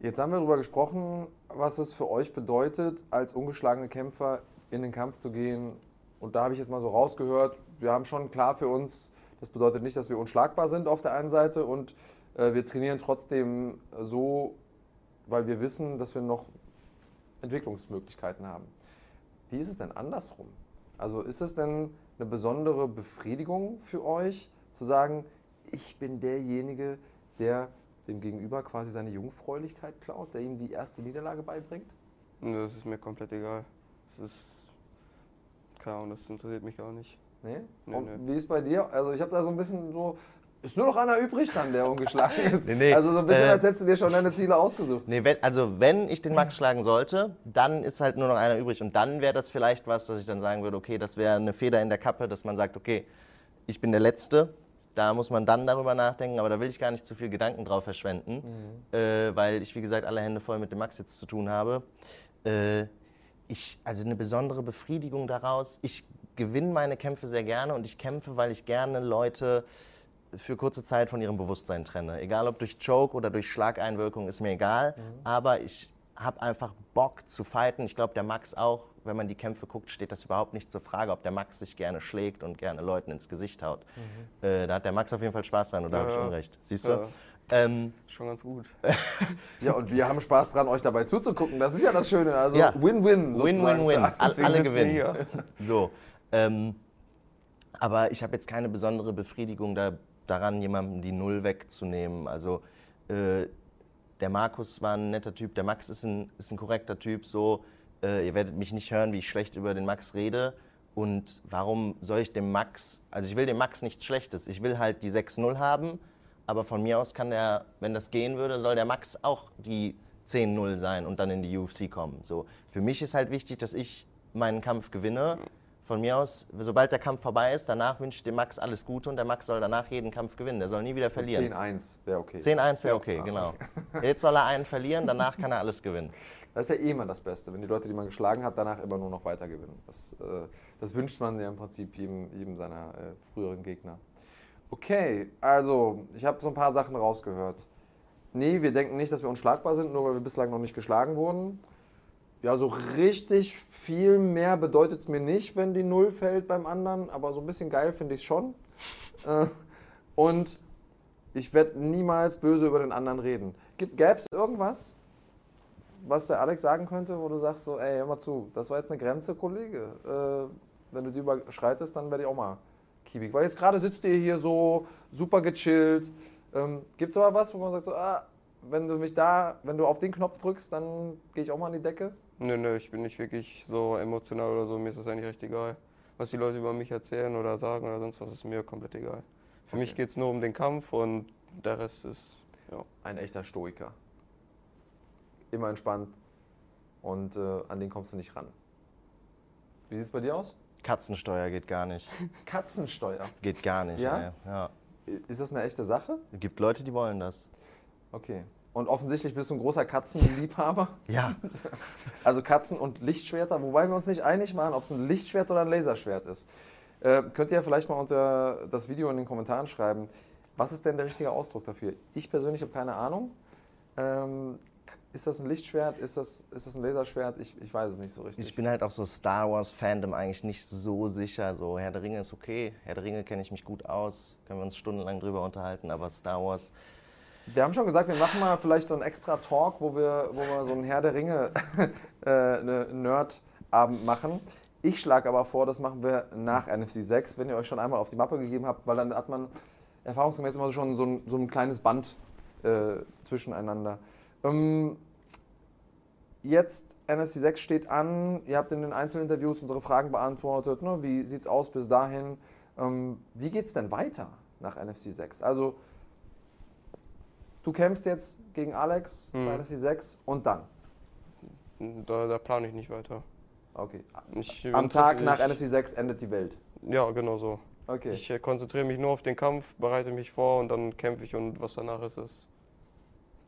Jetzt haben wir darüber gesprochen, was es für euch bedeutet, als ungeschlagene Kämpfer in den Kampf zu gehen. Und da habe ich jetzt mal so rausgehört, wir haben schon klar für uns, das bedeutet nicht, dass wir unschlagbar sind auf der einen Seite und äh, wir trainieren trotzdem so, weil wir wissen, dass wir noch Entwicklungsmöglichkeiten haben. Wie ist es denn andersrum? Also ist es denn eine besondere Befriedigung für euch, zu sagen, ich bin derjenige, der dem Gegenüber quasi seine Jungfräulichkeit klaut, der ihm die erste Niederlage beibringt? Das ist mir komplett egal. Das ist, keine Ahnung, das interessiert mich auch nicht. Nee? nee nee. wie ist bei dir? Also ich habe da so ein bisschen so, ist nur noch einer übrig dann, der ungeschlagen ist. nee, nee. Also so ein bisschen, äh, als hättest du dir schon deine Ziele ausgesucht. Nee, wenn, also wenn ich den Max schlagen sollte, dann ist halt nur noch einer übrig. Und dann wäre das vielleicht was, dass ich dann sagen würde, okay, das wäre eine Feder in der Kappe, dass man sagt, okay, ich bin der Letzte. Da muss man dann darüber nachdenken, aber da will ich gar nicht zu viel Gedanken drauf verschwenden, mhm. äh, weil ich, wie gesagt, alle Hände voll mit dem Max jetzt zu tun habe. Äh, ich, also eine besondere Befriedigung daraus. Ich gewinne meine Kämpfe sehr gerne und ich kämpfe, weil ich gerne Leute für kurze Zeit von ihrem Bewusstsein trenne. Egal ob durch Choke oder durch Schlageinwirkung, ist mir egal. Mhm. Aber ich habe einfach Bock zu fighten. Ich glaube, der Max auch, wenn man die Kämpfe guckt, steht das überhaupt nicht zur Frage, ob der Max sich gerne schlägt und gerne Leuten ins Gesicht haut. Mhm. Äh, da hat der Max auf jeden Fall Spaß dran, oder ja, habe ich Unrecht? Siehst du? Ja. Ähm, Schon ganz gut. ja, und wir haben Spaß dran, euch dabei zuzugucken. Das ist ja das Schöne. Also Win-Win. Ja. Win-Win-Win. Alle gewinnen. So. Ähm, aber ich habe jetzt keine besondere Befriedigung da, daran, jemandem die Null wegzunehmen. Also äh, der Markus war ein netter Typ, der Max ist ein, ist ein korrekter Typ. So, äh, ihr werdet mich nicht hören, wie ich schlecht über den Max rede. Und warum soll ich dem Max, also ich will dem Max nichts Schlechtes. Ich will halt die 6-0 haben, aber von mir aus kann der, wenn das gehen würde, soll der Max auch die 10-0 sein und dann in die UFC kommen. So, für mich ist halt wichtig, dass ich meinen Kampf gewinne Von mir aus, sobald der Kampf vorbei ist, danach wünsche ich dem Max alles Gute und der Max soll danach jeden Kampf gewinnen. Der soll nie wieder verlieren. 10-1 wäre okay. 10-1 wäre okay, Ah, genau. Jetzt soll er einen verlieren, danach kann er alles gewinnen. Das ist ja eh immer das Beste, wenn die Leute, die man geschlagen hat, danach immer nur noch weiter gewinnen. Das, äh, das wünscht man ja im Prinzip jedem, jedem seiner äh, früheren Gegner. Okay, also ich habe so ein paar Sachen rausgehört. Nee, wir denken nicht, dass wir unschlagbar sind, nur weil wir bislang noch nicht geschlagen wurden. Ja, so richtig viel mehr bedeutet es mir nicht, wenn die Null fällt beim anderen, aber so ein bisschen geil finde ich es schon. Äh, und ich werde niemals böse über den anderen reden. Gäbe es irgendwas, was der Alex sagen könnte, wo du sagst so, ey, hör mal zu, das war jetzt eine Grenze, Kollege. Äh, wenn du die überschreitest, dann werde ich auch mal kiebig. Weil jetzt gerade sitzt ihr hier so super gechillt. Ähm, Gibt es aber was, wo man sagt so, ah, wenn du mich da, wenn du auf den Knopf drückst, dann gehe ich auch mal an die Decke? Nö, nö, ich bin nicht wirklich so emotional oder so. Mir ist das eigentlich recht egal. Was die Leute über mich erzählen oder sagen oder sonst was, ist mir komplett egal. Für mich geht es nur um den Kampf und der Rest ist, ja. Ein echter Stoiker. Immer entspannt und äh, an den kommst du nicht ran. Wie sieht es bei dir aus? Katzensteuer geht gar nicht. Katzensteuer. Geht gar nicht. Ja? ja. Ist das eine echte Sache? Es gibt Leute, die wollen das. Okay. Und offensichtlich bist du ein großer Katzenliebhaber. Ja. Also Katzen und Lichtschwerter, wobei wir uns nicht einig waren, ob es ein Lichtschwert oder ein Laserschwert ist. Äh, könnt ihr vielleicht mal unter das Video in den Kommentaren schreiben, was ist denn der richtige Ausdruck dafür? Ich persönlich habe keine Ahnung. Ähm, ist das ein Lichtschwert? Ist das, ist das ein Laserschwert? Ich, ich weiß es nicht so richtig. Ich bin halt auch so Star Wars Fandom eigentlich nicht so sicher. So Herr der Ringe ist okay. Herr der Ringe kenne ich mich gut aus. Können wir uns stundenlang drüber unterhalten. Aber Star Wars, Wir haben schon gesagt, wir machen mal vielleicht so einen extra Talk, wo wir, wo wir so einen Herr der Ringe äh, Nerd-Abend machen. Ich schlage aber vor, das machen wir nach NFC 6, wenn ihr euch schon einmal auf die Mappe gegeben habt, weil dann hat man erfahrungsgemäß immer schon so ein, so ein kleines Band äh, zwischeneinander. Ähm, jetzt NFC 6 steht an, ihr habt in den Einzelinterviews unsere Fragen beantwortet. Ne? Wie es aus bis dahin? Ähm, wie es denn weiter nach NFC 6? Also, du kämpfst jetzt gegen Alex bei Mhm. NFC 6 und dann? Da, da plane ich nicht weiter. Okay. Ich, Am Tag nach ich, NFC 6 endet die Welt. Ja, genau so. Okay. Ich äh, konzentriere mich nur auf den Kampf, bereite mich vor und dann kämpfe ich und was danach ist, ist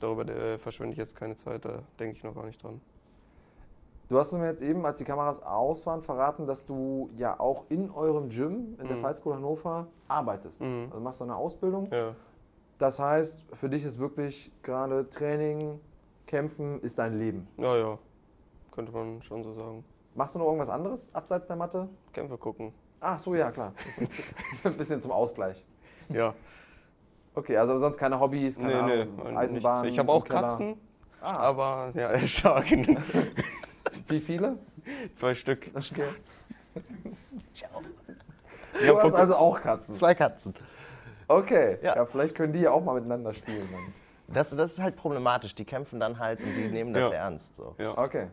darüber äh, verschwende ich jetzt keine Zeit, da denke ich noch gar nicht dran. Du hast mir jetzt eben, als die Kameras aus waren, verraten, dass du ja auch in eurem Gym in der Mhm. Fight School Hannover arbeitest. Mhm. Also machst du eine Ausbildung. Ja, Das heißt, für dich ist wirklich gerade Training, Kämpfen ist dein Leben. ja, ja. Könnte man schon so sagen. Machst du noch irgendwas anderes abseits der Matte? Kämpfe gucken. Ach so, ja, klar. Ein bisschen zum Ausgleich. Ja, Okay, also sonst keine Hobbys, keine nee, nee. Ahnung, nichts. Eisenbahn. Ich habe auch. Katzen, Ah, aber ja, stark. wie viele? Zwei Stück. Okay. Ich Du hast also auch Katzen. zwei Katzen. Okay, ja. Ja. vielleicht können die ja auch mal miteinander spielen. Dann. Das, das ist halt problematisch. Die kämpfen dann halt und die nehmen das Ja. ernst. So. Ja, Okay.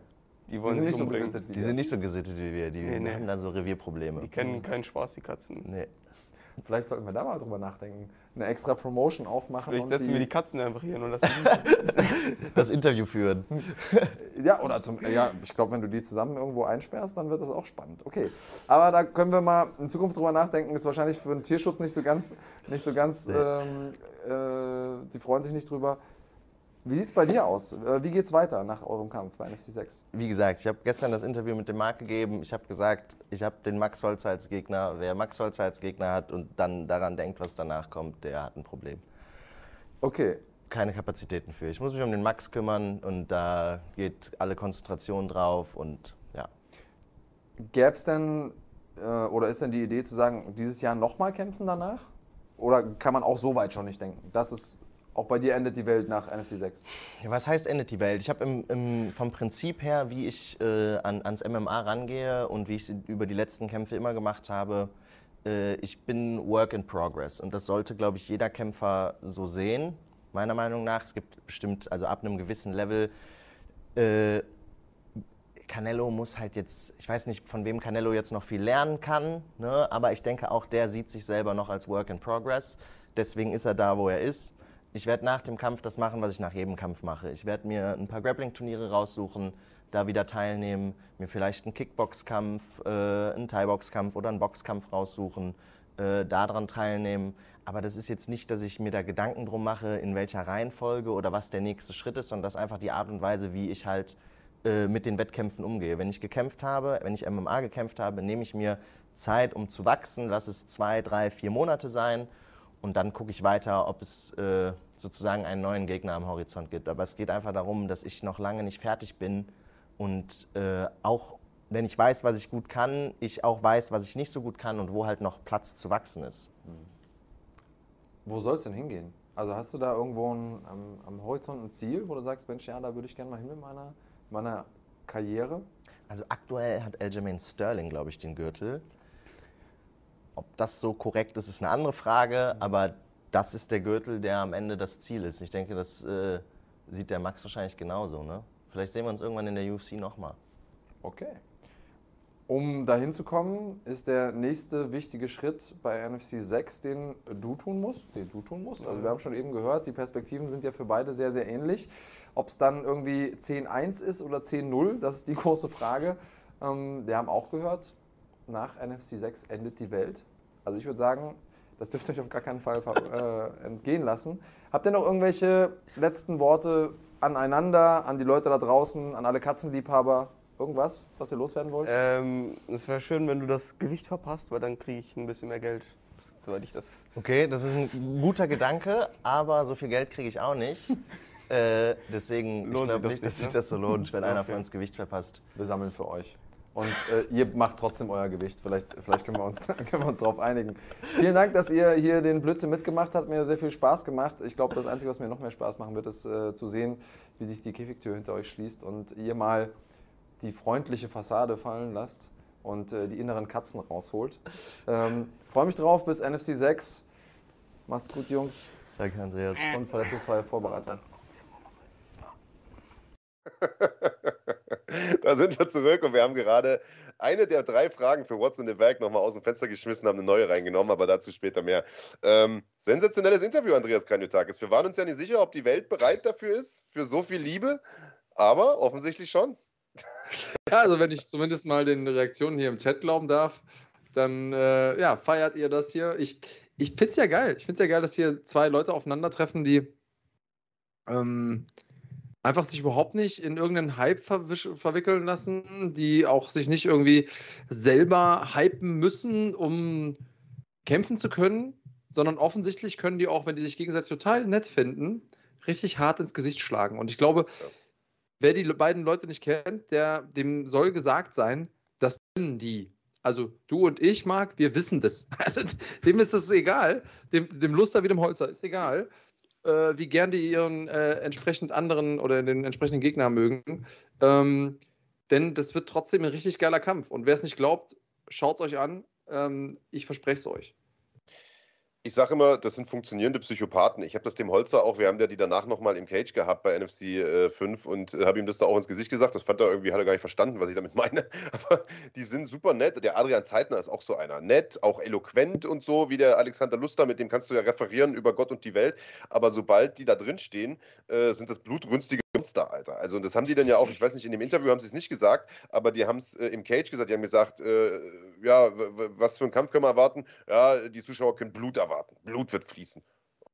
die Die sind nicht so gesittet wie Die wir. sind nicht so gesittet wie wir. Die Nee, nee. haben dann so Revierprobleme. Die kennen keinen Spaß, die Katzen. Nee. Vielleicht sollten wir da mal drüber nachdenken. Eine extra Promotion aufmachen. Vielleicht und setzen wir die Katzen einfach hier hin und lassen Das Interview führen. Ja, oder zum, ja, ich glaube, wenn du die zusammen irgendwo einsperrst, dann wird das auch spannend. Okay. Aber da können wir mal in Zukunft drüber nachdenken. Ist wahrscheinlich für den Tierschutz nicht so ganz, nicht so ganz, Nee. ähm, äh, die freuen sich nicht drüber. Wie sieht es bei dir aus? Äh, Wie geht es weiter nach eurem Kampf bei NFC 6? Wie gesagt, ich habe gestern das Interview mit dem Marc gegeben. Ich habe gesagt, ich habe den Max Holzer als Gegner. Wer Max Holzer als Gegner hat und dann daran denkt, was danach kommt, der hat ein Problem. Okay. Keine Kapazitäten für. Ich muss mich um den Max kümmern und da geht alle Konzentration drauf und ja. Gäbe es denn, äh, oder ist denn die Idee zu sagen, dieses Jahr nochmal kämpfen danach? Oder kann man auch so weit schon nicht denken? Das ist, auch bei dir endet die Welt nach NFC 6. Ja, Was heißt endet die Welt? Ich habe vom Prinzip her, wie ich äh, an, ans MMA rangehe und wie ich es über die letzten Kämpfe immer gemacht habe, äh, ich bin Work in Progress. Und das sollte, glaube ich, jeder Kämpfer so sehen, meiner Meinung nach. Es gibt bestimmt, also ab einem gewissen Level, äh, Canelo muss halt jetzt, ich weiß nicht, von wem Canelo jetzt noch viel lernen kann, ne? aber ich denke auch, der sieht sich selber noch als Work in Progress. Deswegen ist er da, wo er ist. Ich werde nach dem Kampf das machen, was ich nach jedem Kampf mache. Ich werde mir ein paar Grappling-Turniere raussuchen, da wieder teilnehmen, mir vielleicht einen Kickboxkampf, äh, einen Thai-Boxkampf oder einen Boxkampf raussuchen, äh, daran teilnehmen. Aber das ist jetzt nicht, dass ich mir da Gedanken drum mache, in welcher Reihenfolge oder was der nächste Schritt ist, sondern das ist einfach die Art und Weise, wie ich halt äh, mit den Wettkämpfen umgehe. Wenn ich gekämpft habe, wenn ich MMA gekämpft habe, nehme ich mir Zeit, um zu wachsen. Lass es zwei, drei, vier Monate sein. Und dann gucke ich weiter, ob es äh, sozusagen einen neuen Gegner am Horizont gibt. Aber es geht einfach darum, dass ich noch lange nicht fertig bin und äh, auch wenn ich weiß, was ich gut kann, ich auch weiß, was ich nicht so gut kann und wo halt noch Platz zu wachsen ist. Wo soll es denn hingehen? Also hast du da irgendwo ein, am, am, Horizont ein Ziel, wo du sagst, Mensch, ja, da würde ich gerne mal hin mit meiner, meiner Karriere? Also aktuell hat Aljamain Sterling, glaube ich, den Gürtel. Ob das so korrekt ist, ist eine andere Frage, aber das ist der Gürtel, der am Ende das Ziel ist. Ich denke, das äh, sieht der Max wahrscheinlich genauso. Ne? Vielleicht sehen wir uns irgendwann in der UFC nochmal. Okay. Um dahin zu kommen, ist der nächste wichtige Schritt bei NFC 6, den du tun musst. Den du tun musst. Also wir haben schon eben gehört, die Perspektiven sind ja für beide sehr, sehr ähnlich. Ob es dann irgendwie 10-1 ist oder 10-0, das ist die große Frage. Ähm, wir haben auch gehört, nach NFC 6 endet die Welt. Also ich würde sagen, das dürft ihr euch auf gar keinen Fall äh, entgehen lassen. Habt ihr noch irgendwelche letzten Worte aneinander, an die Leute da draußen, an alle Katzenliebhaber? Irgendwas, was ihr loswerden wollt? Ähm, es wäre schön, wenn du das Gewicht verpasst, weil dann kriege ich ein bisschen mehr Geld, soweit ich das. Okay, das ist ein guter Gedanke, aber so viel Geld kriege ich auch nicht. äh, deswegen lohnt ich glaube nicht, dass sich ne? das so lohnt, wenn okay. einer von uns Gewicht verpasst. Wir sammeln für euch. Und äh, ihr macht trotzdem euer Gewicht. Vielleicht, vielleicht können, wir uns, können wir uns darauf einigen. Vielen Dank, dass ihr hier den Blödsinn mitgemacht habt. Mir sehr viel Spaß gemacht. Ich glaube, das Einzige, was mir noch mehr Spaß machen wird, ist äh, zu sehen, wie sich die Käfigtür hinter euch schließt und ihr mal die freundliche Fassade fallen lasst und äh, die inneren Katzen rausholt. Ähm, Freue mich drauf bis NFC 6. Macht's gut, Jungs. Danke, Andreas. Und verletzungsfreie Vorbereitung. da sind wir zurück und wir haben gerade eine der drei Fragen für What's in the Bag nochmal aus dem Fenster geschmissen, haben eine neue reingenommen, aber dazu später mehr. Ähm, sensationelles Interview, Andreas Kranjotakis. Wir waren uns ja nicht sicher, ob die Welt bereit dafür ist, für so viel Liebe, aber offensichtlich schon. Ja, also wenn ich zumindest mal den Reaktionen hier im Chat glauben darf, dann äh, ja, feiert ihr das hier. Ich, ich finde es ja geil. Ich finde es ja geil, dass hier zwei Leute aufeinandertreffen, die ähm, einfach sich überhaupt nicht in irgendeinen Hype verwickeln lassen, die auch sich nicht irgendwie selber hypen müssen, um kämpfen zu können, sondern offensichtlich können die auch, wenn die sich gegenseitig total nett finden, richtig hart ins Gesicht schlagen. Und ich glaube, ja. wer die beiden Leute nicht kennt, der, dem soll gesagt sein, das können die. Also du und ich, Marc, wir wissen das. Also dem ist das egal. Dem, dem Luster wie dem Holzer ist egal äh, wie gern die ihren äh, entsprechend anderen oder den entsprechenden Gegner mögen. Ähm, denn das wird trotzdem ein richtig geiler Kampf. Und wer es nicht glaubt, schaut es euch an. Ähm, ich verspreche es euch ich sage immer, das sind funktionierende Psychopathen. Ich habe das dem Holzer auch, wir haben ja die danach nochmal im Cage gehabt bei NFC äh, 5 und äh, habe ihm das da auch ins Gesicht gesagt. Das fand er irgendwie, hat er gar nicht verstanden, was ich damit meine. Aber die sind super nett. Der Adrian Zeitner ist auch so einer. Nett, auch eloquent und so, wie der Alexander Luster, mit dem kannst du ja referieren über Gott und die Welt. Aber sobald die da drin stehen, äh, sind das blutrünstige Monster, Alter. Also, und das haben die dann ja auch, ich weiß nicht, in dem Interview haben sie es nicht gesagt, aber die haben es äh, im Cage gesagt. Die haben gesagt, äh, ja, was für einen Kampf können wir erwarten? Ja, die Zuschauer können Blut erwarten. Blut wird fließen.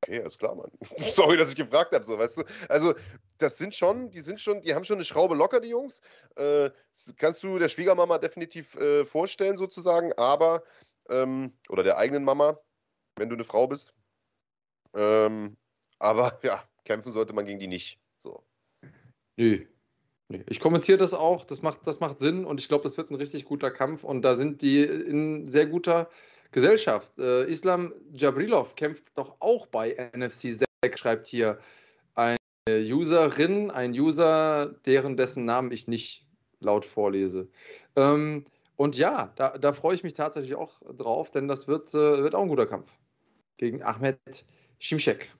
Okay, alles klar, Mann. Sorry, dass ich gefragt habe, so, weißt du. Also, das sind schon, die sind schon, die haben schon eine Schraube locker, die Jungs. Äh, kannst du der Schwiegermama definitiv äh, vorstellen, sozusagen, aber, ähm, oder der eigenen Mama, wenn du eine Frau bist. Ähm, aber ja, kämpfen sollte man gegen die nicht. Nö. Nee. Ich kommentiere das auch, das macht, das macht Sinn und ich glaube, das wird ein richtig guter Kampf und da sind die in sehr guter Gesellschaft. Äh, Islam Jabrilov kämpft doch auch bei NFC 6, schreibt hier eine Userin, ein User, deren dessen Namen ich nicht laut vorlese. Ähm, und ja, da, da freue ich mich tatsächlich auch drauf, denn das wird, äh, wird auch ein guter Kampf gegen Ahmed Shimshek.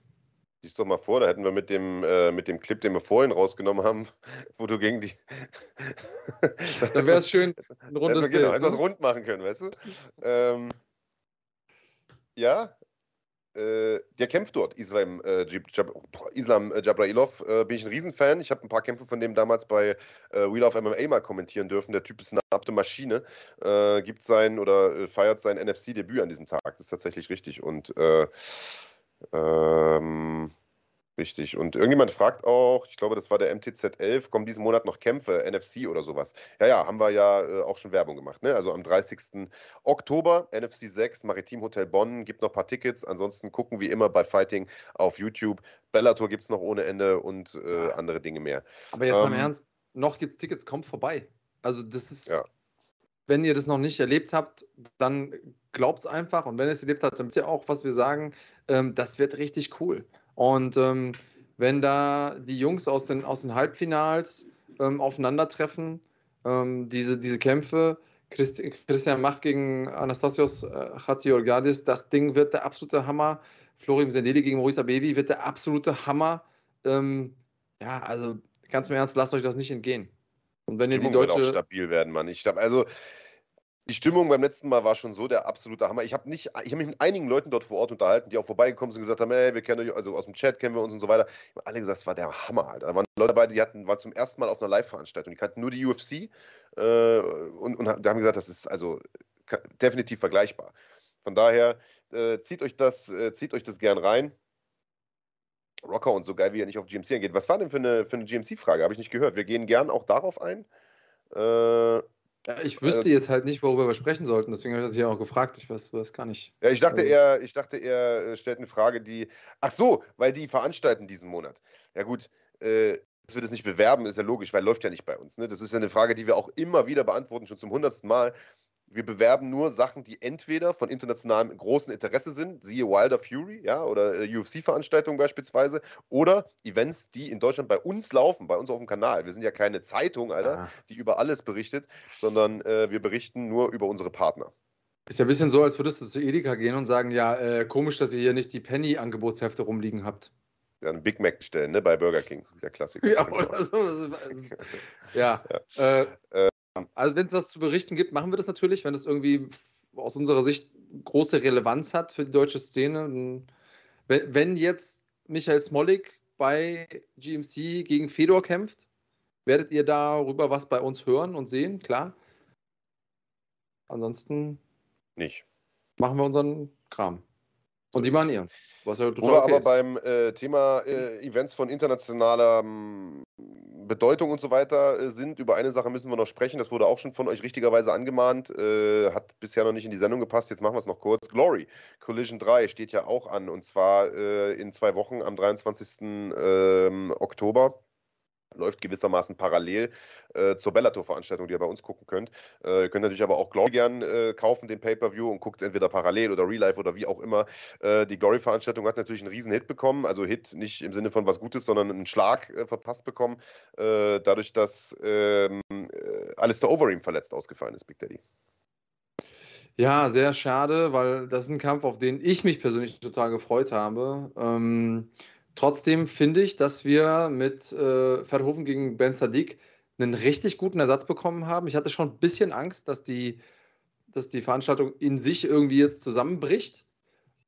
Siehst doch mal vor, da hätten wir mit dem, äh, mit dem Clip, den wir vorhin rausgenommen haben, wo du gegen die. Dann wäre es schön, ein rundes Bild. Genau, etwas ne? rund machen können, weißt du? Ähm, ja, äh, der kämpft dort, Islam, äh, Jab, Islam äh, Jabrailov. Äh, bin ich ein Riesenfan. Ich habe ein paar Kämpfe von dem damals bei äh, Wheel of MMA mal kommentieren dürfen. Der Typ ist eine abte Maschine. Äh, gibt sein oder feiert sein NFC-Debüt an diesem Tag. Das ist tatsächlich richtig. Und ähm, Richtig. Und irgendjemand fragt auch, ich glaube, das war der MTZ 11, kommen diesen Monat noch Kämpfe, NFC oder sowas? Ja, ja, haben wir ja äh, auch schon Werbung gemacht. Ne? Also am 30. Oktober, NFC 6, Maritim Hotel Bonn, gibt noch ein paar Tickets. Ansonsten gucken wie immer bei Fighting auf YouTube. Bellator gibt es noch ohne Ende und äh, andere Dinge mehr. Aber jetzt ähm, mal im ähm, Ernst, noch gibt es Tickets, kommt vorbei. Also das ist, ja. Wenn ihr das noch nicht erlebt habt, dann glaubt es einfach. Und wenn ihr es erlebt habt, dann wisst ihr auch, was wir sagen. Ähm, das wird richtig cool. Und ähm, wenn da die Jungs aus den, aus den Halbfinals ähm, aufeinandertreffen, ähm, diese, diese Kämpfe, Christ, Christian Mach gegen Anastasios äh, das Ding wird der absolute Hammer. Florim Sendeli gegen Maurice Abevi wird der absolute Hammer. Ähm, ja, also ganz im Ernst, lasst euch das nicht entgehen. Und wenn ihr die deutsche. Wird auch stabil werden, Mann. Ich glaube, also die Stimmung beim letzten Mal war schon so der absolute Hammer. Ich habe nicht, ich habe mich mit einigen Leuten dort vor Ort unterhalten, die auch vorbeigekommen sind und gesagt haben, hey, wir kennen euch, also aus dem Chat kennen wir uns und so weiter. Ich habe alle gesagt, es war der Hammer, Alter. Da waren Leute dabei, die hatten, waren zum ersten Mal auf einer Live-Veranstaltung. Die kannten nur die UFC äh, und, und haben gesagt, das ist also definitiv vergleichbar. Von daher äh, zieht euch das, äh, zieht euch das gern rein. Rocker und so geil, wie er nicht auf GMC eingeht. Was war denn für eine, für eine GMC-Frage? Habe ich nicht gehört. Wir gehen gern auch darauf ein. Äh, ja, ich wüsste äh, jetzt halt nicht, worüber wir sprechen sollten, deswegen habe ich das hier auch gefragt. Ich weiß, weiß gar nicht. Ja, ich dachte, also, er, ich dachte, er äh, stellt eine Frage, die. Ach so, weil die veranstalten diesen Monat. Ja, gut. Äh, dass wir das nicht bewerben, ist ja logisch, weil läuft ja nicht bei uns. Ne? Das ist ja eine Frage, die wir auch immer wieder beantworten, schon zum hundertsten Mal wir bewerben nur Sachen, die entweder von internationalem großen Interesse sind, siehe Wilder Fury, ja, oder äh, UFC-Veranstaltungen beispielsweise, oder Events, die in Deutschland bei uns laufen, bei uns auf dem Kanal. Wir sind ja keine Zeitung, Alter, ah. die über alles berichtet, sondern äh, wir berichten nur über unsere Partner. Ist ja ein bisschen so, als würdest du zu Edeka gehen und sagen, ja, äh, komisch, dass ihr hier nicht die Penny-Angebotshefte rumliegen habt. Ja, einen Big Mac bestellen, ne, bei Burger King, der Klassiker. Ja, oder so. ja. ja. Äh, äh also wenn es was zu berichten gibt, machen wir das natürlich, wenn es irgendwie aus unserer Sicht große Relevanz hat für die deutsche Szene. Wenn, wenn jetzt Michael Smolik bei GMC gegen Fedor kämpft, werdet ihr darüber was bei uns hören und sehen, klar. Ansonsten nicht. Machen wir unseren Kram. Und die machen ihr. Was ja Wo wir okay aber ist. beim äh, Thema äh, Events von internationaler ähm, Bedeutung und so weiter äh, sind, über eine Sache müssen wir noch sprechen. Das wurde auch schon von euch richtigerweise angemahnt. Äh, hat bisher noch nicht in die Sendung gepasst. Jetzt machen wir es noch kurz. Glory Collision 3 steht ja auch an und zwar äh, in zwei Wochen am 23. Ähm, Oktober läuft gewissermaßen parallel äh, zur Bellator-Veranstaltung, die ihr bei uns gucken könnt. Äh, ihr könnt natürlich aber auch Glory gern äh, kaufen, den Pay-Per-View, und guckt entweder parallel oder Real Life oder wie auch immer. Äh, die Glory-Veranstaltung hat natürlich einen riesen Hit bekommen, also Hit nicht im Sinne von was Gutes, sondern einen Schlag äh, verpasst bekommen, äh, dadurch, dass ähm, Alistair Overeem verletzt ausgefallen ist, Big Daddy. Ja, sehr schade, weil das ist ein Kampf, auf den ich mich persönlich total gefreut habe. Ähm, Trotzdem finde ich, dass wir mit äh, Verhoeven gegen Ben Sadiq einen richtig guten Ersatz bekommen haben. Ich hatte schon ein bisschen Angst, dass die, dass die Veranstaltung in sich irgendwie jetzt zusammenbricht.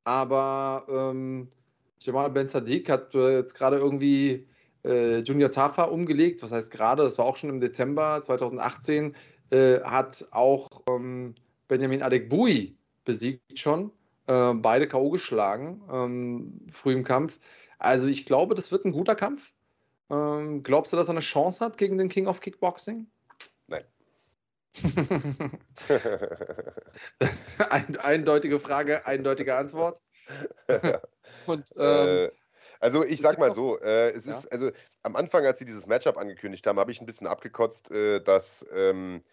Aber ähm, Jamal Ben Sadiq hat äh, jetzt gerade irgendwie äh, Junior Tafa umgelegt. Was heißt gerade? Das war auch schon im Dezember 2018. Äh, hat auch ähm, Benjamin Adekbui besiegt schon. Äh, beide K.O. geschlagen, ähm, früh im Kampf. Also ich glaube, das wird ein guter Kampf. Ähm, glaubst du, dass er eine Chance hat gegen den King of Kickboxing? Nein. Ein, eindeutige Frage, eindeutige Antwort. Und, ähm, äh, also ich sag mal so, äh, es ja. ist, also am Anfang, als sie dieses Matchup angekündigt haben, habe ich ein bisschen abgekotzt, äh, dass ähm,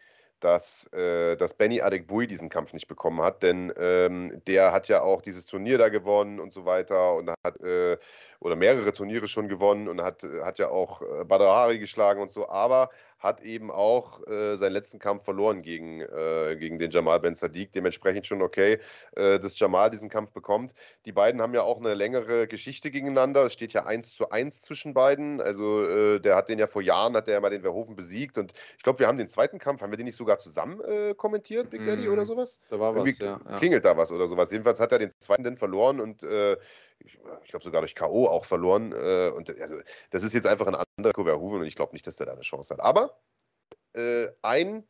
dass, äh, dass Benny Adekbui diesen Kampf nicht bekommen hat, denn ähm, der hat ja auch dieses Turnier da gewonnen und so weiter und hat äh, oder mehrere Turniere schon gewonnen und hat, hat ja auch äh, Badahari geschlagen und so, aber hat eben auch äh, seinen letzten Kampf verloren gegen, äh, gegen den Jamal Ben Sadiq. Dementsprechend schon okay, äh, dass Jamal diesen Kampf bekommt. Die beiden haben ja auch eine längere Geschichte gegeneinander. Es steht ja 1 zu 1 zwischen beiden. Also äh, der hat den ja vor Jahren, hat der ja mal den Verhoeven besiegt. Und ich glaube, wir haben den zweiten Kampf, haben wir den nicht sogar zusammen äh, kommentiert, Big Daddy, mm, oder sowas? Da war was, ja, ja. Klingelt da was oder sowas. Jedenfalls hat er den zweiten dann verloren und äh, ich, glaube sogar durch K.O. auch verloren. und also, das ist jetzt einfach ein anderer Verhoeven und ich glaube nicht, dass der da eine Chance hat. Aber äh, ein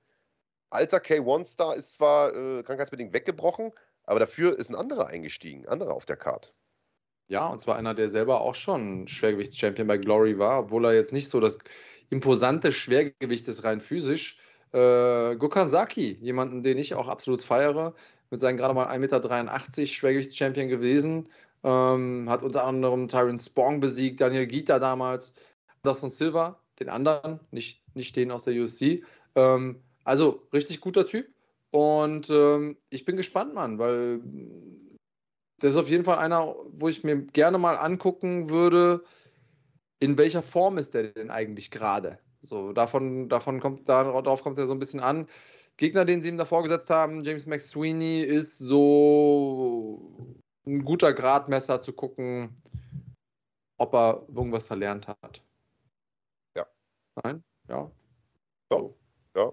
alter K1-Star ist zwar äh, krankheitsbedingt weggebrochen, aber dafür ist ein anderer eingestiegen, ein anderer auf der Karte. Ja, und zwar einer, der selber auch schon Schwergewichtschampion bei Glory war, obwohl er jetzt nicht so das imposante Schwergewicht ist, rein physisch. Äh, Gokhan jemanden, den ich auch absolut feiere, mit seinen gerade mal 1,83 Meter Schwergewichtschampion gewesen. Ähm, hat unter anderem Tyron Spong besiegt, Daniel Gita damals, Dawson Silva, den anderen, nicht, nicht den aus der UFC. Ähm, also richtig guter Typ. Und ähm, ich bin gespannt, Mann, weil das ist auf jeden Fall einer, wo ich mir gerne mal angucken würde, in welcher Form ist der denn eigentlich gerade? So, davon, davon kommt, darauf kommt es ja so ein bisschen an. Gegner, den sie ihm davor gesetzt haben, James McSweeney, ist so ein guter Gradmesser zu gucken, ob er irgendwas verlernt hat. Nein? Ja. So. Ja.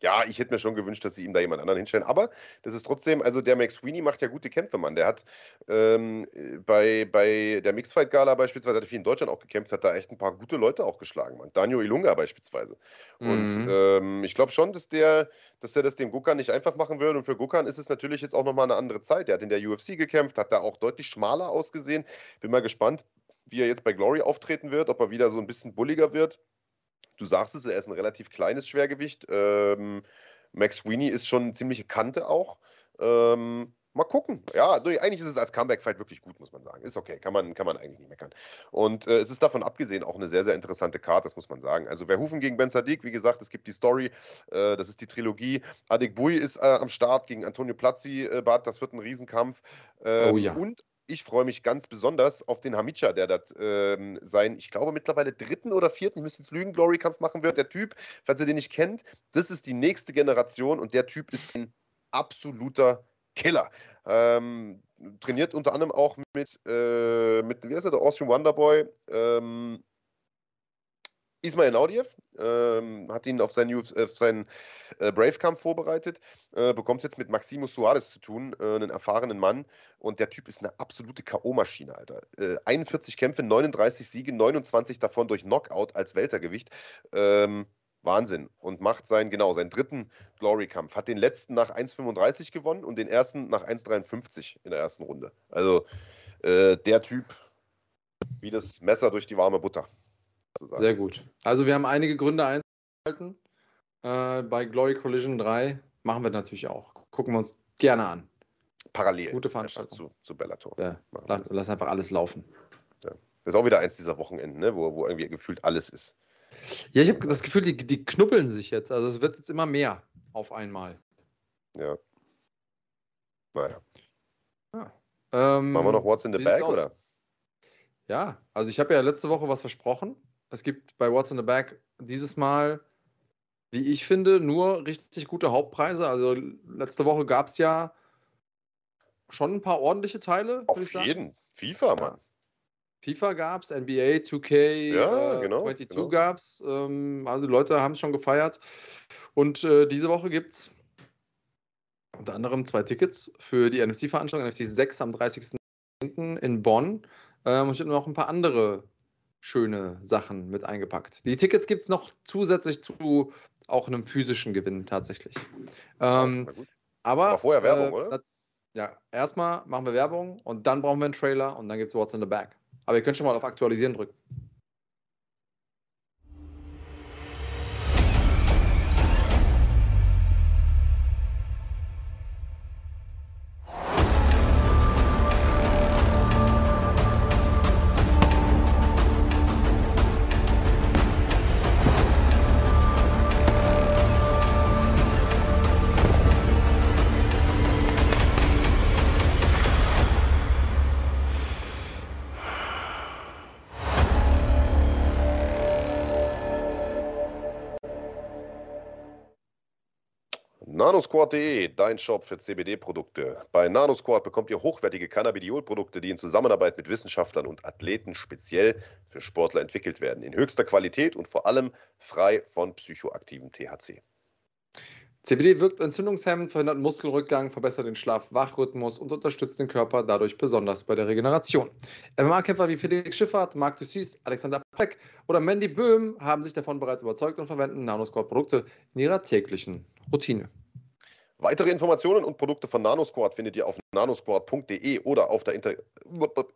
Ja, ich hätte mir schon gewünscht, dass sie ihm da jemand anderen hinstellen. Aber das ist trotzdem, also der Max Sweeney macht ja gute Kämpfe, Mann. Der hat ähm, bei, bei der Mixfight Gala beispielsweise, hat er viel in Deutschland auch gekämpft, hat da echt ein paar gute Leute auch geschlagen, Mann. Daniel Ilunga beispielsweise. Und mhm. ähm, ich glaube schon, dass der, dass der das dem Gukan nicht einfach machen würde. Und für Gukan ist es natürlich jetzt auch nochmal eine andere Zeit. Der hat in der UFC gekämpft, hat da auch deutlich schmaler ausgesehen. Bin mal gespannt, wie er jetzt bei Glory auftreten wird, ob er wieder so ein bisschen bulliger wird du sagst es, er ist ein relativ kleines Schwergewicht. Ähm, Max Sweeney ist schon eine ziemliche Kante auch. Ähm, mal gucken. Ja, eigentlich ist es als Comeback-Fight wirklich gut, muss man sagen. Ist okay, kann man, kann man eigentlich nicht meckern. Und äh, es ist davon abgesehen auch eine sehr, sehr interessante Karte, das muss man sagen. Also Verhufen gegen Ben Sadiq, wie gesagt, es gibt die Story, äh, das ist die Trilogie. Adik Bui ist äh, am Start gegen Antonio Plazzi, äh, Bad, das wird ein Riesenkampf. Ähm, oh ja. Und ich freue mich ganz besonders auf den Hamicha, der das ähm, sein, ich glaube mittlerweile dritten oder vierten, ich müsste jetzt lügen, Glory-Kampf machen wird. Der Typ, falls ihr den nicht kennt, das ist die nächste Generation und der Typ ist ein absoluter Killer. Ähm, trainiert unter anderem auch mit, äh, mit wie heißt er, der Austrian Wonderboy, ähm, Ismail Naudiev ähm, hat ihn auf seinen, auf seinen äh, Brave-Kampf vorbereitet, äh, bekommt jetzt mit Maximo Suarez zu tun, äh, einen erfahrenen Mann. Und der Typ ist eine absolute K.O.-Maschine, Alter. 41 äh, Kämpfe, 39 Siege, 29 davon durch Knockout als Weltergewicht. Ähm, Wahnsinn. Und macht seinen, genau, seinen dritten Glory-Kampf. Hat den letzten nach 1,35 gewonnen und den ersten nach 1,53 in der ersten Runde. Also äh, der Typ wie das Messer durch die warme Butter sozusagen. Sehr gut. Also wir haben einige Gründe einzuhalten. Äh, bei Glory Collision 3 machen wir natürlich auch. Gucken wir uns gerne an. Parallel. Gute Veranstaltung. Zu, zu Bellator. Ja, lass, lass, einfach alles laufen. Ja. Das ist auch wieder eins dieser Wochenenden, ne? wo, wo irgendwie gefühlt alles ist. Ja, ich habe das Gefühl, die, die knuppeln sich jetzt. Also es wird jetzt immer mehr auf einmal. Ja. Naja. Ah. Ähm, Machen wir noch What's in the Bag, oder? Ja, also ich habe ja letzte Woche was versprochen es gibt bei What's in the Bag dieses Mal, wie ich finde, nur richtig gute Hauptpreise. Also letzte Woche gab es ja schon ein paar ordentliche Teile. Auf jeden. FIFA, Mann. FIFA gab es, NBA 2K ja, äh, genau, 22 genau. gab es. Ähm, also Leute haben es schon gefeiert. Und äh, diese Woche gibt es unter anderem zwei Tickets für die NFC-Veranstaltung, NFC 6 am 30. in Bonn. Ähm, und ich habe noch ein paar andere schöne Sachen mit eingepackt. Die Tickets gibt es noch zusätzlich zu auch einem physischen Gewinn tatsächlich. Ähm, aber, aber, vorher Werbung, äh, oder? Ja, erstmal machen wir Werbung und dann brauchen wir einen Trailer und dann gibt es What's in the Bag. Aber ihr könnt schon mal auf Aktualisieren drücken. nanosquad.de, dein Shop für CBD-Produkte. Bei Nanosquad bekommt ihr hochwertige Cannabidiol-Produkte, die in Zusammenarbeit mit Wissenschaftlern und Athleten speziell für Sportler entwickelt werden. In höchster Qualität und vor allem frei von psychoaktivem THC. CBD wirkt entzündungshemmend, verhindert Muskelrückgang, verbessert den Schlaf-Wach-Rhythmus und unterstützt den Körper dadurch besonders bei der Regeneration. MMA-Kämpfer wie Felix Schiffert, Marc Dussis, Alexander Peck oder Mandy Böhm haben sich davon bereits überzeugt und verwenden Nanosquad-Produkte in ihrer täglichen Routine. Weitere Informationen und Produkte von NanoSquad findet ihr auf nanosquad.de oder auf der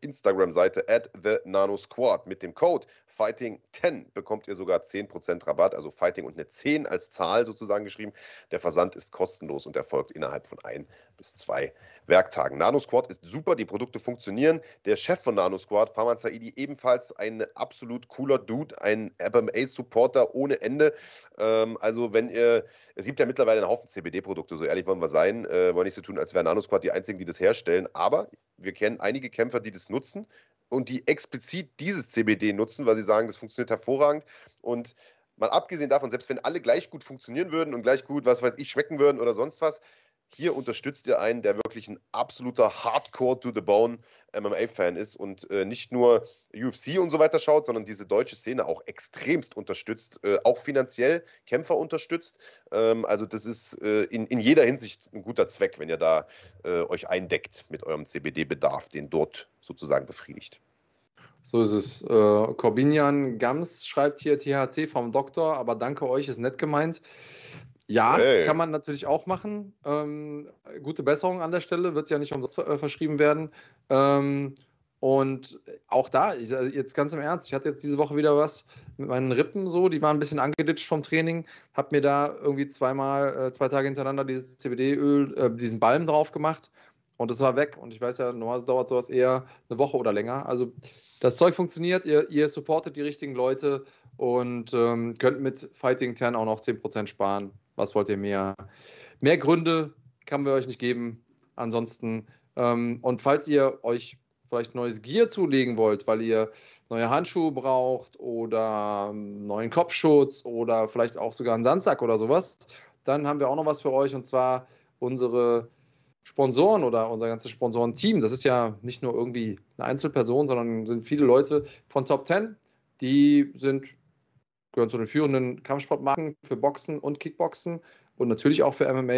Instagram-Seite at the nanosquad. Mit dem Code Fighting10 bekommt ihr sogar 10% Rabatt, also Fighting und eine 10 als Zahl sozusagen geschrieben. Der Versand ist kostenlos und erfolgt innerhalb von ein bis zwei Werktagen. NanoSquad ist super, die Produkte funktionieren. Der Chef von NanoSquad, Farman Saidi, ebenfalls ein absolut cooler Dude, ein MMA-Supporter ohne Ende. Ähm, also wenn ihr, es gibt ja mittlerweile einen Haufen CBD-Produkte, so ehrlich wollen wir sein, äh, wollen nicht so tun, als wäre NanoSquad die einzigen, die das herstellen, aber wir kennen einige Kämpfer, die das nutzen und die explizit dieses CBD nutzen, weil sie sagen, das funktioniert hervorragend und mal abgesehen davon, selbst wenn alle gleich gut funktionieren würden und gleich gut, was weiß ich, schmecken würden oder sonst was, hier unterstützt ihr einen, der wirklich ein absoluter Hardcore to the Bone MMA-Fan ist und äh, nicht nur UFC und so weiter schaut, sondern diese deutsche Szene auch extremst unterstützt, äh, auch finanziell Kämpfer unterstützt. Ähm, also das ist äh, in, in jeder Hinsicht ein guter Zweck, wenn ihr da äh, euch eindeckt mit eurem CBD-Bedarf, den dort sozusagen befriedigt. So ist es. Äh, Corbinian Gams schreibt hier THC vom Doktor, aber danke euch, ist nett gemeint. Ja, hey. kann man natürlich auch machen. Ähm, gute Besserung an der Stelle, wird ja nicht umsonst äh, verschrieben werden. Ähm, und auch da, ich, also jetzt ganz im Ernst, ich hatte jetzt diese Woche wieder was mit meinen Rippen so, die waren ein bisschen angeditscht vom Training, habe mir da irgendwie zweimal, äh, zwei Tage hintereinander dieses CBD-Öl, äh, diesen Balm drauf gemacht und das war weg. Und ich weiß ja, normalerweise dauert sowas eher eine Woche oder länger. Also das Zeug funktioniert, ihr, ihr supportet die richtigen Leute und ähm, könnt mit Fighting 10 auch noch 10% sparen. Was wollt ihr mehr? Mehr Gründe kann wir euch nicht geben. Ansonsten, ähm, und falls ihr euch vielleicht neues Gear zulegen wollt, weil ihr neue Handschuhe braucht oder ähm, neuen Kopfschutz oder vielleicht auch sogar einen Sandsack oder sowas, dann haben wir auch noch was für euch und zwar unsere Sponsoren oder unser ganzes Sponsorenteam. Das ist ja nicht nur irgendwie eine Einzelperson, sondern sind viele Leute von Top 10, die sind gehören zu den führenden Kampfsportmarken für Boxen und Kickboxen und natürlich auch für MMA.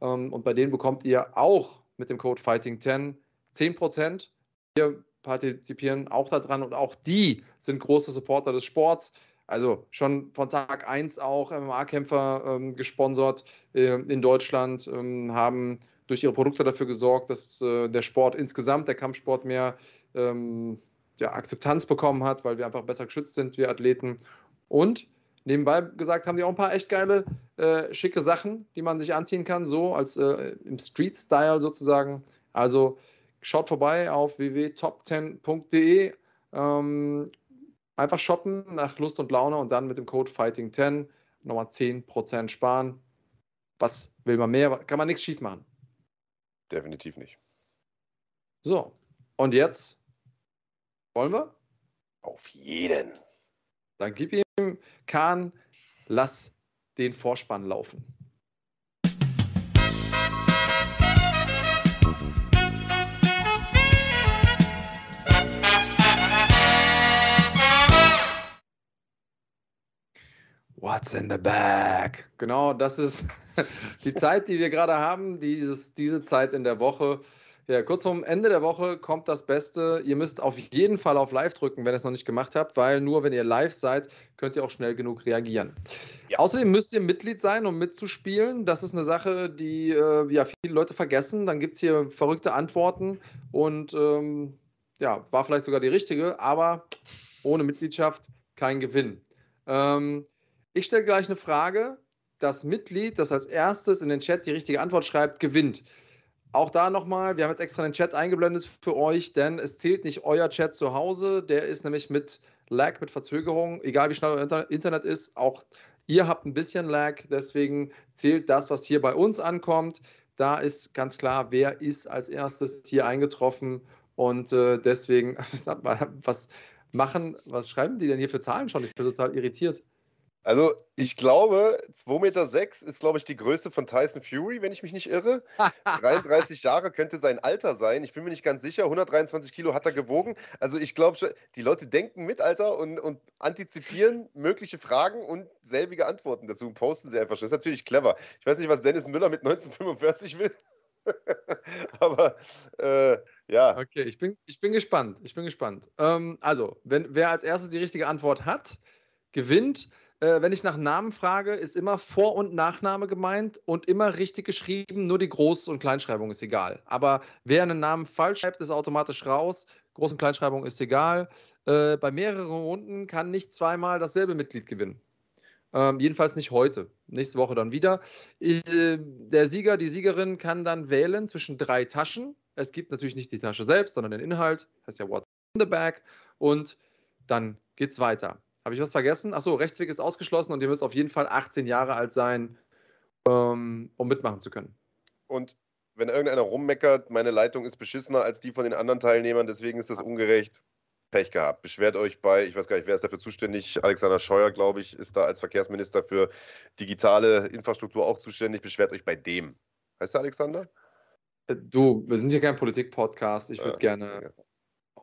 Ähm, und bei denen bekommt ihr auch mit dem Code Fighting10 10%. Wir partizipieren auch daran und auch die sind große Supporter des Sports. Also schon von Tag 1 auch MMA-Kämpfer ähm, gesponsert äh, in Deutschland, ähm, haben durch ihre Produkte dafür gesorgt, dass äh, der Sport insgesamt, der Kampfsport mehr ähm, ja, Akzeptanz bekommen hat, weil wir einfach besser geschützt sind, wir Athleten. Und nebenbei gesagt haben die auch ein paar echt geile, äh, schicke Sachen, die man sich anziehen kann, so als äh, im Street-Style sozusagen. Also schaut vorbei auf www.top10.de. Ähm, einfach shoppen nach Lust und Laune und dann mit dem Code Fighting10 nochmal 10% sparen. Was will man mehr? Kann man nichts schief machen. Definitiv nicht. So, und jetzt wollen wir? Auf jeden. Dann gib ihm, Kahn, lass den Vorspann laufen. What's in the bag? Genau, das ist die Zeit, die wir gerade haben, dieses, diese Zeit in der Woche. Ja, kurz vorm Ende der Woche kommt das Beste. Ihr müsst auf jeden Fall auf Live drücken, wenn ihr es noch nicht gemacht habt, weil nur wenn ihr live seid, könnt ihr auch schnell genug reagieren. Ja. Außerdem müsst ihr Mitglied sein, um mitzuspielen. Das ist eine Sache, die äh, ja, viele Leute vergessen. Dann gibt es hier verrückte Antworten und ähm, ja, war vielleicht sogar die richtige, aber ohne Mitgliedschaft kein Gewinn. Ähm, ich stelle gleich eine Frage. Das Mitglied, das als erstes in den Chat die richtige Antwort schreibt, gewinnt. Auch da nochmal, wir haben jetzt extra den Chat eingeblendet für euch, denn es zählt nicht euer Chat zu Hause, der ist nämlich mit Lag, mit Verzögerung, egal wie schnell euer Internet ist, auch ihr habt ein bisschen Lag, deswegen zählt das, was hier bei uns ankommt. Da ist ganz klar, wer ist als erstes hier eingetroffen und äh, deswegen, was machen, was schreiben die denn hier für Zahlen schon? Ich bin total irritiert. Also, ich glaube, 2,6 Meter sechs ist, glaube ich, die Größe von Tyson Fury, wenn ich mich nicht irre. 33 Jahre könnte sein Alter sein. Ich bin mir nicht ganz sicher. 123 Kilo hat er gewogen. Also, ich glaube, die Leute denken mit, Alter, und, und antizipieren mögliche Fragen und selbige Antworten dazu posten sie einfach schon. Das ist natürlich clever. Ich weiß nicht, was Dennis Müller mit 1945 will. Aber äh, ja. Okay, ich bin, ich bin gespannt. Ich bin gespannt. Ähm, also, wenn, wer als erstes die richtige Antwort hat, gewinnt. Äh, wenn ich nach Namen frage, ist immer Vor- und Nachname gemeint und immer richtig geschrieben, nur die Groß- und Kleinschreibung ist egal. Aber wer einen Namen falsch schreibt, ist automatisch raus. Groß- und Kleinschreibung ist egal. Äh, bei mehreren Runden kann nicht zweimal dasselbe Mitglied gewinnen. Ähm, jedenfalls nicht heute. Nächste Woche dann wieder. Äh, der Sieger, die Siegerin kann dann wählen zwischen drei Taschen. Es gibt natürlich nicht die Tasche selbst, sondern den Inhalt. Heißt ja What's in the Bag. Und dann geht's weiter. Habe ich was vergessen? Achso, Rechtsweg ist ausgeschlossen und ihr müsst auf jeden Fall 18 Jahre alt sein, ähm, um mitmachen zu können. Und wenn irgendeiner rummeckert, meine Leitung ist beschissener als die von den anderen Teilnehmern, deswegen ist das ungerecht. Pech gehabt. Beschwert euch bei, ich weiß gar nicht, wer ist dafür zuständig? Alexander Scheuer, glaube ich, ist da als Verkehrsminister für digitale Infrastruktur auch zuständig. Beschwert euch bei dem. Heißt der Alexander? Äh, du, wir sind hier kein Politik-Podcast. Ich würde ja, gerne. Ja.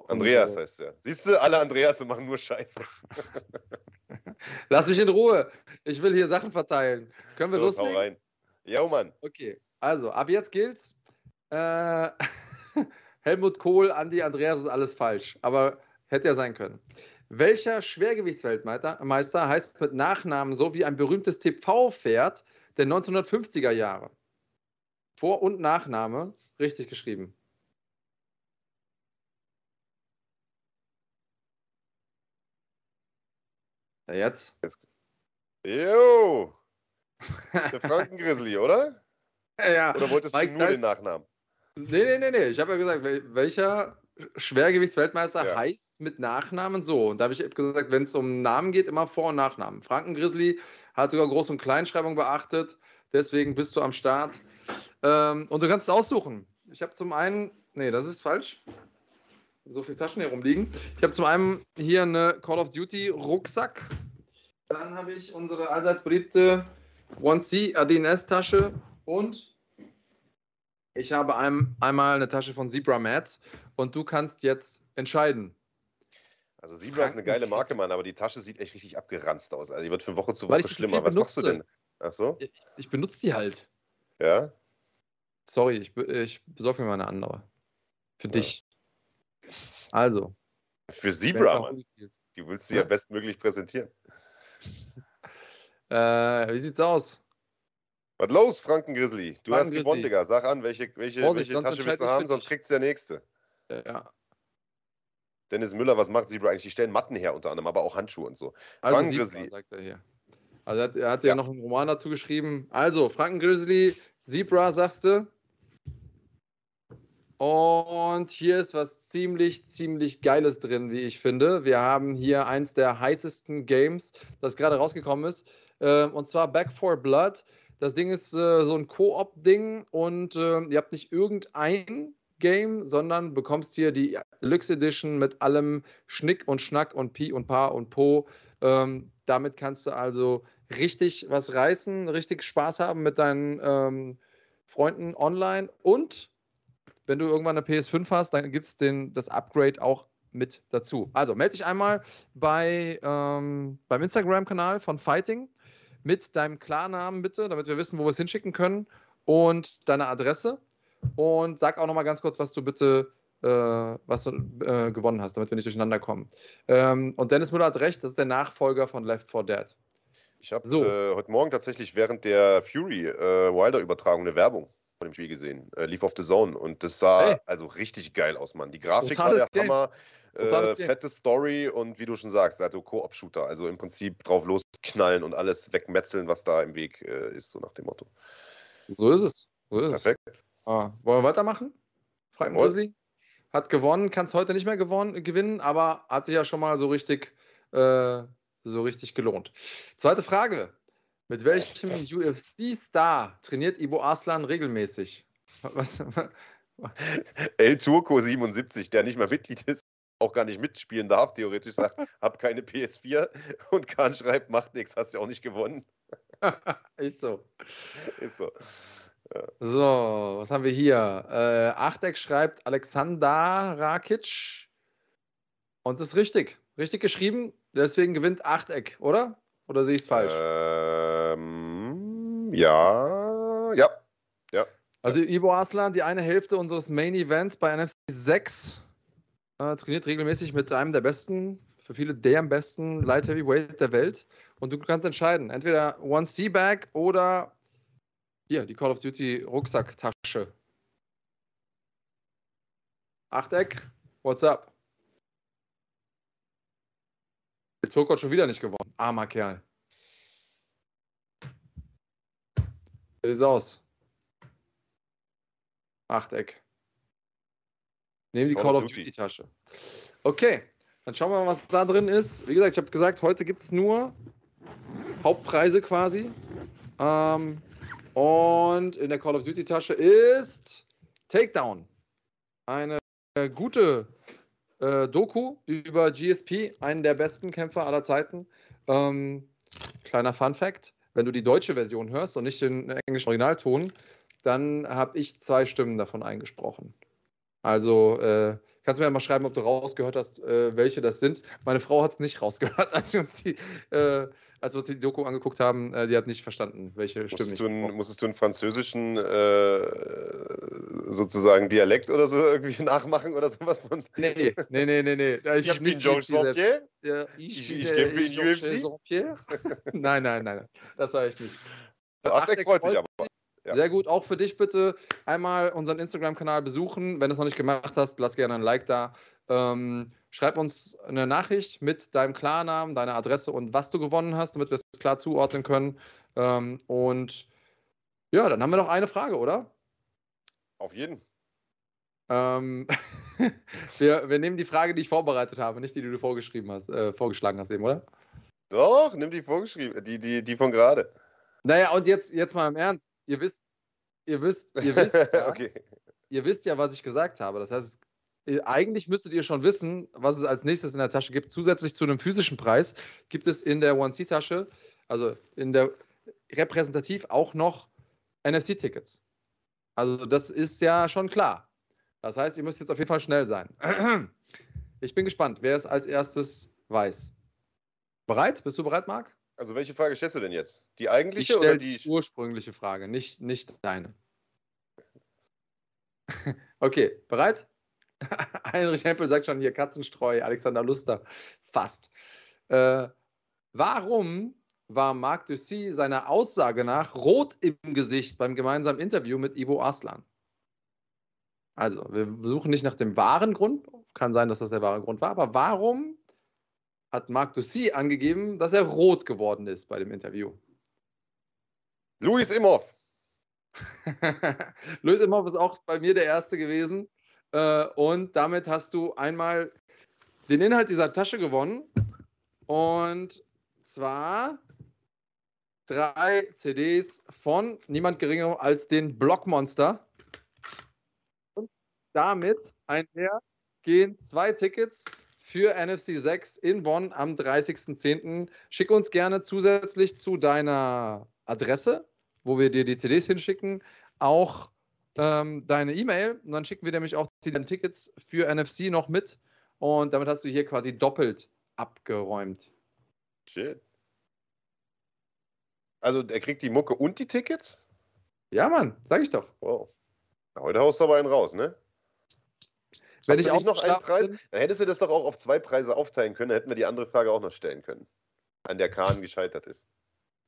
Andreas heißt der. Siehst du, alle Andreas machen nur Scheiße. Lass mich in Ruhe. Ich will hier Sachen verteilen. Können wir Los, loslegen? Hau rein. Ja, Mann. Okay, also ab jetzt gilt's. Äh, Helmut Kohl, Andi, Andreas ist alles falsch, aber hätte ja sein können. Welcher Schwergewichtsweltmeister heißt mit Nachnamen so wie ein berühmtes TV-Pferd der 1950er Jahre? Vor- und Nachname richtig geschrieben. Ja, jetzt? Jo! Der Frankengrizzly, oder? Ja. Oder wolltest Mike du nur den Nachnamen? Nee, nee, nee, nee. Ich habe ja gesagt, welcher Schwergewichtsweltmeister ja. heißt mit Nachnamen so. Und da habe ich gesagt, wenn es um Namen geht, immer Vor- und Nachnamen. Frankengrizzly hat sogar Groß- und Kleinschreibung beachtet. Deswegen bist du am Start. Ähm, und du kannst es aussuchen. Ich habe zum einen, nee, das ist falsch. So viele Taschen hier rumliegen. Ich habe zum einen hier eine Call of Duty Rucksack. Dann habe ich unsere allseits beliebte 1C ADNS Tasche und ich habe ein, einmal eine Tasche von Zebra Mats und du kannst jetzt entscheiden. Also Zebra ist eine geile Marke, Mann, aber die Tasche sieht echt richtig abgeranzt aus. Also die wird von Woche zu Woche schlimmer. Was machst du denn? Ach so? Ich, ich, benutze die halt. Ja? Sorry, ich, ich besorge mir mal eine andere. Für ja. dich. Also. Für Zebra, Mann. Die willst du ja, ja bestmöglich präsentieren. Äh, wie sieht's aus? Was los, Frankengrizzly? Du Franken hast gewonnen, Digga. Sag an, welche, welche, Vorsicht, welche Tasche willst du haben, sonst kriegst du der nächste. Ja. Dennis Müller, was macht Zebra eigentlich? Die stellen Matten her unter anderem, aber auch Handschuhe und so. Also Frankengrizzly. sagt er hier. Also er hat, er hat ja. ja noch einen Roman dazu geschrieben. Also, Frankengrizzly, Zebra, sagst du? Und hier ist was ziemlich, ziemlich Geiles drin, wie ich finde. Wir haben hier eins der heißesten Games, das gerade rausgekommen ist. Äh, und zwar Back for Blood. Das Ding ist äh, so ein Koop-Ding und äh, ihr habt nicht irgendein Game, sondern bekommst hier die Deluxe Edition mit allem Schnick und Schnack und Pi und Pa und Po. Ähm, damit kannst du also richtig was reißen, richtig Spaß haben mit deinen ähm, Freunden online und wenn du irgendwann eine PS5 hast, dann gibt es das Upgrade auch mit dazu. Also melde dich einmal bei, ähm, beim Instagram-Kanal von Fighting mit deinem Klarnamen bitte, damit wir wissen, wo wir es hinschicken können und deine Adresse. Und sag auch nochmal ganz kurz, was du bitte äh, was du äh, gewonnen hast, damit wir nicht durcheinander kommen. Ähm, und Dennis Müller hat recht, das ist der Nachfolger von Left 4 Dead. Ich habe so. äh, heute Morgen tatsächlich während der Fury äh, Wilder-Übertragung eine Werbung von dem Spiel gesehen. Äh, Leaf of the Zone. Und das sah hey. also richtig geil aus, Mann. Die Grafik Totales war der Game. Hammer. Äh, fette Story und wie du schon sagst, also Koop-Shooter. Also im Prinzip drauf losknallen und alles wegmetzeln, was da im Weg äh, ist, so nach dem Motto. So ist es. So ist Perfekt. Es. Ah, wollen wir weitermachen? Frank Grizzly hat gewonnen, kann es heute nicht mehr gewonnen, gewinnen, aber hat sich ja schon mal so richtig, äh, so richtig gelohnt. Zweite Frage. Mit welchem UFC-Star trainiert Ivo Aslan regelmäßig? Was? El Turco 77, der nicht mal Mitglied ist. auch gar nicht mitspielen darf, theoretisch sagt, hab keine PS4 und Kahn schreibt, macht nichts, hast ja auch nicht gewonnen. Ist so. Ist so. So, was haben wir hier? Äh, Achteck schreibt Alexander Rakic. Und das ist richtig. Richtig geschrieben. Deswegen gewinnt Achteck, oder? Oder sehe ich es falsch? Ähm, ja, ja, ja. Also Ibo Aslan, die eine Hälfte unseres Main Events bei NFC 6, äh, trainiert regelmäßig mit einem der besten, für viele der am besten Light Heavyweight der Welt. Und du kannst entscheiden, entweder One C-Bag oder hier, die Call of Duty Rucksacktasche. Achteck, what's up? Der Turk hat schon wieder nicht gewonnen. Armer Kerl. Wie sieht's aus? Achteck. Nehmen die Call of Duty. Duty Tasche. Okay, dann schauen wir mal, was da drin ist. Wie gesagt, ich habe gesagt, heute gibt es nur Hauptpreise quasi. Ähm, und in der Call of Duty Tasche ist Takedown. Eine gute äh, Doku über GSP, einen der besten Kämpfer aller Zeiten. Ähm, kleiner Fun Fact: Wenn du die deutsche Version hörst und nicht den englischen Originalton, dann habe ich zwei Stimmen davon eingesprochen. Also äh, kannst du mir ja mal schreiben, ob du rausgehört hast, äh, welche das sind. Meine Frau hat es nicht rausgehört, als wir uns die, äh, als wir uns die Doku angeguckt haben. Äh, die hat nicht verstanden, welche Stimmen Musstest ich du, einen, musstest du einen französischen äh, sozusagen Dialekt oder so irgendwie nachmachen oder sowas von. Nee, nee, nee, nee, nee. Ich, hab bin Georges. Ja, Ich- ich, bin ich kämpfe in UFC. Nein, nein, nein. Das war ich nicht. Ach, der freut sich aber. Ja. Sehr gut. Auch für dich bitte einmal unseren Instagram-Kanal besuchen. Wenn du es noch nicht gemacht hast, lass gerne ein Like da. Ähm, schreib uns eine Nachricht mit deinem Klarnamen, deiner Adresse und was du gewonnen hast, damit wir es klar zuordnen können. Ähm, und ja, dann haben wir noch eine Frage, oder? Auf jeden. Ähm, wir, wir nehmen die Frage, die ich vorbereitet habe, nicht die, die du vorgeschrieben hast, äh, vorgeschlagen hast eben, oder? Doch, nimm die vorgeschrieben, die, die, die von gerade. Naja, und jetzt, jetzt mal im Ernst. Ihr wisst, ihr wisst, ihr wisst, ja, okay. ihr wisst ja, was ich gesagt habe. Das heißt, äh, eigentlich müsstet ihr schon wissen, was es als nächstes in der Tasche gibt. Zusätzlich zu einem physischen Preis gibt es in der One C-Tasche, also in der repräsentativ auch noch NFC-Tickets. Also das ist ja schon klar. Das heißt, ihr müsst jetzt auf jeden Fall schnell sein. Ich bin gespannt, wer es als erstes weiß. Bereit? Bist du bereit, Marc? Also welche Frage stellst du denn jetzt? Die Ich eigentliche oder die? die ursprüngliche Frage, nicht, nicht deine. Okay, bereit? Heinrich Hempel sagt schon hier Katzenstreu, Alexander Luster, fast. Äh, warum war Marc Dussy seiner Aussage nach rot im Gesicht beim gemeinsamen Interview mit Ivo Aslan? Also, wir suchen nicht nach dem wahren Grund. Kann sein, dass das der wahre Grund war, aber warum hat Marc Dussy angegeben, dass er rot geworden ist bei dem Interview? Luis Imhoff. Luis Imhoff ist auch bei mir der Erste gewesen. Äh, und damit hast du einmal den Inhalt dieser Tasche gewonnen. Und zwar drei CDs von niemand geringerem als den Blockmonster. Und damit einher gehen zwei Tickets für NFC 6 in Bonn am 30.10. Schick uns gerne zusätzlich zu deiner Adresse, wo wir dir die CDs hinschicken, auch ähm, deine E-Mail. Und dann schicken wir nämlich auch die Tickets für NFC noch mit. Und damit hast du hier quasi doppelt abgeräumt. Shit. Also er kriegt die Mucke und die Tickets? Ja, Mann, sag ich doch. Wow. Heute haust du aber einen raus, ne? Wenn Hast ich nicht noch einen Preis? bin- Dann hättest du das doch auch auf zwei Preise aufteilen können. Dann hätten wir die andere Frage auch noch stellen können. An der Kahn gescheitert ist.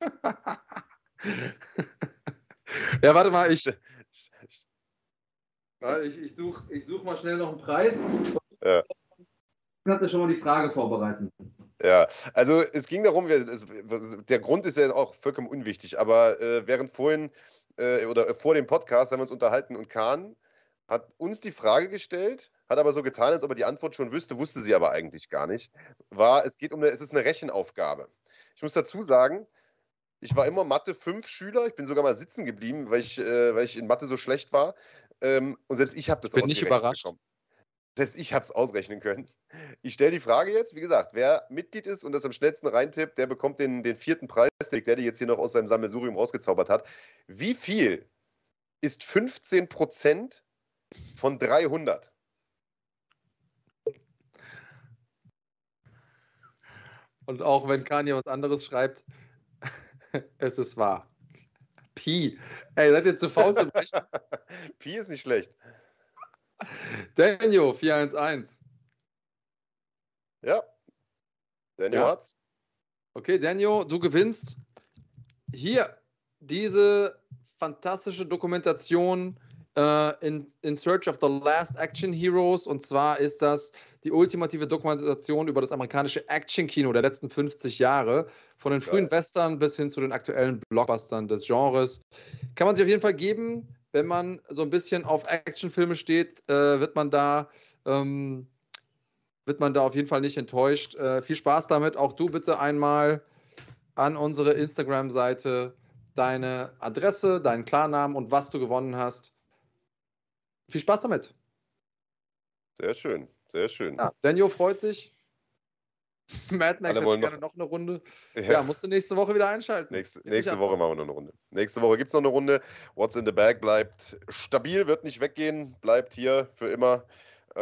ja, warte mal, ich, ich, ich suche ich such mal schnell noch einen Preis. Ja. Du kannst ja schon mal die Frage vorbereiten. Ja, also es ging darum, der Grund ist ja auch vollkommen unwichtig, aber äh, während vorhin äh, oder vor dem Podcast haben wir uns unterhalten und Kahn hat uns die Frage gestellt, hat aber so getan, als ob er die Antwort schon wüsste, wusste sie aber eigentlich gar nicht. War, es geht um eine, es ist eine Rechenaufgabe. Ich muss dazu sagen, ich war immer Mathe 5 Schüler, ich bin sogar mal sitzen geblieben, weil ich, äh, weil ich in Mathe so schlecht war. Ähm, und selbst ich habe das Bin nicht überrascht. bekommen. selbst ich habe es ausrechnen können. Ich stelle die Frage jetzt, wie gesagt, wer Mitglied ist und das am schnellsten reintippt, der bekommt den, den vierten Preis, der die jetzt hier noch aus seinem Sammelsurium rausgezaubert hat. Wie viel ist 15% von 300? Und auch wenn Kanye was anderes schreibt, es ist wahr. Pi. Ey, seid ihr zu faul zum Rechnen? Pi ist nicht schlecht. Daniel, 411. Ja. Daniel ja. hat's. Okay, Daniel, du gewinnst hier diese fantastische Dokumentation in, in Search of the Last Action Heroes. Und zwar ist das die ultimative Dokumentation über das amerikanische Action-Kino der letzten 50 Jahre. Von den frühen Geil. Western bis hin zu den aktuellen Blockbustern des Genres. Kann man sich auf jeden Fall geben. Wenn man so ein bisschen auf Actionfilme steht, äh, wird man da. Ähm, wird man da auf jeden Fall nicht enttäuscht. Äh, viel Spaß damit. Auch du bitte einmal an unsere Instagram-Seite deine Adresse, deinen Klarnamen und was du gewonnen hast. Viel Spaß damit. Sehr schön, sehr schön. Ja, Daniel freut sich. Mad Max hätte gerne noch eine Runde. Ja. ja, musst du nächste Woche wieder einschalten. Nächste, nächste Woche machen wir noch eine Runde. Nächste Woche gibt es noch eine Runde. What's in the Bag bleibt stabil, wird nicht weggehen, bleibt hier für immer.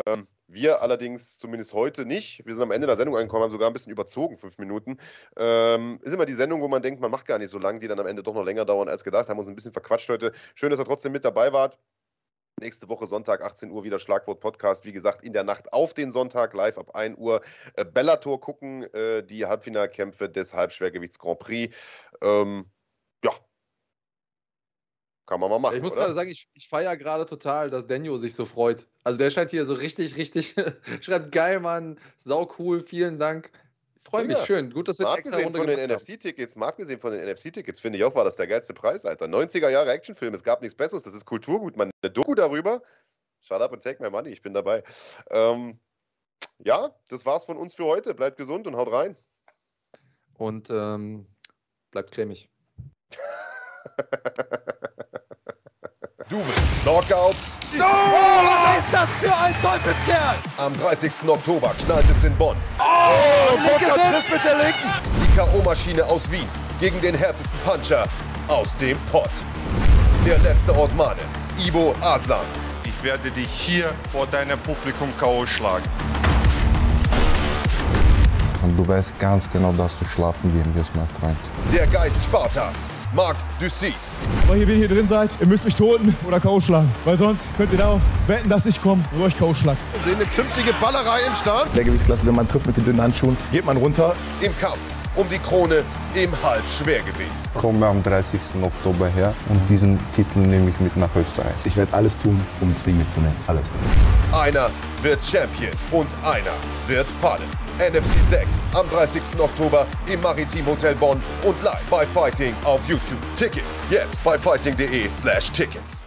Ähm, wir allerdings zumindest heute nicht. Wir sind am Ende der Sendung angekommen, haben sogar ein bisschen überzogen, fünf Minuten. Ähm, ist immer die Sendung, wo man denkt, man macht gar nicht so lang, die dann am Ende doch noch länger dauern als gedacht. Haben uns ein bisschen verquatscht heute. Schön, dass ihr trotzdem mit dabei wart. Nächste Woche Sonntag, 18 Uhr, wieder Schlagwort Podcast. Wie gesagt, in der Nacht auf den Sonntag, live ab 1 Uhr. Äh, Bellator gucken, äh, die Halbfinalkämpfe des Halbschwergewichts Grand Prix. Ähm, ja. Kann man mal machen. Ich muss gerade sagen, ich, ich feiere gerade total, dass Daniel sich so freut. Also der scheint hier so richtig, richtig, schreibt geil, Mann, sau cool, vielen Dank. Freue mich, ja. schön. Gut, dass wir mal extra Runde von den NFC-Tickets, mal abgesehen von den NFC-Tickets, finde ich auch, war das der geilste Preis, Alter. 90er Jahre Actionfilm, es gab nichts Besseres, das ist Kulturgut, man. Eine Doku darüber. Shut up and take my money, ich bin dabei. Ähm, ja, das war's von uns für heute. Bleibt gesund und haut rein. Und ähm, bleibt cremig. Du willst Knockouts? No! Oh, was ist das für ein Teufelskerl? Am 30. Oktober knallt es in Bonn. Oh, Linke trifft mit der linken. Die K.O.-Maschine aus Wien gegen den härtesten Puncher aus dem Pott. Der letzte Osmane, Ivo Aslan. Ich werde dich hier vor deinem Publikum K.O. schlagen. Und du weißt ganz genau, dass du schlafen gehen wirst, mein Freund. Der Geist Spartas, Marc ihr, wenn ihr hier drin seid, ihr müsst mich toten oder K.O. schlagen. Weil sonst könnt ihr darauf wetten, dass ich komme und euch K.O. schlag. Wir sehen eine zünftige Ballerei im Start. Der Gewichtsklasse, wenn man trifft mit den dünnen Handschuhen, geht man runter. Im Kampf um die Krone im Halbschwergewicht. Komme am 30. Oktober her und diesen Titel nehme ich mit nach Österreich. Ich werde alles tun, um das Ding mitzunehmen. Alles. Einer wird Champion und einer wird fallen. NFC 6 am 30. Oktober im Maritim Hotel Bonn und live bei Fighting auf YouTube. Tickets jetzt bei fighting.de/tickets.